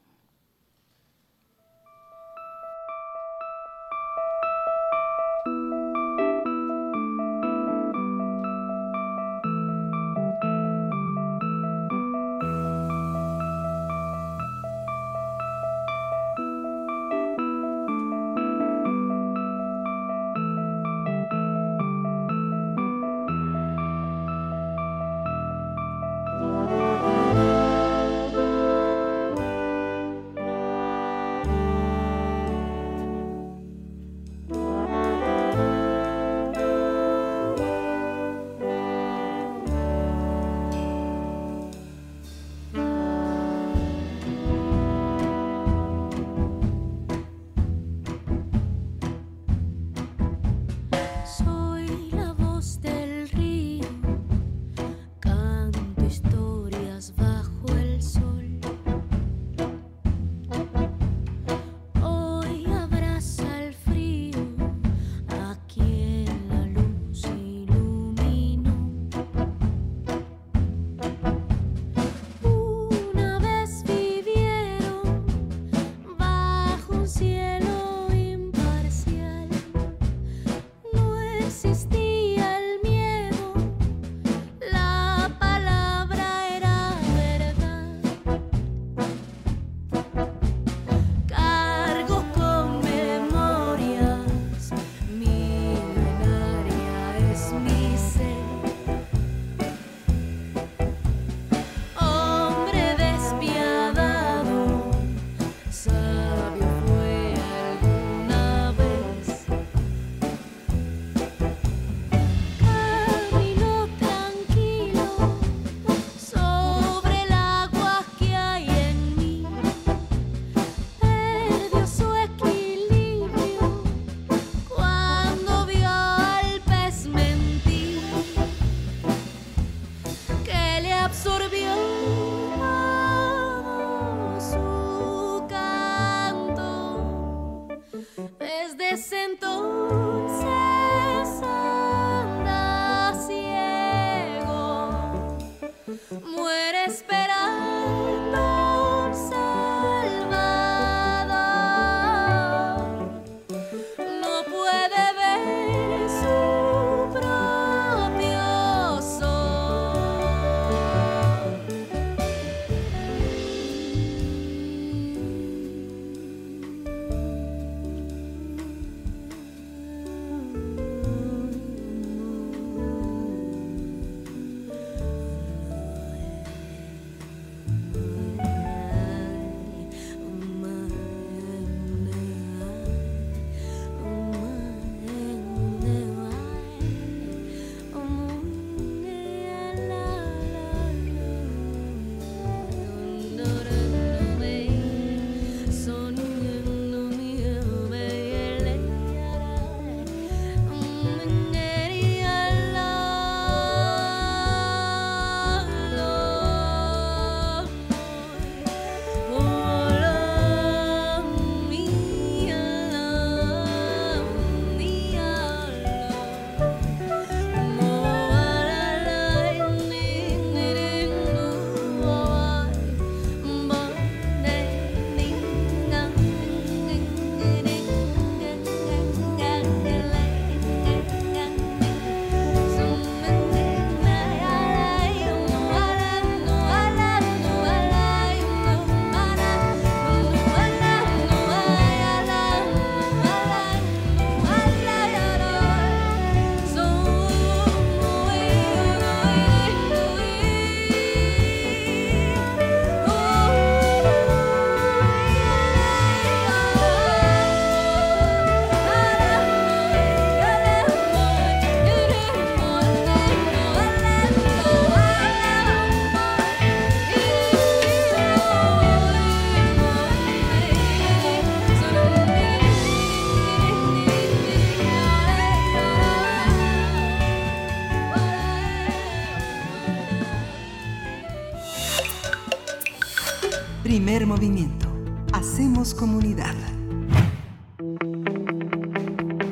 Comunidad.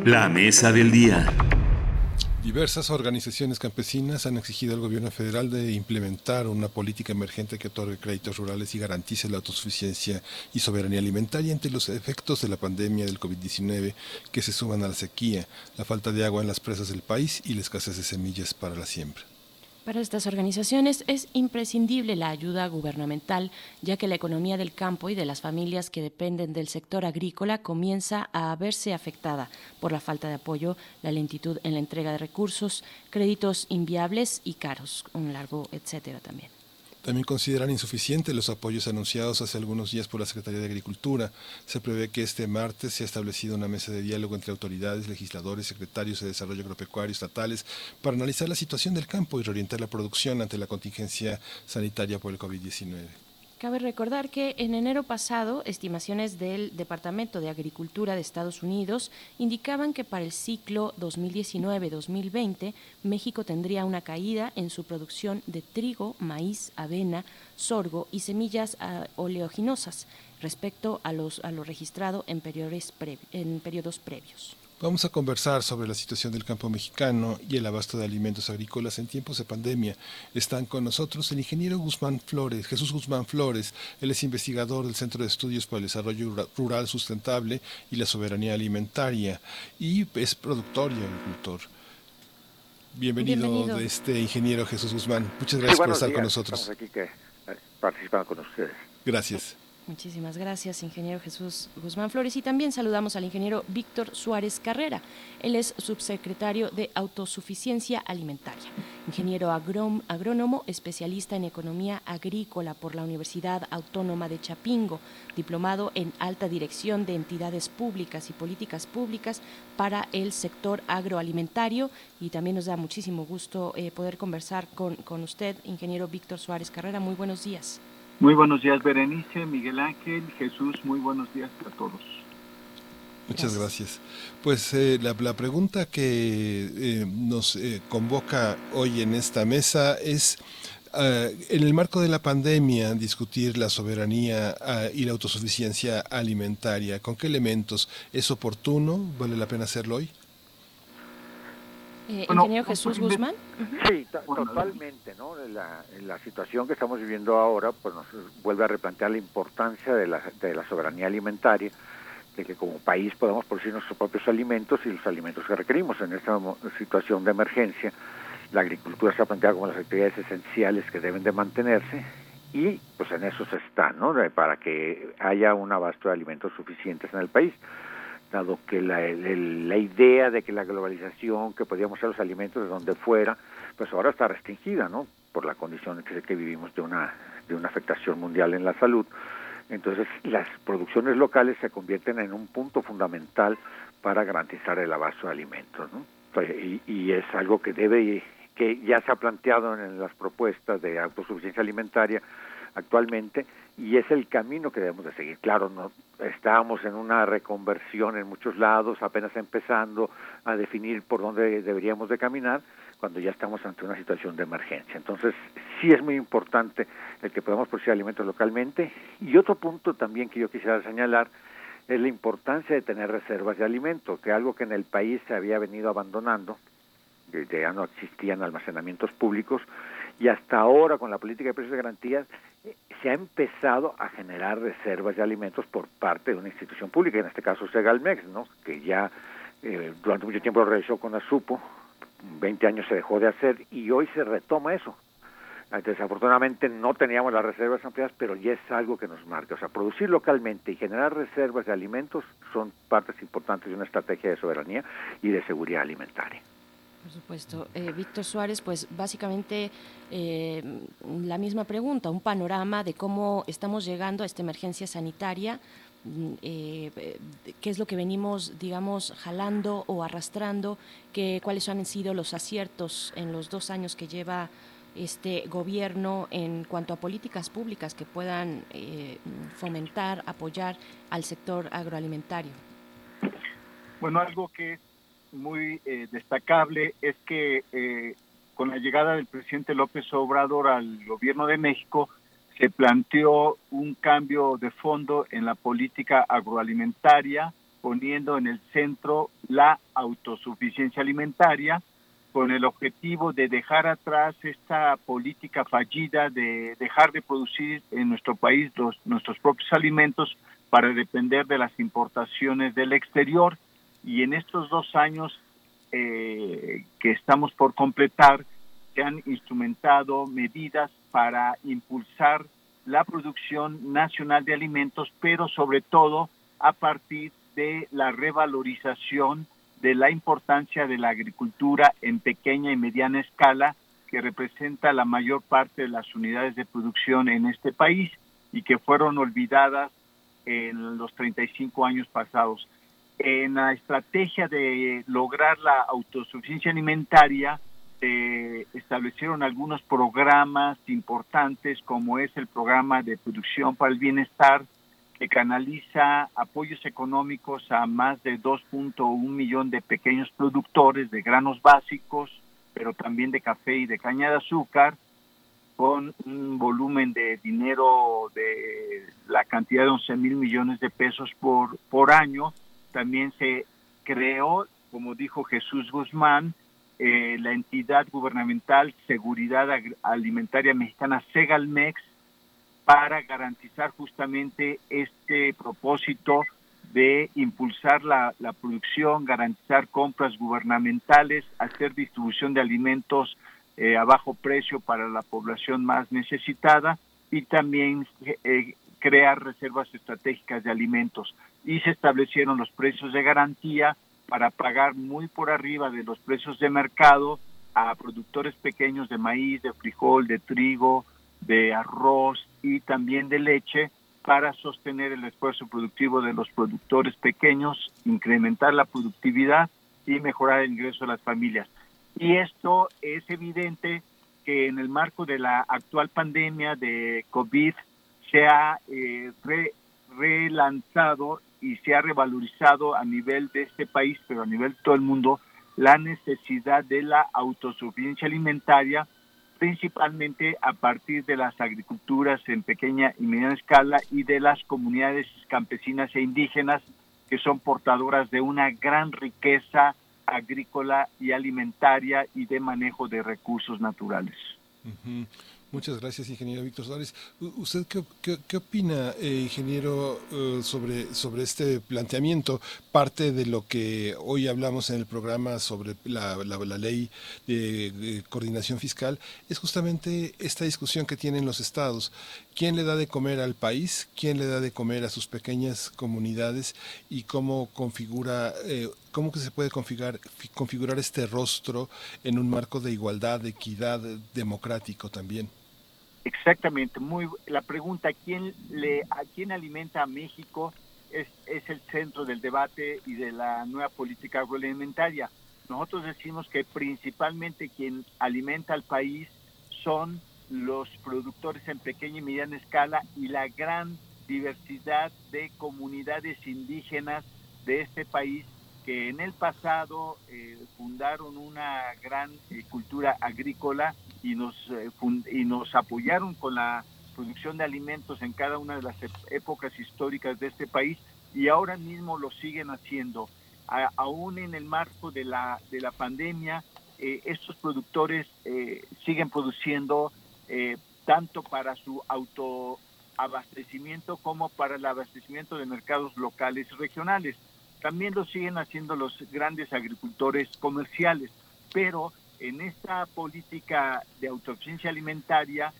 La mesa del día. Diversas organizaciones campesinas han exigido al gobierno federal de implementar una política emergente que otorgue créditos rurales y garantice la autosuficiencia y soberanía alimentaria ante los efectos de la pandemia del COVID-19 que se suman a la sequía, la falta de agua en las presas del país y la escasez de semillas para la siembra. Para estas organizaciones es imprescindible la ayuda gubernamental, ya que la economía del campo y de las familias que dependen del sector agrícola comienza a verse afectada por la falta de apoyo, la lentitud en la entrega de recursos, créditos inviables y caros, un largo etcétera también. También consideran insuficientes los apoyos anunciados hace algunos días por la Secretaría de Agricultura. Se prevé que este martes se ha establecido una mesa de diálogo entre autoridades, legisladores, secretarios de Desarrollo Agropecuario estatales para analizar la situación del campo y reorientar la producción ante la contingencia sanitaria por el COVID-19. Cabe recordar que en enero pasado, estimaciones del Departamento de Agricultura de Estados Unidos indicaban que para el ciclo 2019-2020 México tendría una caída en su producción de trigo, maíz, avena, sorgo y semillas ah, oleaginosas respecto a, los, a lo registrado en en periodos previos. Vamos a conversar sobre la situación del campo mexicano y el abasto de alimentos agrícolas en tiempos de pandemia. Están con nosotros el ingeniero Guzmán Flores, Jesús Guzmán Flores. Él es investigador del Centro de Estudios para el Desarrollo Rura- Rural Sustentable y la Soberanía Alimentaria y es productor y agricultor. Bienvenido, Bienvenido. de este ingeniero Jesús Guzmán. Muchas Sí, gracias por estar con nosotros. Estamos aquí que, participando con ustedes. Gracias. Muchísimas gracias, ingeniero Jesús Guzmán Flores. Y también saludamos al ingeniero Víctor Suárez Carrera. Él es subsecretario de Autosuficiencia Alimentaria, ingeniero agrónomo, especialista en economía agrícola por la Universidad Autónoma de Chapingo, diplomado en alta dirección de entidades públicas y políticas públicas para el sector agroalimentario. Y también nos da muchísimo gusto eh, poder conversar con, con usted, ingeniero Víctor Suárez Carrera. Muy buenos días. Muy buenos días, Berenice, Miguel Ángel, Jesús, muy buenos días a todos. Muchas gracias. Pues eh, la, la pregunta que eh, nos eh, convoca hoy en esta mesa es, eh, en el marco de la pandemia, discutir la soberanía ah, y la autosuficiencia alimentaria. ¿Con qué elementos es oportuno? ¿Vale la pena hacerlo hoy? Eh, Bueno, ingeniero Jesús pues, Guzmán. Sí, to- totalmente, ¿no? La, la situación que estamos viviendo ahora pues nos vuelve a replantear la importancia de la, de la soberanía alimentaria, de que como país podamos producir nuestros propios alimentos y los alimentos que requerimos en esta situación de emergencia. La agricultura está planteada como las actividades esenciales que deben de mantenerse y pues en eso se está, ¿no? Para que haya un abasto de alimentos suficientes en el país dado que la, el- la idea de que la globalización, que podíamos hacer los alimentos de donde fuera, pues ahora está restringida, ¿no? Por la condición que, que vivimos de una, de una afectación mundial en la salud. Entonces, las producciones locales se convierten en un punto fundamental para garantizar el abasto de alimentos, ¿no? Entonces, Y, y es algo que debe, que ya se ha planteado en las propuestas de autosuficiencia alimentaria actualmente y es el camino que debemos de seguir. Claro, no estábamos en una reconversión en muchos lados, apenas empezando a definir por dónde deberíamos de caminar cuando ya estamos ante una situación de emergencia. Entonces, sí es muy importante el que podamos producir alimentos localmente y otro punto también que yo quisiera señalar es la importancia de tener reservas de alimento, que algo que en el país se había venido abandonando, ya no existían almacenamientos públicos y hasta ahora con la política de precios de garantías se ha empezado a generar reservas de alimentos por parte de una institución pública, en este caso Segalmex, ¿no? que ya eh, durante mucho tiempo lo realizó con Asupo, 20 años se dejó de hacer y hoy se retoma eso. Ah, Desafortunadamente no teníamos las reservas ampliadas, pero ya es algo que nos marca. O sea, producir localmente y generar reservas de alimentos son partes importantes de una estrategia de soberanía y de seguridad alimentaria. Por supuesto. Eh, Víctor Suárez, pues básicamente eh, la misma pregunta, un panorama de cómo estamos llegando a esta emergencia sanitaria, mm, eh, qué es lo que venimos, digamos, jalando o arrastrando, que, cuáles han sido los aciertos en los dos años que lleva este gobierno en cuanto a políticas públicas que puedan eh, fomentar, apoyar al sector agroalimentario. Bueno, algo que muy eh, destacable es que eh, con la llegada del presidente López Obrador al gobierno de México se planteó un cambio de fondo en la política agroalimentaria, poniendo en el centro la autosuficiencia alimentaria, con el objetivo de dejar atrás esta política fallida de dejar de producir en nuestro país los, nuestros propios alimentos para depender de las importaciones del exterior. Y en estos dos años eh, que estamos por completar, se han instrumentado medidas para impulsar la producción nacional de alimentos, pero sobre todo a partir de la revalorización de la importancia de la agricultura en pequeña y mediana escala, que representa la mayor parte de las unidades de producción en este país y que fueron olvidadas en los 35 años pasados. En la estrategia de lograr la autosuficiencia alimentaria, se establecieron algunos programas importantes, como es el programa de producción para el bienestar, que canaliza apoyos económicos a más de 2.1 millón de pequeños productores de granos básicos, pero también de café y de caña de azúcar, con un volumen de dinero de la cantidad de 11 mil millones de pesos por, por año. También se creó, como dijo Jesús Guzmán, eh, la entidad gubernamental Seguridad Alimentaria Mexicana, Segalmex, para garantizar justamente este propósito de impulsar la, producción, garantizar compras gubernamentales, hacer distribución de alimentos eh, a bajo precio para la población más necesitada y también eh, crear reservas estratégicas de alimentos. Y se establecieron los precios de garantía para pagar muy por arriba de los precios de mercado a productores pequeños de maíz, de frijol, de trigo, de arroz y también de leche para sostener el esfuerzo productivo de los productores pequeños, incrementar la productividad y mejorar el ingreso de las familias. Y esto es evidente que en el marco de la actual pandemia de COVID se ha eh, relanzado y se ha revalorizado a nivel de este país, pero a nivel de todo el mundo, la necesidad de la autosuficiencia alimentaria principalmente a partir de las agriculturas en pequeña y mediana escala y de las comunidades campesinas e indígenas que son portadoras de una gran riqueza agrícola y alimentaria y de manejo de recursos naturales. Muchas gracias, ingeniero Víctor Suárez. ¿Usted qué, opina, eh, ingeniero, eh, sobre, sobre este planteamiento? Parte de lo que hoy hablamos en el programa sobre la, ley de, coordinación fiscal es justamente esta discusión que tienen los estados. ¿Quién le da de comer al país? ¿Quién le da de comer a sus pequeñas comunidades? ¿Y cómo configura, eh, cómo que se puede configurar, configurar este rostro en un marco de igualdad, de equidad democrático también? Exactamente, muy la pregunta quién le a quién alimenta a México es, es el centro del debate y de la nueva política agroalimentaria. Nosotros decimos que principalmente quien alimenta al país son los productores en pequeña y mediana escala y la gran diversidad de comunidades indígenas de este país que en el pasado eh, fundaron una gran eh, cultura agrícola y nos, eh, y nos apoyaron con la producción de alimentos en cada una de las épocas históricas de este país y ahora mismo lo siguen haciendo. aún en el marco de la, de la pandemia, estos productores siguen produciendo tanto para su autoabastecimiento como para el abastecimiento de mercados locales y regionales. También lo siguen haciendo los grandes agricultores comerciales, pero en esta política de autosuficiencia alimentaria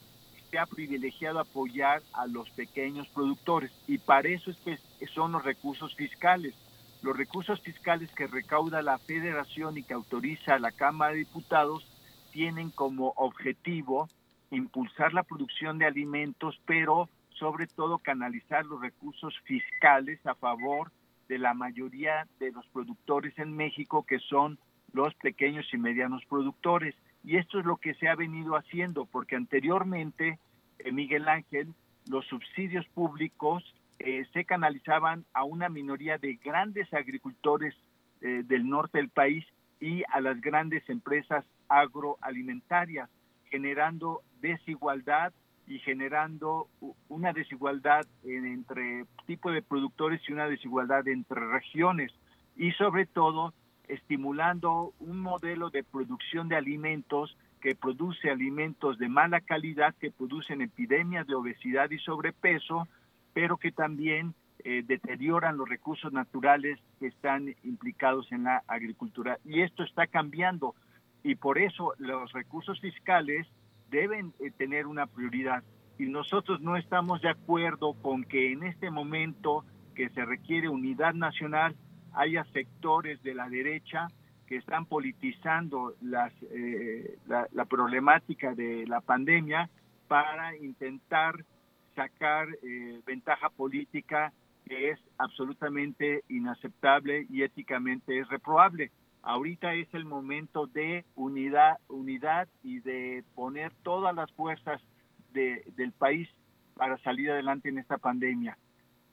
se ha privilegiado apoyar a los pequeños productores y para eso es son los recursos fiscales. Los recursos fiscales que recauda la federación y que autoriza la Cámara de Diputados tienen como objetivo impulsar la producción de alimentos, pero sobre todo canalizar los recursos fiscales a favor de la mayoría de los productores en México, que son los pequeños y medianos productores. Y esto es lo que se ha venido haciendo, porque anteriormente, eh, Miguel Ángel, los subsidios públicos eh, se canalizaban a una minoría de grandes agricultores eh, del norte del país y a las grandes empresas agroalimentarias, generando desigualdad y generando una desigualdad entre tipo de productores y una desigualdad entre regiones y sobre todo estimulando un modelo de producción de alimentos que produce alimentos de mala calidad, que producen epidemias de obesidad y sobrepeso, pero que también eh, deterioran los recursos naturales que están implicados en la agricultura. Y esto está cambiando y por eso los recursos fiscales deben eh, tener una prioridad. Y nosotros no estamos de acuerdo con que en este momento que se requiere unidad nacional haya sectores de la derecha que están politizando las, eh, la, problemática de la pandemia para intentar sacar eh, ventaja política que es absolutamente inaceptable y éticamente es reprobable. Ahorita es el momento de unidad, unidad y de poner todas las fuerzas de, del país para salir adelante en esta pandemia.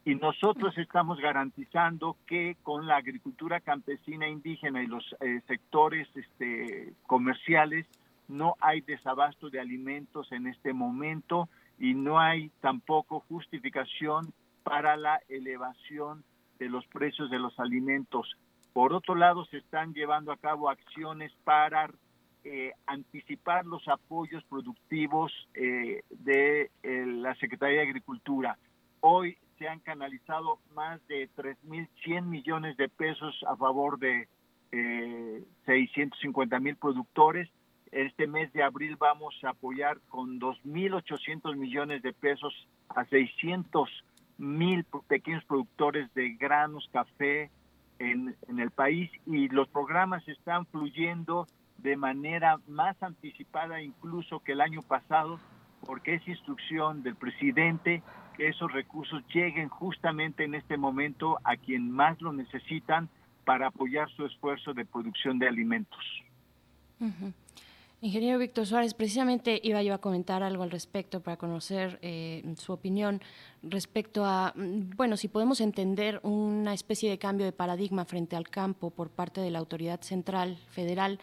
Y nosotros estamos garantizando que con la agricultura campesina indígena y los eh, sectores este, comerciales no hay desabasto de alimentos en este momento y no hay tampoco justificación para la elevación de los precios de los alimentos. Por otro lado, se están llevando a cabo acciones para eh, anticipar los apoyos productivos eh, de la Secretaría de Agricultura. Hoy se han canalizado más de 3.100 millones de pesos a favor de eh, 650 mil productores. Este mes de abril vamos a apoyar con 2.800 millones de pesos a 600 mil pequeños productores de granos, café en, en el país y los programas están fluyendo de manera más anticipada incluso que el año pasado porque es instrucción del presidente que esos recursos lleguen justamente en este momento a quien más lo necesitan para apoyar su esfuerzo de producción de alimentos. Ingeniero Víctor Suárez, precisamente iba yo a comentar algo al respecto para conocer eh, su opinión respecto a, mm, bueno, si podemos entender una especie de cambio de paradigma frente al campo por parte de la autoridad central federal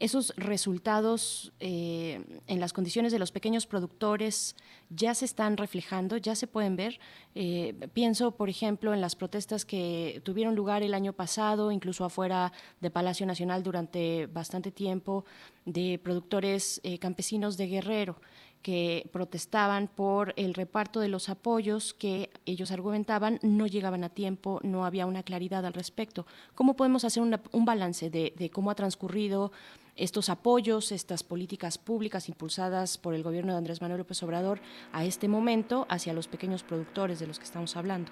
esos resultados eh, en las condiciones de los pequeños productores ya se están reflejando, ya se pueden ver. Eh, pienso, por ejemplo, en las protestas que tuvieron lugar el año pasado, incluso afuera de Palacio Nacional durante bastante tiempo, de productores eh, campesinos de Guerrero que protestaban por el reparto de los apoyos que ellos argumentaban no llegaban a tiempo, no había una claridad al respecto. ¿Cómo podemos hacer un balance de, de cómo ha transcurrido estos apoyos, estas políticas públicas impulsadas por el gobierno de Andrés Manuel López Obrador a este momento hacia los pequeños productores de los que estamos hablando.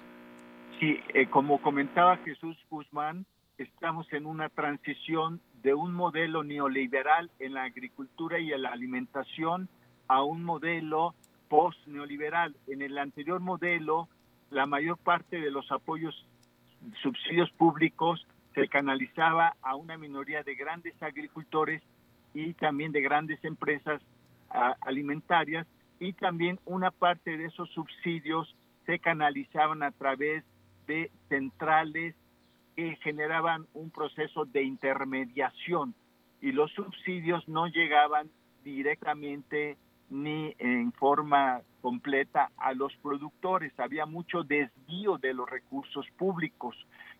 Sí, eh, como comentaba Jesús Guzmán, estamos en una transición de un modelo neoliberal en la agricultura y en la alimentación a un modelo post-neoliberal. En el anterior modelo, la mayor parte de los apoyos, subsidios públicos se canalizaba a una minoría de grandes agricultores y también de grandes empresas alimentarias y también una parte de esos subsidios se canalizaban a través de centrales que generaban un proceso de intermediación y los subsidios no llegaban directamente ni en forma completa a los productores. Había mucho desvío de los recursos públicos.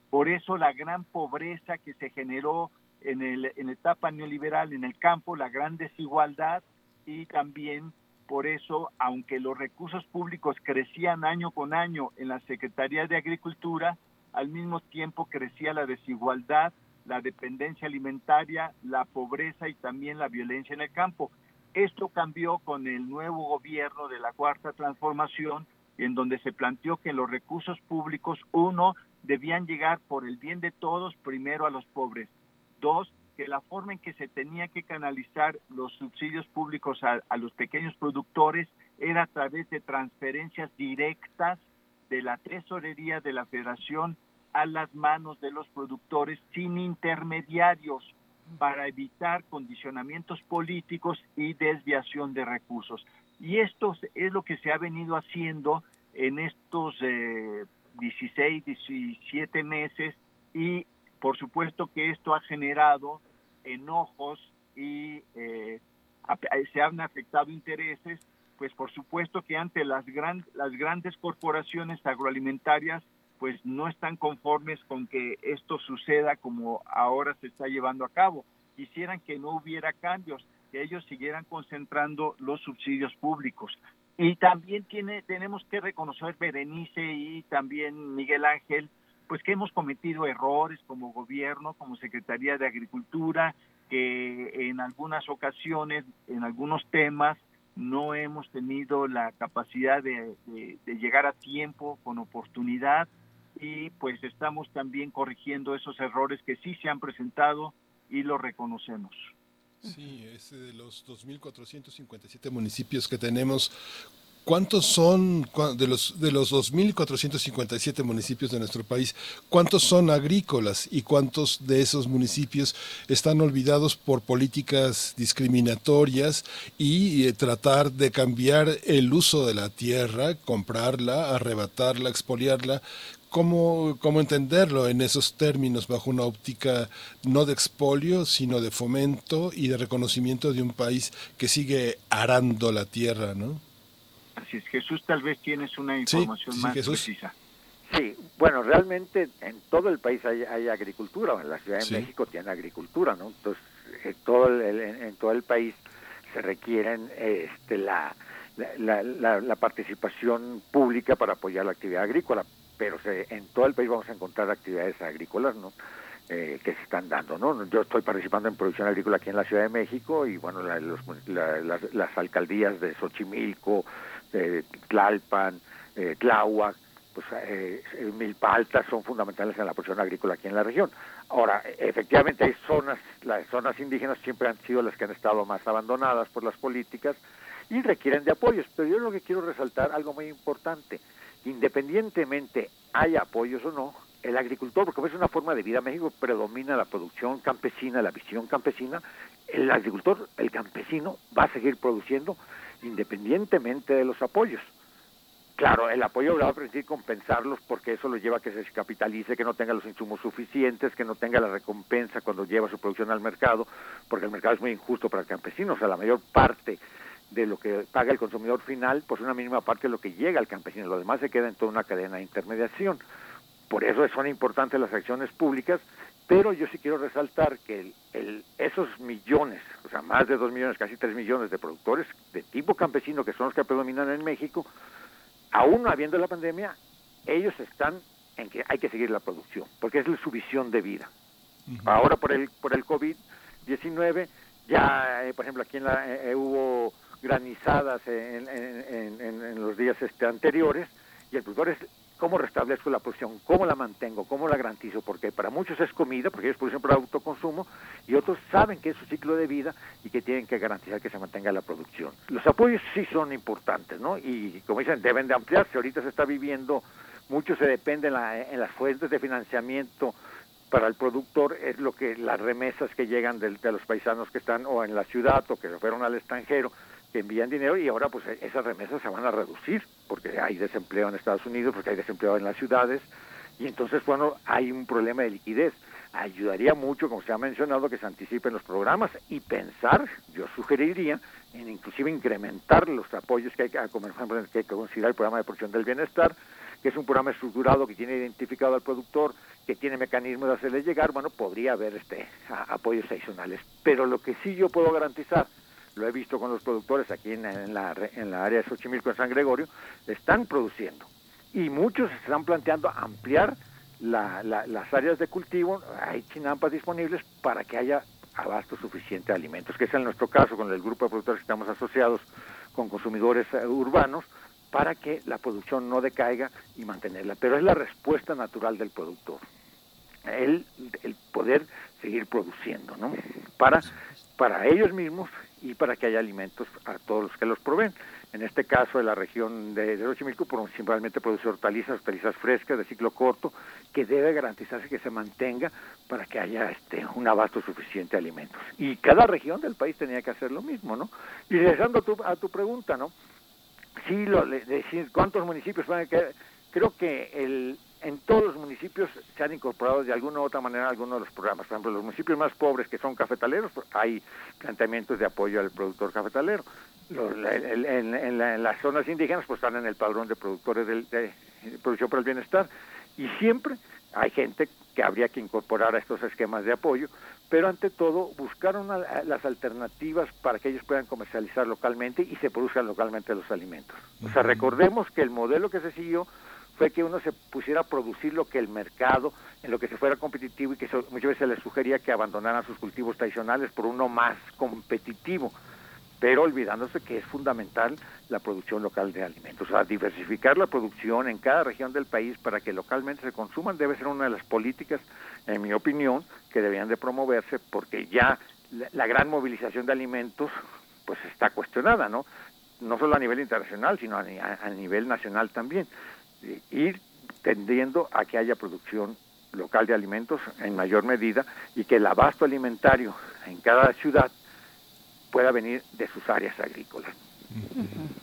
Por eso la gran pobreza que se generó en, el, en la etapa neoliberal en el campo, la gran desigualdad y también por eso, aunque los recursos públicos crecían año con año en la Secretaría de Agricultura, al mismo tiempo crecía la desigualdad, la dependencia alimentaria, la pobreza y también la violencia en el campo. Esto cambió con el nuevo gobierno de la Cuarta Transformación, en donde se planteó que los recursos públicos, uno, debían llegar por el bien de todos primero a los pobres. Dos, que la forma en que se tenía que canalizar los subsidios públicos a, los pequeños productores era a través de transferencias directas de la tesorería de la federación a las manos de los productores sin intermediarios para evitar condicionamientos políticos y desviación de recursos. Y esto es lo que se ha venido haciendo en estos eh, 16, 17 meses y por supuesto que esto ha generado enojos y eh, se han afectado intereses pues por supuesto que ante las, gran, las grandes corporaciones agroalimentarias, pues no están conformes con que esto suceda como ahora se está llevando a cabo. Quisieran que no hubiera cambios, que ellos siguieran concentrando los subsidios públicos. Y también tiene, tenemos que reconocer, Berenice y también Miguel Ángel, pues que hemos cometido errores como gobierno, como Secretaría de Agricultura, que en algunas ocasiones, en algunos temas, no hemos tenido la capacidad de, llegar a tiempo, con oportunidad, y pues estamos también corrigiendo esos errores que sí se han presentado y lo reconocemos. Sí, ese de los 2.457 municipios que tenemos, ¿Cuántos son de los de los 2457 municipios de nuestro país? ¿Cuántos son agrícolas y cuántos de esos municipios están olvidados por políticas discriminatorias y eh, tratar de cambiar el uso de la tierra, comprarla, arrebatarla, expoliarla? ¿Cómo, ¿Cómo entenderlo en esos términos bajo una óptica no de expolio, sino de fomento y de reconocimiento de un país que sigue arando la tierra, ¿no? Así es, Jesús, tal vez tienes una información más precisa. Sí, bueno, realmente en todo el país hay, agricultura, en la Ciudad de México tiene agricultura, ¿no? Entonces, en todo el, en, todo el país se requieren este, la, la, la, participación pública para apoyar la actividad agrícola, pero se, en todo el país vamos a encontrar actividades agrícolas, ¿no? Eh, que se están dando, ¿no? Yo estoy participando en producción agrícola aquí en la Ciudad de México y, bueno, las, las alcaldías de Xochimilco, eh, Tlalpan, eh, Tláhuac, pues eh, Milpa son fundamentales en la producción agrícola aquí en la región. Ahora, efectivamente hay zonas, las zonas indígenas siempre han sido las que han estado más abandonadas por las políticas y requieren de apoyos, pero yo lo que quiero resaltar algo muy importante, independientemente haya apoyos o no, el agricultor, porque es una forma de vida, México predomina la producción campesina, la visión campesina, el agricultor, el campesino va a seguir produciendo independientemente de los apoyos. Claro, el apoyo a permitir compensarlos porque eso lo lleva a que se capitalice, que no tenga los insumos suficientes, que no tenga la recompensa cuando lleva su producción al mercado, porque el mercado es muy injusto para el campesino, o sea, la mayor parte de lo que paga el consumidor final, pues una mínima parte de lo que llega al campesino, lo demás se queda en toda una cadena de intermediación. Por eso son importantes las acciones públicas pero yo sí quiero resaltar que el, esos millones, o sea, más de dos millones, casi tres millones de productores de tipo campesino, que son los que predominan en México, aún no habiendo la pandemia, ellos están en que hay que seguir la producción, porque es su visión de vida. Ahora por el, por el COVID-19, ya, eh, por ejemplo, aquí en la, eh, eh, hubo granizadas en, los días este, anteriores, y el productor es cómo restablezco la producción, cómo la mantengo, cómo la garantizo, porque para muchos es comida, porque ellos producen para autoconsumo, y otros saben que es su ciclo de vida y que tienen que garantizar que se mantenga la producción. Los apoyos sí son importantes, ¿no? Y como dicen, deben de ampliarse. Ahorita se está viviendo, mucho se depende en, en las fuentes de financiamiento para el productor, es lo que las remesas que llegan de, de los paisanos que están o en la ciudad o que se fueron al extranjero, que envían dinero y ahora pues esas remesas se van a reducir porque hay desempleo en Estados Unidos, porque hay desempleo en las ciudades y entonces bueno, hay un problema de liquidez. Ayudaría mucho, como se ha mencionado, que se anticipen los programas y pensar, yo sugeriría, en inclusive incrementar los apoyos que hay que, como ejemplo, que hay que considerar el programa de porción del bienestar, que es un programa estructurado que tiene identificado al productor, que tiene mecanismos de hacerle llegar, bueno, podría haber este apoyos adicionales. Pero lo que sí yo puedo garantizar lo he visto con los productores aquí en, la, en la área de Xochimilco, en San Gregorio, están produciendo. Y muchos están planteando ampliar las áreas de cultivo, hay chinampas disponibles para que haya abasto suficiente de alimentos, que es en nuestro caso con el grupo de productores que estamos asociados con consumidores eh, urbanos, para que la producción no decaiga y mantenerla. Pero es la respuesta natural del productor, el, el poder seguir produciendo, ¿no? Para, para ellos mismos y para que haya alimentos a todos los que los proveen. En este caso, de la región de, de Xochimilco, principalmente produce hortalizas, hortalizas frescas de ciclo corto, que debe garantizarse que se mantenga para que haya este, un abasto suficiente de alimentos. Y cada región del país tenía que hacer lo mismo, ¿no? Y regresando a tu, a tu pregunta, ¿no? Sí, lo, decir cuántos municipios van a quedar, creo que el, en todos los municipios se han incorporado de alguna u otra manera algunos de los programas. Por ejemplo, los municipios más pobres que son cafetaleros, pues, hay planteamientos de apoyo al productor cafetalero. en, las zonas indígenas pues están en el padrón de productores de, de producción para el bienestar y siempre hay gente que habría que incorporar a estos esquemas de apoyo, pero ante todo buscar las alternativas para que ellos puedan comercializar localmente y se produzcan localmente los alimentos. O sea, recordemos que el modelo que se siguió fue que uno se pusiera a producir lo que el mercado, en lo que se fuera competitivo y que muchas veces les sugería que abandonaran sus cultivos tradicionales por uno más competitivo pero olvidándose que es fundamental la producción local de alimentos. O sea, diversificar la producción en cada región del país para que localmente se consuman debe ser una de las políticas, en mi opinión, que deberían de promoverse porque ya la, gran movilización de alimentos pues está cuestionada, ¿no? No solo a nivel internacional, sino a, a nivel nacional también. Ir tendiendo a que haya producción local de alimentos en mayor medida y que el abasto alimentario en cada ciudad pueda venir de sus áreas agrícolas.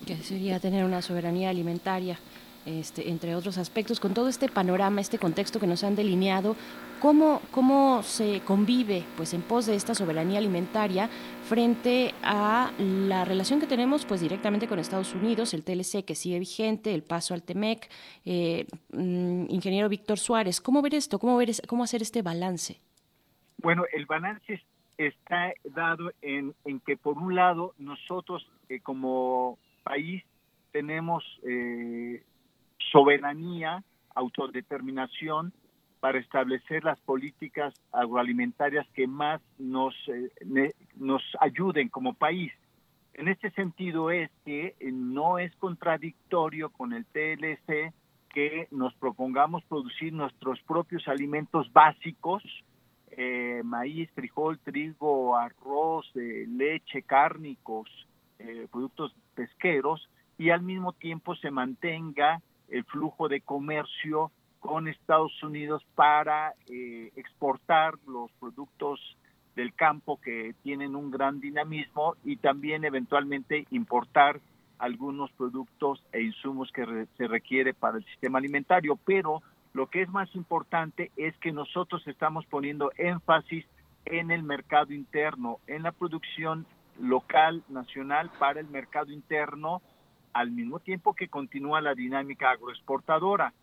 Que sería tener una soberanía alimentaria. Este, entre otros aspectos, con todo este panorama, este contexto que nos han delineado, ¿cómo, cómo se convive pues, en pos de esta soberanía alimentaria frente a la relación que tenemos pues, directamente con Estados Unidos, el TLC que sigue vigente, el paso al TEMEC? Eh, mm, ingeniero Víctor Suárez, ¿cómo ver esto? ¿Cómo, ver, ¿Cómo hacer este balance? Bueno, el balance está dado en, en que por un lado nosotros eh, como país tenemos eh, soberanía, autodeterminación para establecer las políticas agroalimentarias que más nos, eh, nos ayuden como país. En este sentido es que no es contradictorio con el TLC que nos propongamos producir nuestros propios alimentos básicos, eh, maíz, frijol, trigo, arroz, eh, leche, cárnicos, eh, productos pesqueros y al mismo tiempo se mantenga el flujo de comercio con Estados Unidos para exportar los productos del campo que tienen un gran dinamismo y también eventualmente importar algunos productos e insumos que se requiere para el sistema alimentario, pero lo que es más importante es que nosotros estamos poniendo énfasis en el mercado interno, en la producción local, nacional, para el mercado interno, al mismo tiempo que continúa la dinámica agroexportadora.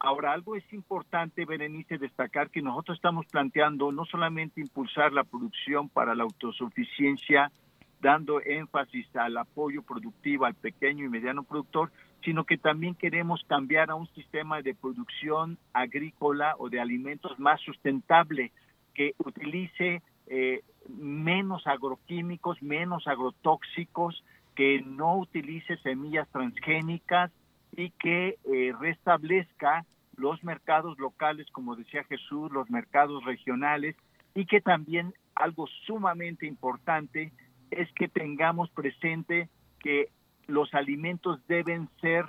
Ahora, algo es importante, Berenice, destacar que nosotros estamos planteando no solamente impulsar la producción para la autosuficiencia, dando énfasis al apoyo productivo al pequeño y mediano productor, sino que también queremos cambiar a un sistema de producción agrícola o de alimentos más sustentable, que utilice eh, menos agroquímicos, menos agrotóxicos, que no utilice semillas transgénicas y que eh, restablezca los mercados locales, como decía Jesús, los mercados regionales, y que también algo sumamente importante es que tengamos presente que los alimentos deben ser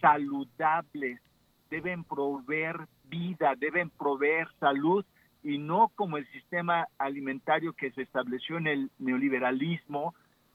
saludables, deben proveer vida, deben proveer salud y no como el sistema alimentario que se estableció en el neoliberalismo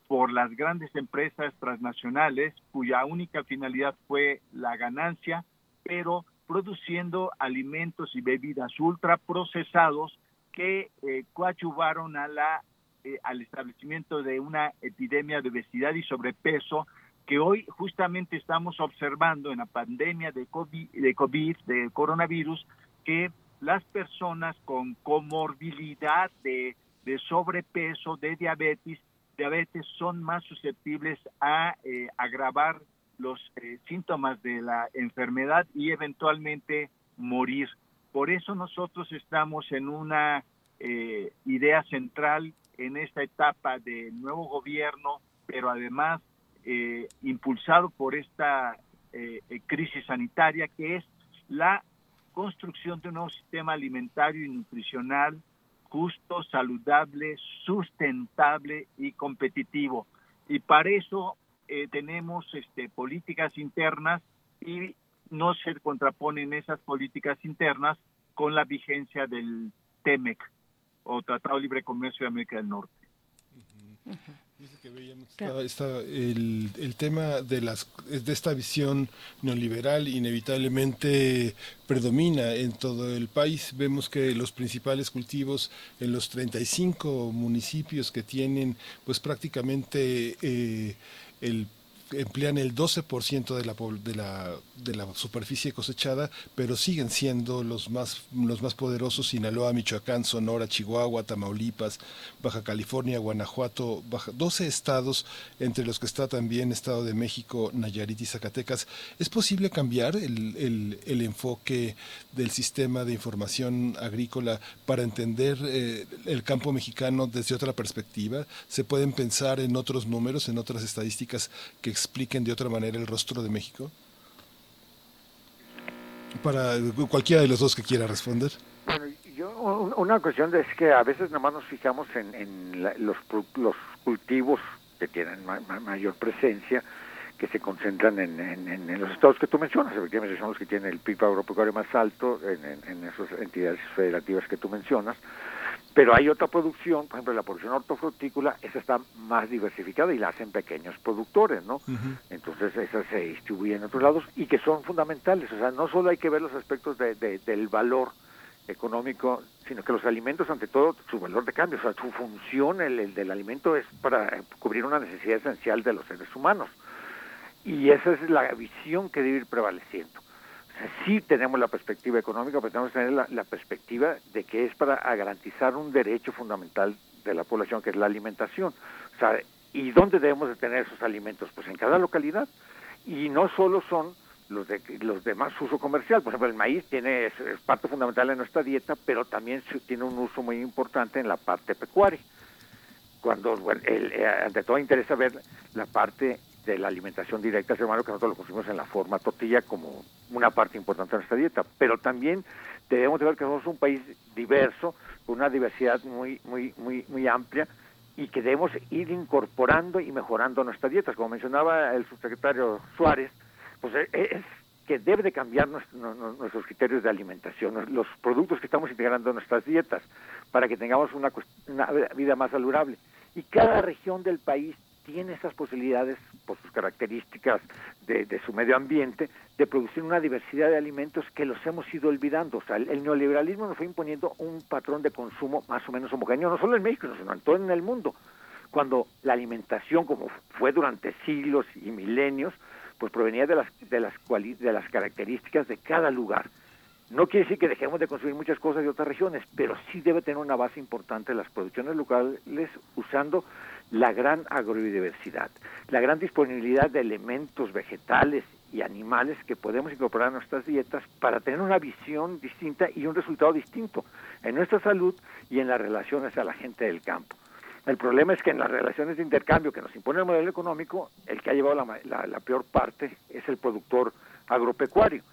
por las grandes empresas transnacionales cuya única finalidad fue la ganancia, pero produciendo alimentos y bebidas ultraprocesados que eh, coadyuvaron a la eh, al establecimiento de una epidemia de obesidad y sobrepeso que hoy justamente estamos observando en la pandemia de COVID, de, COVID, de coronavirus, que las personas con comorbilidad de, sobrepeso, de diabetes, diabetes son más susceptibles a eh, agravar los eh, síntomas de la enfermedad y eventualmente morir. Por eso nosotros estamos en una idea central en esta etapa de nuevo gobierno, pero además eh, impulsado por esta eh, eh, crisis sanitaria, que es la construcción de un nuevo sistema alimentario y nutricional justo, saludable, sustentable y competitivo. Y para eso tenemos este, políticas internas y no se contraponen esas políticas internas con la vigencia del TEMEC o Tratado de Libre Comercio de América del Norte. Está, el, el, tema de las de esta visión neoliberal inevitablemente predomina en todo el país. Vemos que los principales cultivos en los 35 municipios que tienen pues prácticamente eh, el emplean el 12% de la, de, la, de la superficie cosechada, pero siguen siendo los más, los más poderosos Sinaloa, Michoacán, Sonora, Chihuahua, Tamaulipas, Baja California, Guanajuato, 12 estados, entre los que está también Estado de México, Nayarit y Zacatecas. ¿Es posible cambiar el, el, el enfoque del sistema de información agrícola para entender eh, el campo mexicano desde otra perspectiva? ¿Se pueden pensar en otros números, en otras estadísticas que expliquen de otra manera el rostro de México? Para cualquiera de los dos que quiera responder. Bueno, yo, una cuestión es que a veces nomás nos fijamos en, en los, los cultivos que tienen ma mayor presencia, que se concentran en, en, en, los estados que tú mencionas, efectivamente son los que tienen el PIB agropecuario más alto en, esas entidades federativas que tú mencionas, pero hay otra producción, por ejemplo, la producción hortofrutícola, esa está más diversificada y la hacen pequeños productores, ¿no? Uh -huh. Entonces, esa se distribuye en otros lados y que son fundamentales. O sea, no solo hay que ver los aspectos de, de, del valor económico, sino que los alimentos, ante todo, su valor de cambio, o sea, su función, el, el del alimento es para cubrir una necesidad esencial de los seres humanos. Y esa es la visión que debe ir prevaleciendo sí tenemos la perspectiva económica, pero tenemos que tener la, la, perspectiva de que es para garantizar un derecho fundamental de la población, que es la alimentación. O sea, ¿y dónde debemos de tener esos alimentos? Pues en cada localidad. Y no solo son los de los de más uso comercial, por ejemplo, el maíz tiene es, parte fundamental en nuestra dieta, pero también tiene un uso muy importante en la parte pecuaria. Cuando, bueno, el, eh, ante todo interesa ver la parte de la alimentación directa ser humano que nosotros lo consumimos en la forma tortilla como una parte importante de nuestra dieta, pero también debemos de ver que somos un país diverso, con una diversidad muy, muy, muy, muy amplia y que debemos ir incorporando y mejorando nuestras dietas. Como mencionaba el subsecretario Suárez, pues es que debe de cambiar nuestro, nuestros criterios de alimentación, los productos que estamos integrando en nuestras dietas, para que tengamos una, una vida más saludable. Y cada región del país tiene esas posibilidades, por sus características de, de, su medio ambiente, de producir una diversidad de alimentos que los hemos ido olvidando. O sea, el, neoliberalismo nos fue imponiendo un patrón de consumo más o menos homogéneo, no solo en México, sino en todo en el mundo. Cuando la alimentación, como fue durante siglos y milenios, pues provenía de las, de las, de las características de cada lugar. No quiere decir que dejemos de consumir muchas cosas de otras regiones, pero sí debe tener una base importante las producciones locales usando la gran agrobiodiversidad, la gran disponibilidad de elementos vegetales y animales que podemos incorporar a nuestras dietas para tener una visión distinta y un resultado distinto en nuestra salud y en las relaciones a la gente del campo. El problema es que en las relaciones de intercambio que nos impone el modelo económico, el que ha llevado la, la, la peor parte es el productor agropecuario.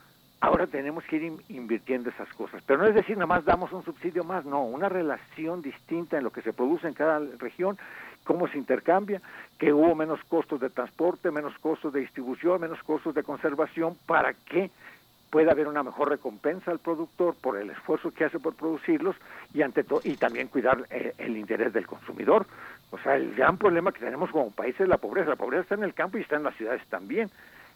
Ahora tenemos que ir invirtiendo esas cosas. Pero no es decir, nada más damos un subsidio más, no, una relación distinta en lo que se produce en cada región, cómo se intercambia, que hubo menos costos de transporte, menos costos de distribución, menos costos de conservación, para que pueda haber una mejor recompensa al productor por el esfuerzo que hace por producirlos y ante todo y también cuidar el, el interés del consumidor. O sea, el gran problema que tenemos como país es la pobreza. La pobreza está en el campo y está en las ciudades también.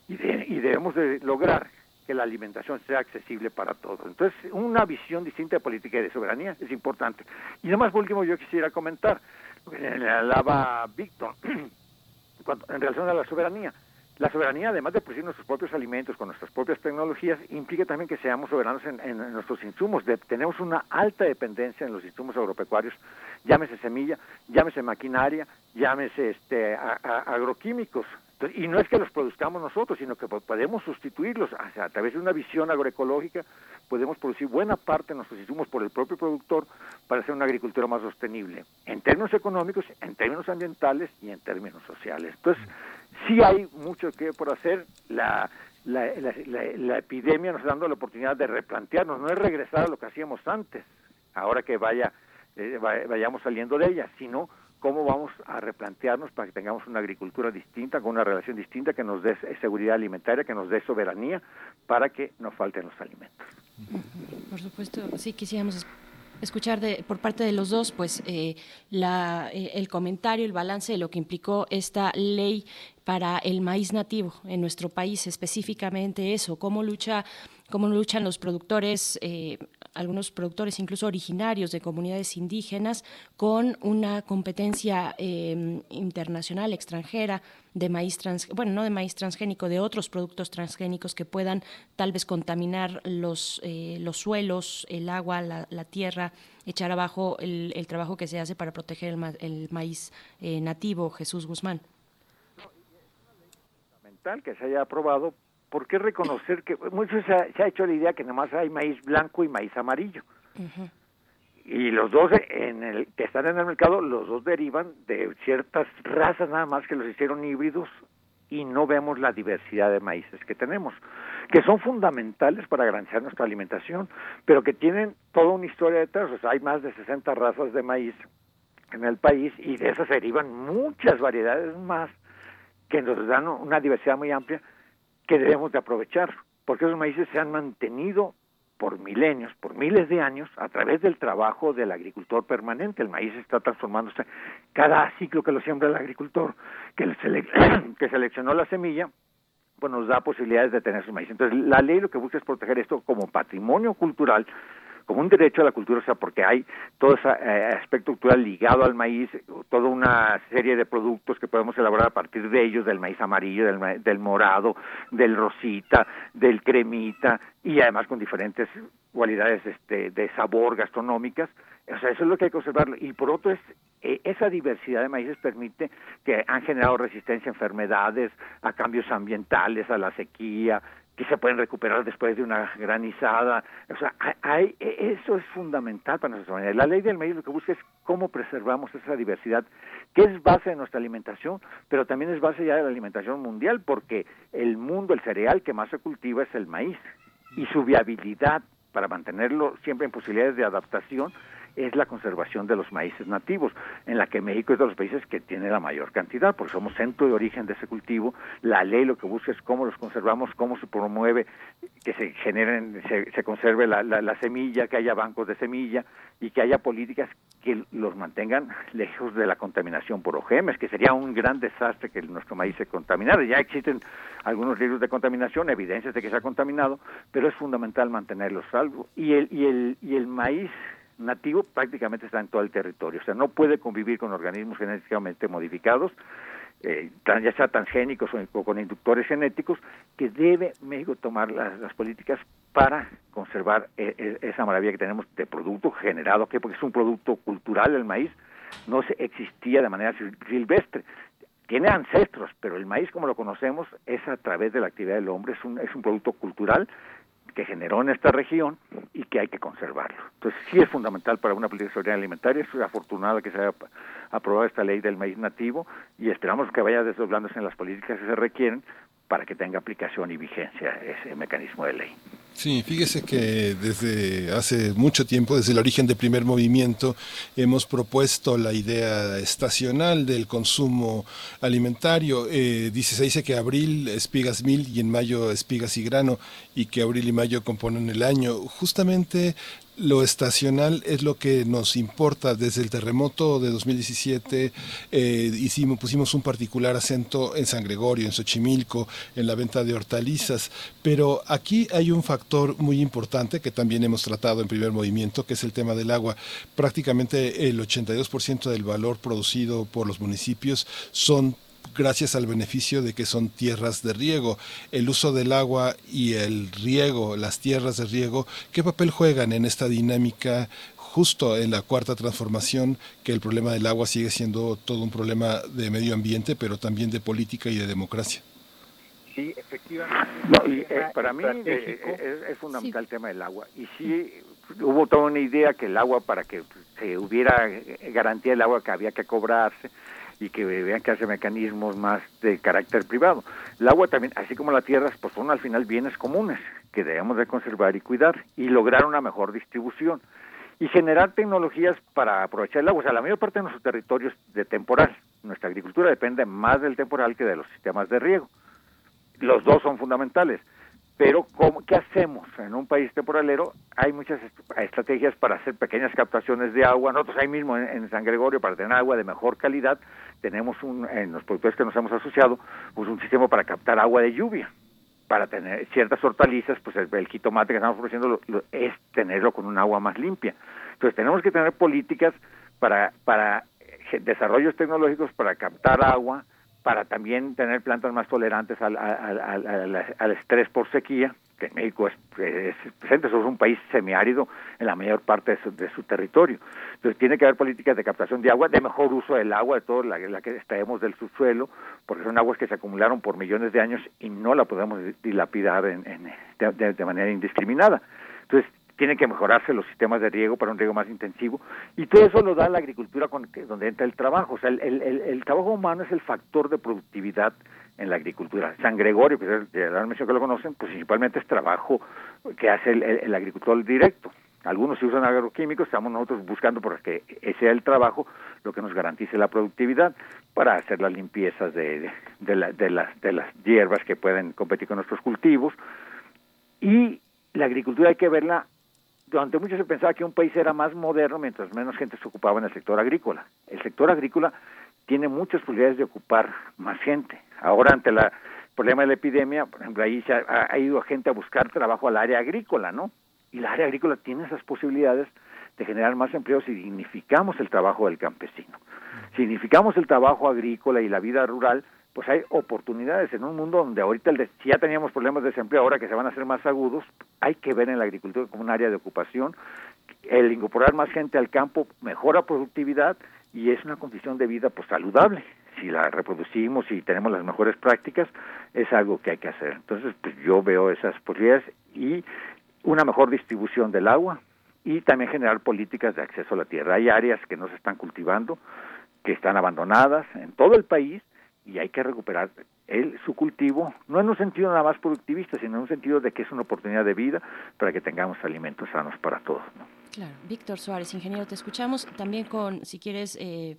Y, de, y debemos de lograr que la alimentación sea accesible para todos. Entonces, una visión distinta de política y de soberanía es importante. Y además, por último, yo quisiera comentar, le hablaba Víctor, en relación a la soberanía. La soberanía, además de producir nuestros propios alimentos con nuestras propias tecnologías, implica también que seamos soberanos en, en, nuestros insumos. De, tenemos una alta dependencia en los insumos agropecuarios, llámese semilla, llámese maquinaria, llámese este, a, agroquímicos. Y no es que los produzcamos nosotros, sino que podemos sustituirlos a través de una visión agroecológica, podemos producir buena parte de nuestros insumos por el propio productor para hacer una agricultura más sostenible, en términos económicos, en términos ambientales y en términos sociales. Entonces, sí hay mucho que por hacer. La, la, la, la, la epidemia nos está dando la oportunidad de replantearnos, no es regresar a lo que hacíamos antes, ahora que vaya eh, vayamos saliendo de ella, sino cómo vamos a replantearnos para que tengamos una agricultura distinta, con una relación distinta, que nos dé seguridad alimentaria, que nos dé soberanía, para que no falten los alimentos. Por supuesto, sí quisiéramos escuchar de, por parte de los dos, pues eh, la, eh, el comentario, el balance de lo que implicó esta ley para el maíz nativo en nuestro país, específicamente eso, cómo lucha cómo luchan los productores, eh, algunos productores incluso originarios de comunidades indígenas, con una competencia eh, internacional, extranjera, de maíz trans, bueno, no de maíz transgénico, de otros productos transgénicos que puedan tal vez contaminar los, eh, los suelos, el agua, la, tierra, echar abajo el, trabajo que se hace para proteger el, maíz nativo, Jesús Guzmán. Que se haya aprobado ¿por qué reconocer que mucho se ha, hecho la idea que nomás hay maíz blanco y maíz amarillo? Y los dos en el que están en el mercado, los dos derivan de ciertas razas nada más que los hicieron híbridos y no vemos la diversidad de maíces que tenemos, que son fundamentales para garantizar nuestra alimentación, pero que tienen toda una historia detrás. O sea, hay más de 60 razas de maíz en el país y de esas derivan muchas variedades más que nos dan una diversidad muy amplia que debemos de aprovechar, porque esos maíces se han mantenido por milenios, por miles de años, a través del trabajo del agricultor permanente. El maíz está transformándose cada ciclo que lo siembra el agricultor, que, que seleccionó la semilla, pues nos da posibilidades de tener su maíz. Entonces, la ley lo que busca es proteger esto como patrimonio cultural como un derecho a la cultura, o sea, porque hay todo ese eh, aspecto cultural ligado al maíz, toda una serie de productos que podemos elaborar a partir de ellos, del maíz amarillo, del, del morado, del rosita, del cremita, y además con diferentes cualidades este, de sabor gastronómicas. O sea, eso es lo que hay que observar. Y por otro, es eh, esa diversidad de maíces permite que han generado resistencia a enfermedades, a cambios ambientales, a la sequía, que se pueden recuperar después de una granizada. O sea, hay, e, eso es fundamental para nuestra humanidad. La ley del maíz lo que busca es cómo preservamos esa diversidad, que es base de nuestra alimentación, pero también es base ya de la alimentación mundial, porque el mundo, el cereal que más se cultiva es el maíz, y su viabilidad para mantenerlo siempre en posibilidades de adaptación es la conservación de los maíces nativos, en la que México es de los países que tiene la mayor cantidad, porque somos centro de origen de ese cultivo. La ley lo que busca es cómo los conservamos, cómo se promueve que se generen, se, conserve la, la, semilla, que haya bancos de semilla y que haya políticas que los mantengan lejos de la contaminación por OGMs, que sería un gran desastre que nuestro maíz se contaminara. Ya existen algunos riesgos de contaminación, evidencias de que se ha contaminado, pero es fundamental mantenerlos salvo. Y el, y el, y el maíz nativo prácticamente está en todo el territorio, o sea, no puede convivir con organismos genéticamente modificados, eh, ya sea transgénicos o, con inductores genéticos, que debe México tomar las, políticas para conservar eh, eh, esa maravilla que tenemos de producto generado, que porque es un producto cultural el maíz, no se existía de manera silvestre. Tiene ancestros, pero el maíz como lo conocemos es a través de la actividad del hombre, es un, es un producto cultural que generó en esta región y que hay que conservarlo. Entonces sí es fundamental para una política de seguridad alimentaria, es afortunado que se haya aprobado esta ley del maíz nativo y esperamos que vaya desdoblándose en las políticas que se requieren para que tenga aplicación y vigencia ese mecanismo de ley. Sí, fíjese que desde hace mucho tiempo, desde el origen del primer movimiento, hemos propuesto la idea estacional del consumo alimentario. Dice, se dice que abril espigas mil y en mayo espigas y grano, y que abril y mayo componen el año. Justamente lo estacional es lo que nos importa. Desde el terremoto de 2017 eh, hicimos, pusimos un particular acento en San Gregorio, en Xochimilco, en la venta de hortalizas, pero aquí hay un factor muy importante que también hemos tratado en primer movimiento, que es el tema del agua. Prácticamente el 82% del valor producido por los municipios son gracias al beneficio de que son tierras de riego. El uso del agua y el riego, las tierras de riego, ¿qué papel juegan en esta dinámica justo en la cuarta transformación, que el problema del agua sigue siendo todo un problema de medio ambiente, pero también de política y de democracia? Sí, efectivamente. Eh, para mí eh, es, fundamental el tema del agua. Y sí, hubo toda una idea que el agua, para que se hubiera garantía del agua que había que cobrarse, y que vean que hace mecanismos más de carácter privado. El agua también, así como la tierra, pues son al final bienes comunes que debemos de conservar y cuidar y lograr una mejor distribución y generar tecnologías para aprovechar el agua. O sea, la mayor parte de nuestros territorios de temporal. Nuestra agricultura depende más del temporal que de los sistemas de riego. Los dos son fundamentales pero ¿cómo, ¿qué hacemos? En un país temporalero hay muchas estrategias para hacer pequeñas captaciones de agua. Nosotros ahí mismo en, San Gregorio, para tener agua de mejor calidad, tenemos un, en los productores que nos hemos asociado, pues un sistema para captar agua de lluvia. Para tener ciertas hortalizas, pues el, el jitomate que estamos ofreciendo es tenerlo con un agua más limpia. Entonces tenemos que tener políticas para, para eh, desarrollos tecnológicos para captar agua, para también tener plantas más tolerantes al, al, estrés por sequía, que México es, presente, somos un país semiárido en la mayor parte de su, territorio. Entonces tiene que haber políticas de captación de agua, de mejor uso del agua, de todo la, que extraemos del subsuelo, porque son aguas que se acumularon por millones de años y no la podemos dilapidar en, de, de manera indiscriminada. Entonces tienen que mejorarse los sistemas de riego para un riego más intensivo y todo eso lo da la agricultura con, donde entra el trabajo. O sea, el, trabajo humano es el factor de productividad en la agricultura. San Gregorio, que es la mención que lo conocen, pues principalmente es trabajo que hace el, agricultor directo. Algunos sí usan agroquímicos, estamos nosotros buscando porque ese sea el trabajo lo que nos garantice la productividad para hacer las limpiezas de las hierbas que pueden competir con nuestros cultivos. Y la agricultura hay que verla durante mucho se pensaba que un país era más moderno mientras menos gente se ocupaba en el sector agrícola. El sector agrícola tiene muchas posibilidades de ocupar más gente. Ahora, ante el problema de la epidemia, por ejemplo, ahí se ha, ido gente a buscar trabajo al área agrícola, ¿no? Y la área agrícola tiene esas posibilidades de generar más empleo si dignificamos el trabajo del campesino. Si dignificamos el trabajo agrícola y la vida rural, pues hay oportunidades en un mundo donde ahorita el si ya teníamos problemas de desempleo, ahora que se van a hacer más agudos, hay que ver en la agricultura como un área de ocupación. El incorporar más gente al campo mejora productividad y es una condición de vida pues saludable. Si la reproducimos y tenemos las mejores prácticas, es algo que hay que hacer. Entonces, pues yo veo esas posibilidades y una mejor distribución del agua y también generar políticas de acceso a la tierra. Hay áreas que no se están cultivando, que están abandonadas en todo el país y hay que recuperar el, su cultivo, no en un sentido nada más productivista, sino en un sentido de que es una oportunidad de vida para que tengamos alimentos sanos para todos. Claro, Víctor Suárez, ingeniero, te escuchamos también con, si quieres, eh,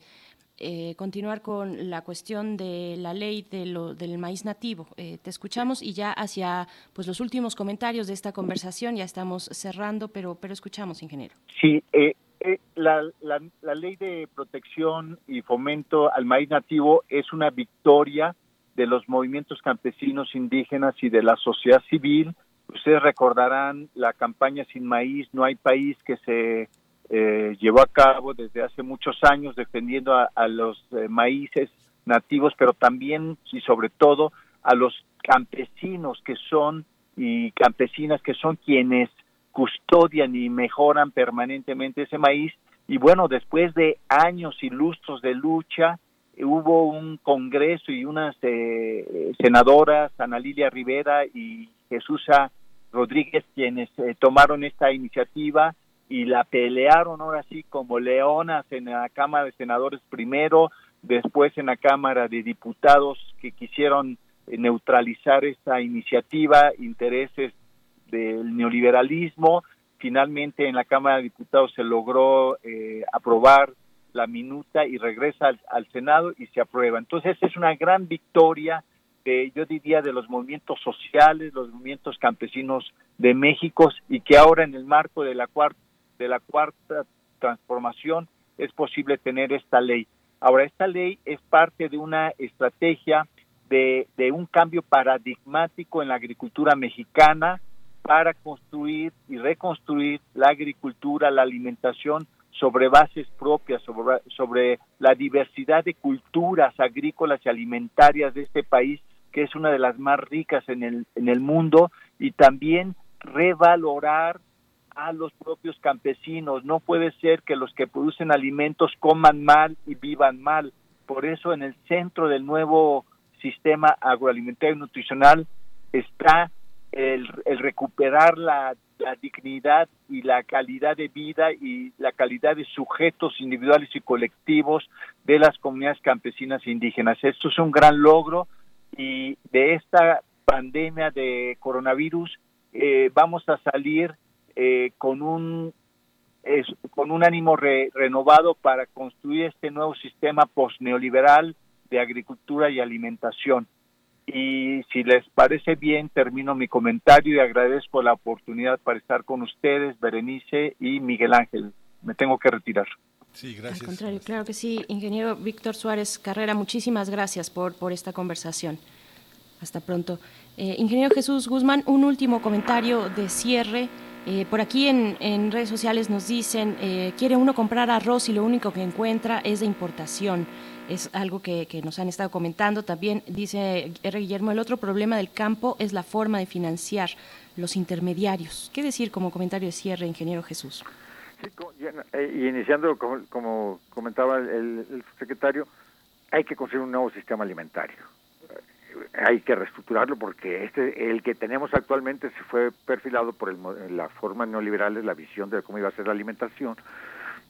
eh, continuar con la cuestión de la ley de lo, del maíz nativo. Eh, te escuchamos y ya hacia pues los últimos comentarios de esta conversación ya estamos cerrando, pero pero escuchamos, ingeniero. Sí, eh, eh, la, la, ley de protección y fomento al maíz nativo es una victoria de los movimientos campesinos indígenas y de la sociedad civil. Ustedes recordarán la campaña Sin Maíz, No hay país que se eh, llevó a cabo desde hace muchos años defendiendo a, los eh, maíces nativos, pero también y sobre todo a los campesinos que son y campesinas que son quienes custodian y mejoran permanentemente ese maíz. Y bueno, después de años y lustros de lucha, hubo un congreso y unas eh, senadoras, Ana Lilia Rivera y Jesús Rodríguez, quienes eh, tomaron esta iniciativa y la pelearon ahora sí como leonas en la Cámara de Senadores primero, después en la Cámara de Diputados que quisieron eh, neutralizar esta iniciativa, intereses del neoliberalismo. Finalmente en la Cámara de Diputados se logró eh, aprobar la minuta y regresa al, Senado y se aprueba. Entonces es una gran victoria, de, yo diría, de los movimientos sociales, los movimientos campesinos de México y que ahora en el marco de la cuarta, de la cuarta transformación es posible tener esta ley. Ahora, esta ley es parte de una estrategia de, de un cambio paradigmático en la agricultura mexicana, para construir y reconstruir la agricultura, la alimentación sobre bases propias, sobre, la diversidad de culturas agrícolas y alimentarias de este país, que es una de las más ricas en el, en el mundo, y también revalorar a los propios campesinos. No puede ser que los que producen alimentos coman mal y vivan mal. Por eso en el centro del nuevo sistema agroalimentario y nutricional está el, recuperar la, dignidad y la calidad de vida y la calidad de sujetos individuales y colectivos de las comunidades campesinas e indígenas. Esto es un gran logro y de esta pandemia de coronavirus eh, vamos a salir eh, con un con un ánimo renovado para construir este nuevo sistema postneoliberal de agricultura y alimentación y si les parece bien, termino mi comentario y agradezco la oportunidad para estar con ustedes, Berenice y Miguel Ángel. Me tengo que retirar. Sí, gracias. Al contrario, claro que sí. Ingeniero Víctor Suárez Carrera, muchísimas gracias por, por esta conversación. Hasta pronto. Eh, ingeniero Jesús Guzmán, un último comentario de cierre. Eh, por aquí en, redes sociales nos dicen, eh, quiere uno comprar arroz y lo único que encuentra es de importación. Es algo que, nos han estado comentando. También dice R. Guillermo, el otro problema del campo es la forma de financiar los intermediarios. ¿Qué decir como comentario de cierre, ingeniero Jesús? Sí, y iniciando, como, como comentaba el, el secretario, hay que construir un nuevo sistema alimentario hay que reestructurarlo porque este el que tenemos actualmente se fue perfilado por el, la forma neoliberal, la visión de cómo iba a ser la alimentación,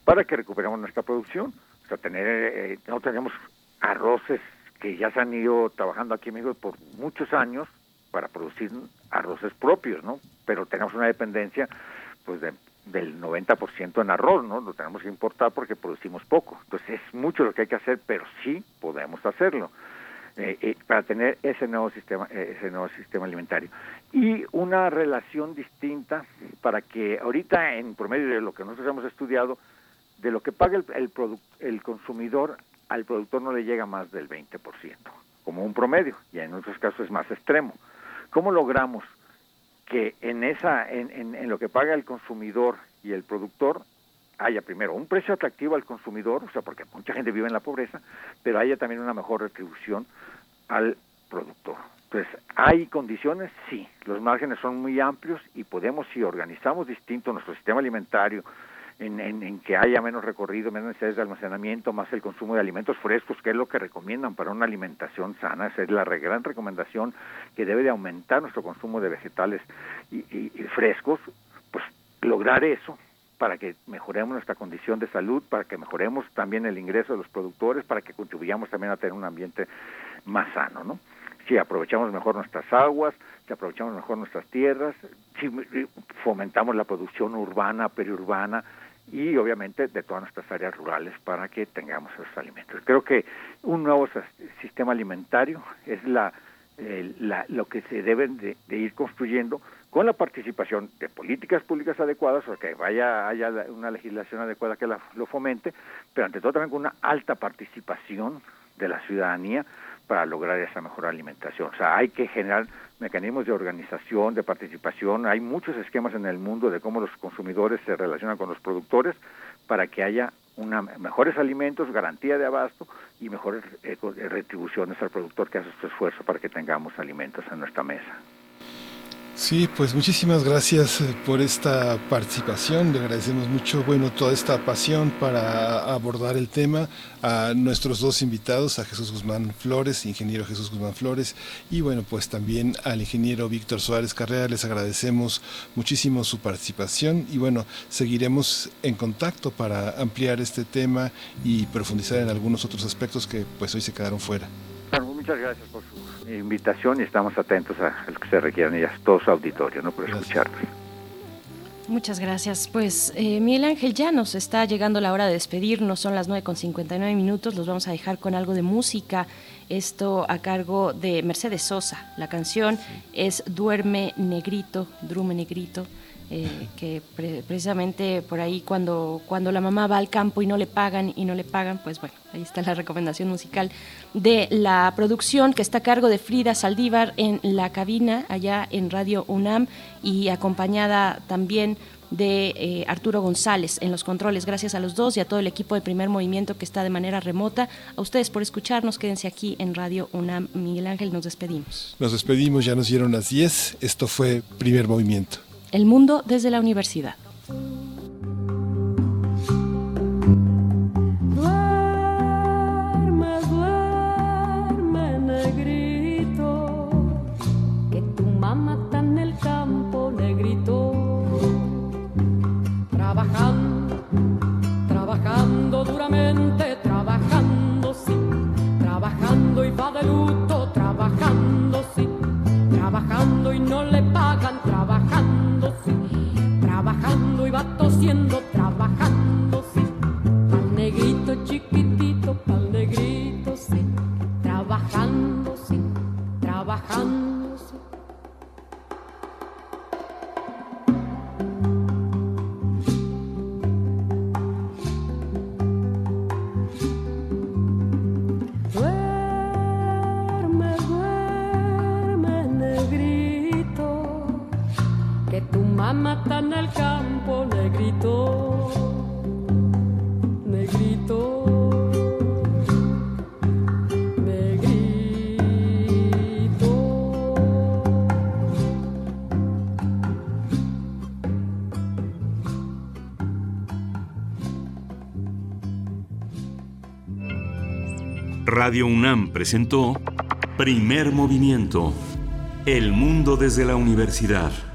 para que recuperemos nuestra producción. O sea, tener, eh, no tenemos arroces que ya se han ido trabajando aquí en México por muchos años para producir arroces propios, ¿no? Pero tenemos una dependencia, pues, de, del 90% en arroz, ¿no? Lo tenemos que importar porque producimos poco. Entonces es mucho lo que hay que hacer, pero sí podemos hacerlo. Eh, eh, para tener ese nuevo sistema eh, ese nuevo sistema alimentario. Y una relación distinta para que ahorita en promedio de lo que nosotros hemos estudiado de lo que paga el el, el consumidor al productor no le llega más del 20% como un promedio y en otros casos es más extremo. Cómo logramos que en esa en, lo que paga el consumidor y el productor haya primero un precio atractivo al consumidor, o sea, porque mucha gente vive en la pobreza, pero haya también una mejor retribución al productor. Entonces, ¿hay condiciones? Sí, los márgenes son muy amplios y podemos, si organizamos distinto nuestro sistema alimentario, en, en, que haya menos recorrido, menos necesidades de almacenamiento, más el consumo de alimentos frescos, que es lo que recomiendan para una alimentación sana. Esa es la gran recomendación que debe de aumentar nuestro consumo de vegetales y, y frescos. Pues lograr eso para que mejoremos nuestra condición de salud, para que mejoremos también el ingreso de los productores, para que contribuyamos también a tener un ambiente más sano, ¿no? Si aprovechamos mejor nuestras aguas, si aprovechamos mejor nuestras tierras, si fomentamos la producción urbana, periurbana y obviamente de todas nuestras áreas rurales para que tengamos esos alimentos. Creo que un nuevo sistema alimentario es la, eh, la lo que se deben de, de ir construyendo con la participación de políticas públicas adecuadas, o que vaya haya una legislación adecuada que la, lo fomente, pero ante todo también con una alta participación de la ciudadanía para lograr esa mejor alimentación. O sea, hay que generar mecanismos de organización, de participación. Hay muchos esquemas en el mundo de cómo los consumidores se relacionan con los productores para que haya una, mejores alimentos, garantía de abasto y mejores eh, retribuciones al productor que hace su esfuerzo para que tengamos alimentos en nuestra mesa. Sí, pues muchísimas gracias eh, por esta participación. Le agradecemos mucho, bueno, toda esta pasión para abordar el tema a nuestros dos invitados, a Jesús Guzmán Flores, ingeniero Jesús Guzmán Flores, y bueno, pues también al ingeniero Víctor Suárez Carrera. Les agradecemos muchísimo su participación y bueno, seguiremos en contacto para ampliar este tema y profundizar en algunos otros aspectos que pues hoy se quedaron fuera. Bueno, muchas gracias por su invitación y estamos atentos a, lo que se requieran ellas, todo su auditorio, ¿no? por escucharnos. Muchas gracias. Pues eh, Miguel Ángel, ya nos está llegando la hora de despedirnos, son las 9 con 59 minutos, los vamos a dejar con algo de música, esto a cargo de Mercedes Sosa. La canción es Duerme Negrito, Drume Negrito. Eh, que pre precisamente por ahí cuando, cuando la mamá va al campo y no le pagan y no le pagan, pues bueno, ahí está la recomendación musical de la producción que está a cargo de Frida Saldívar en la cabina allá en Radio UNAM y acompañada también de eh, Arturo González en los controles. Gracias a los dos y a todo el equipo de primer movimiento que está de manera remota. A ustedes por escucharnos. Quédense aquí en Radio UNAM. Miguel Ángel, nos despedimos. Nos despedimos, ya nos dieron las 10. Esto fue primer movimiento. El mundo desde la universidad. Duerme, duerme, negrito, que tu mamá trabajando, sí, trabajando tosiendo, trabajando, sí. Pa'l negrito chiquitito, pa'l negrito, sí, trabajando, sí, trabajando. La mata en el campo, negrito, negrito. Radio UNAM presentó Primer Movimiento, El Mundo desde la Universidad.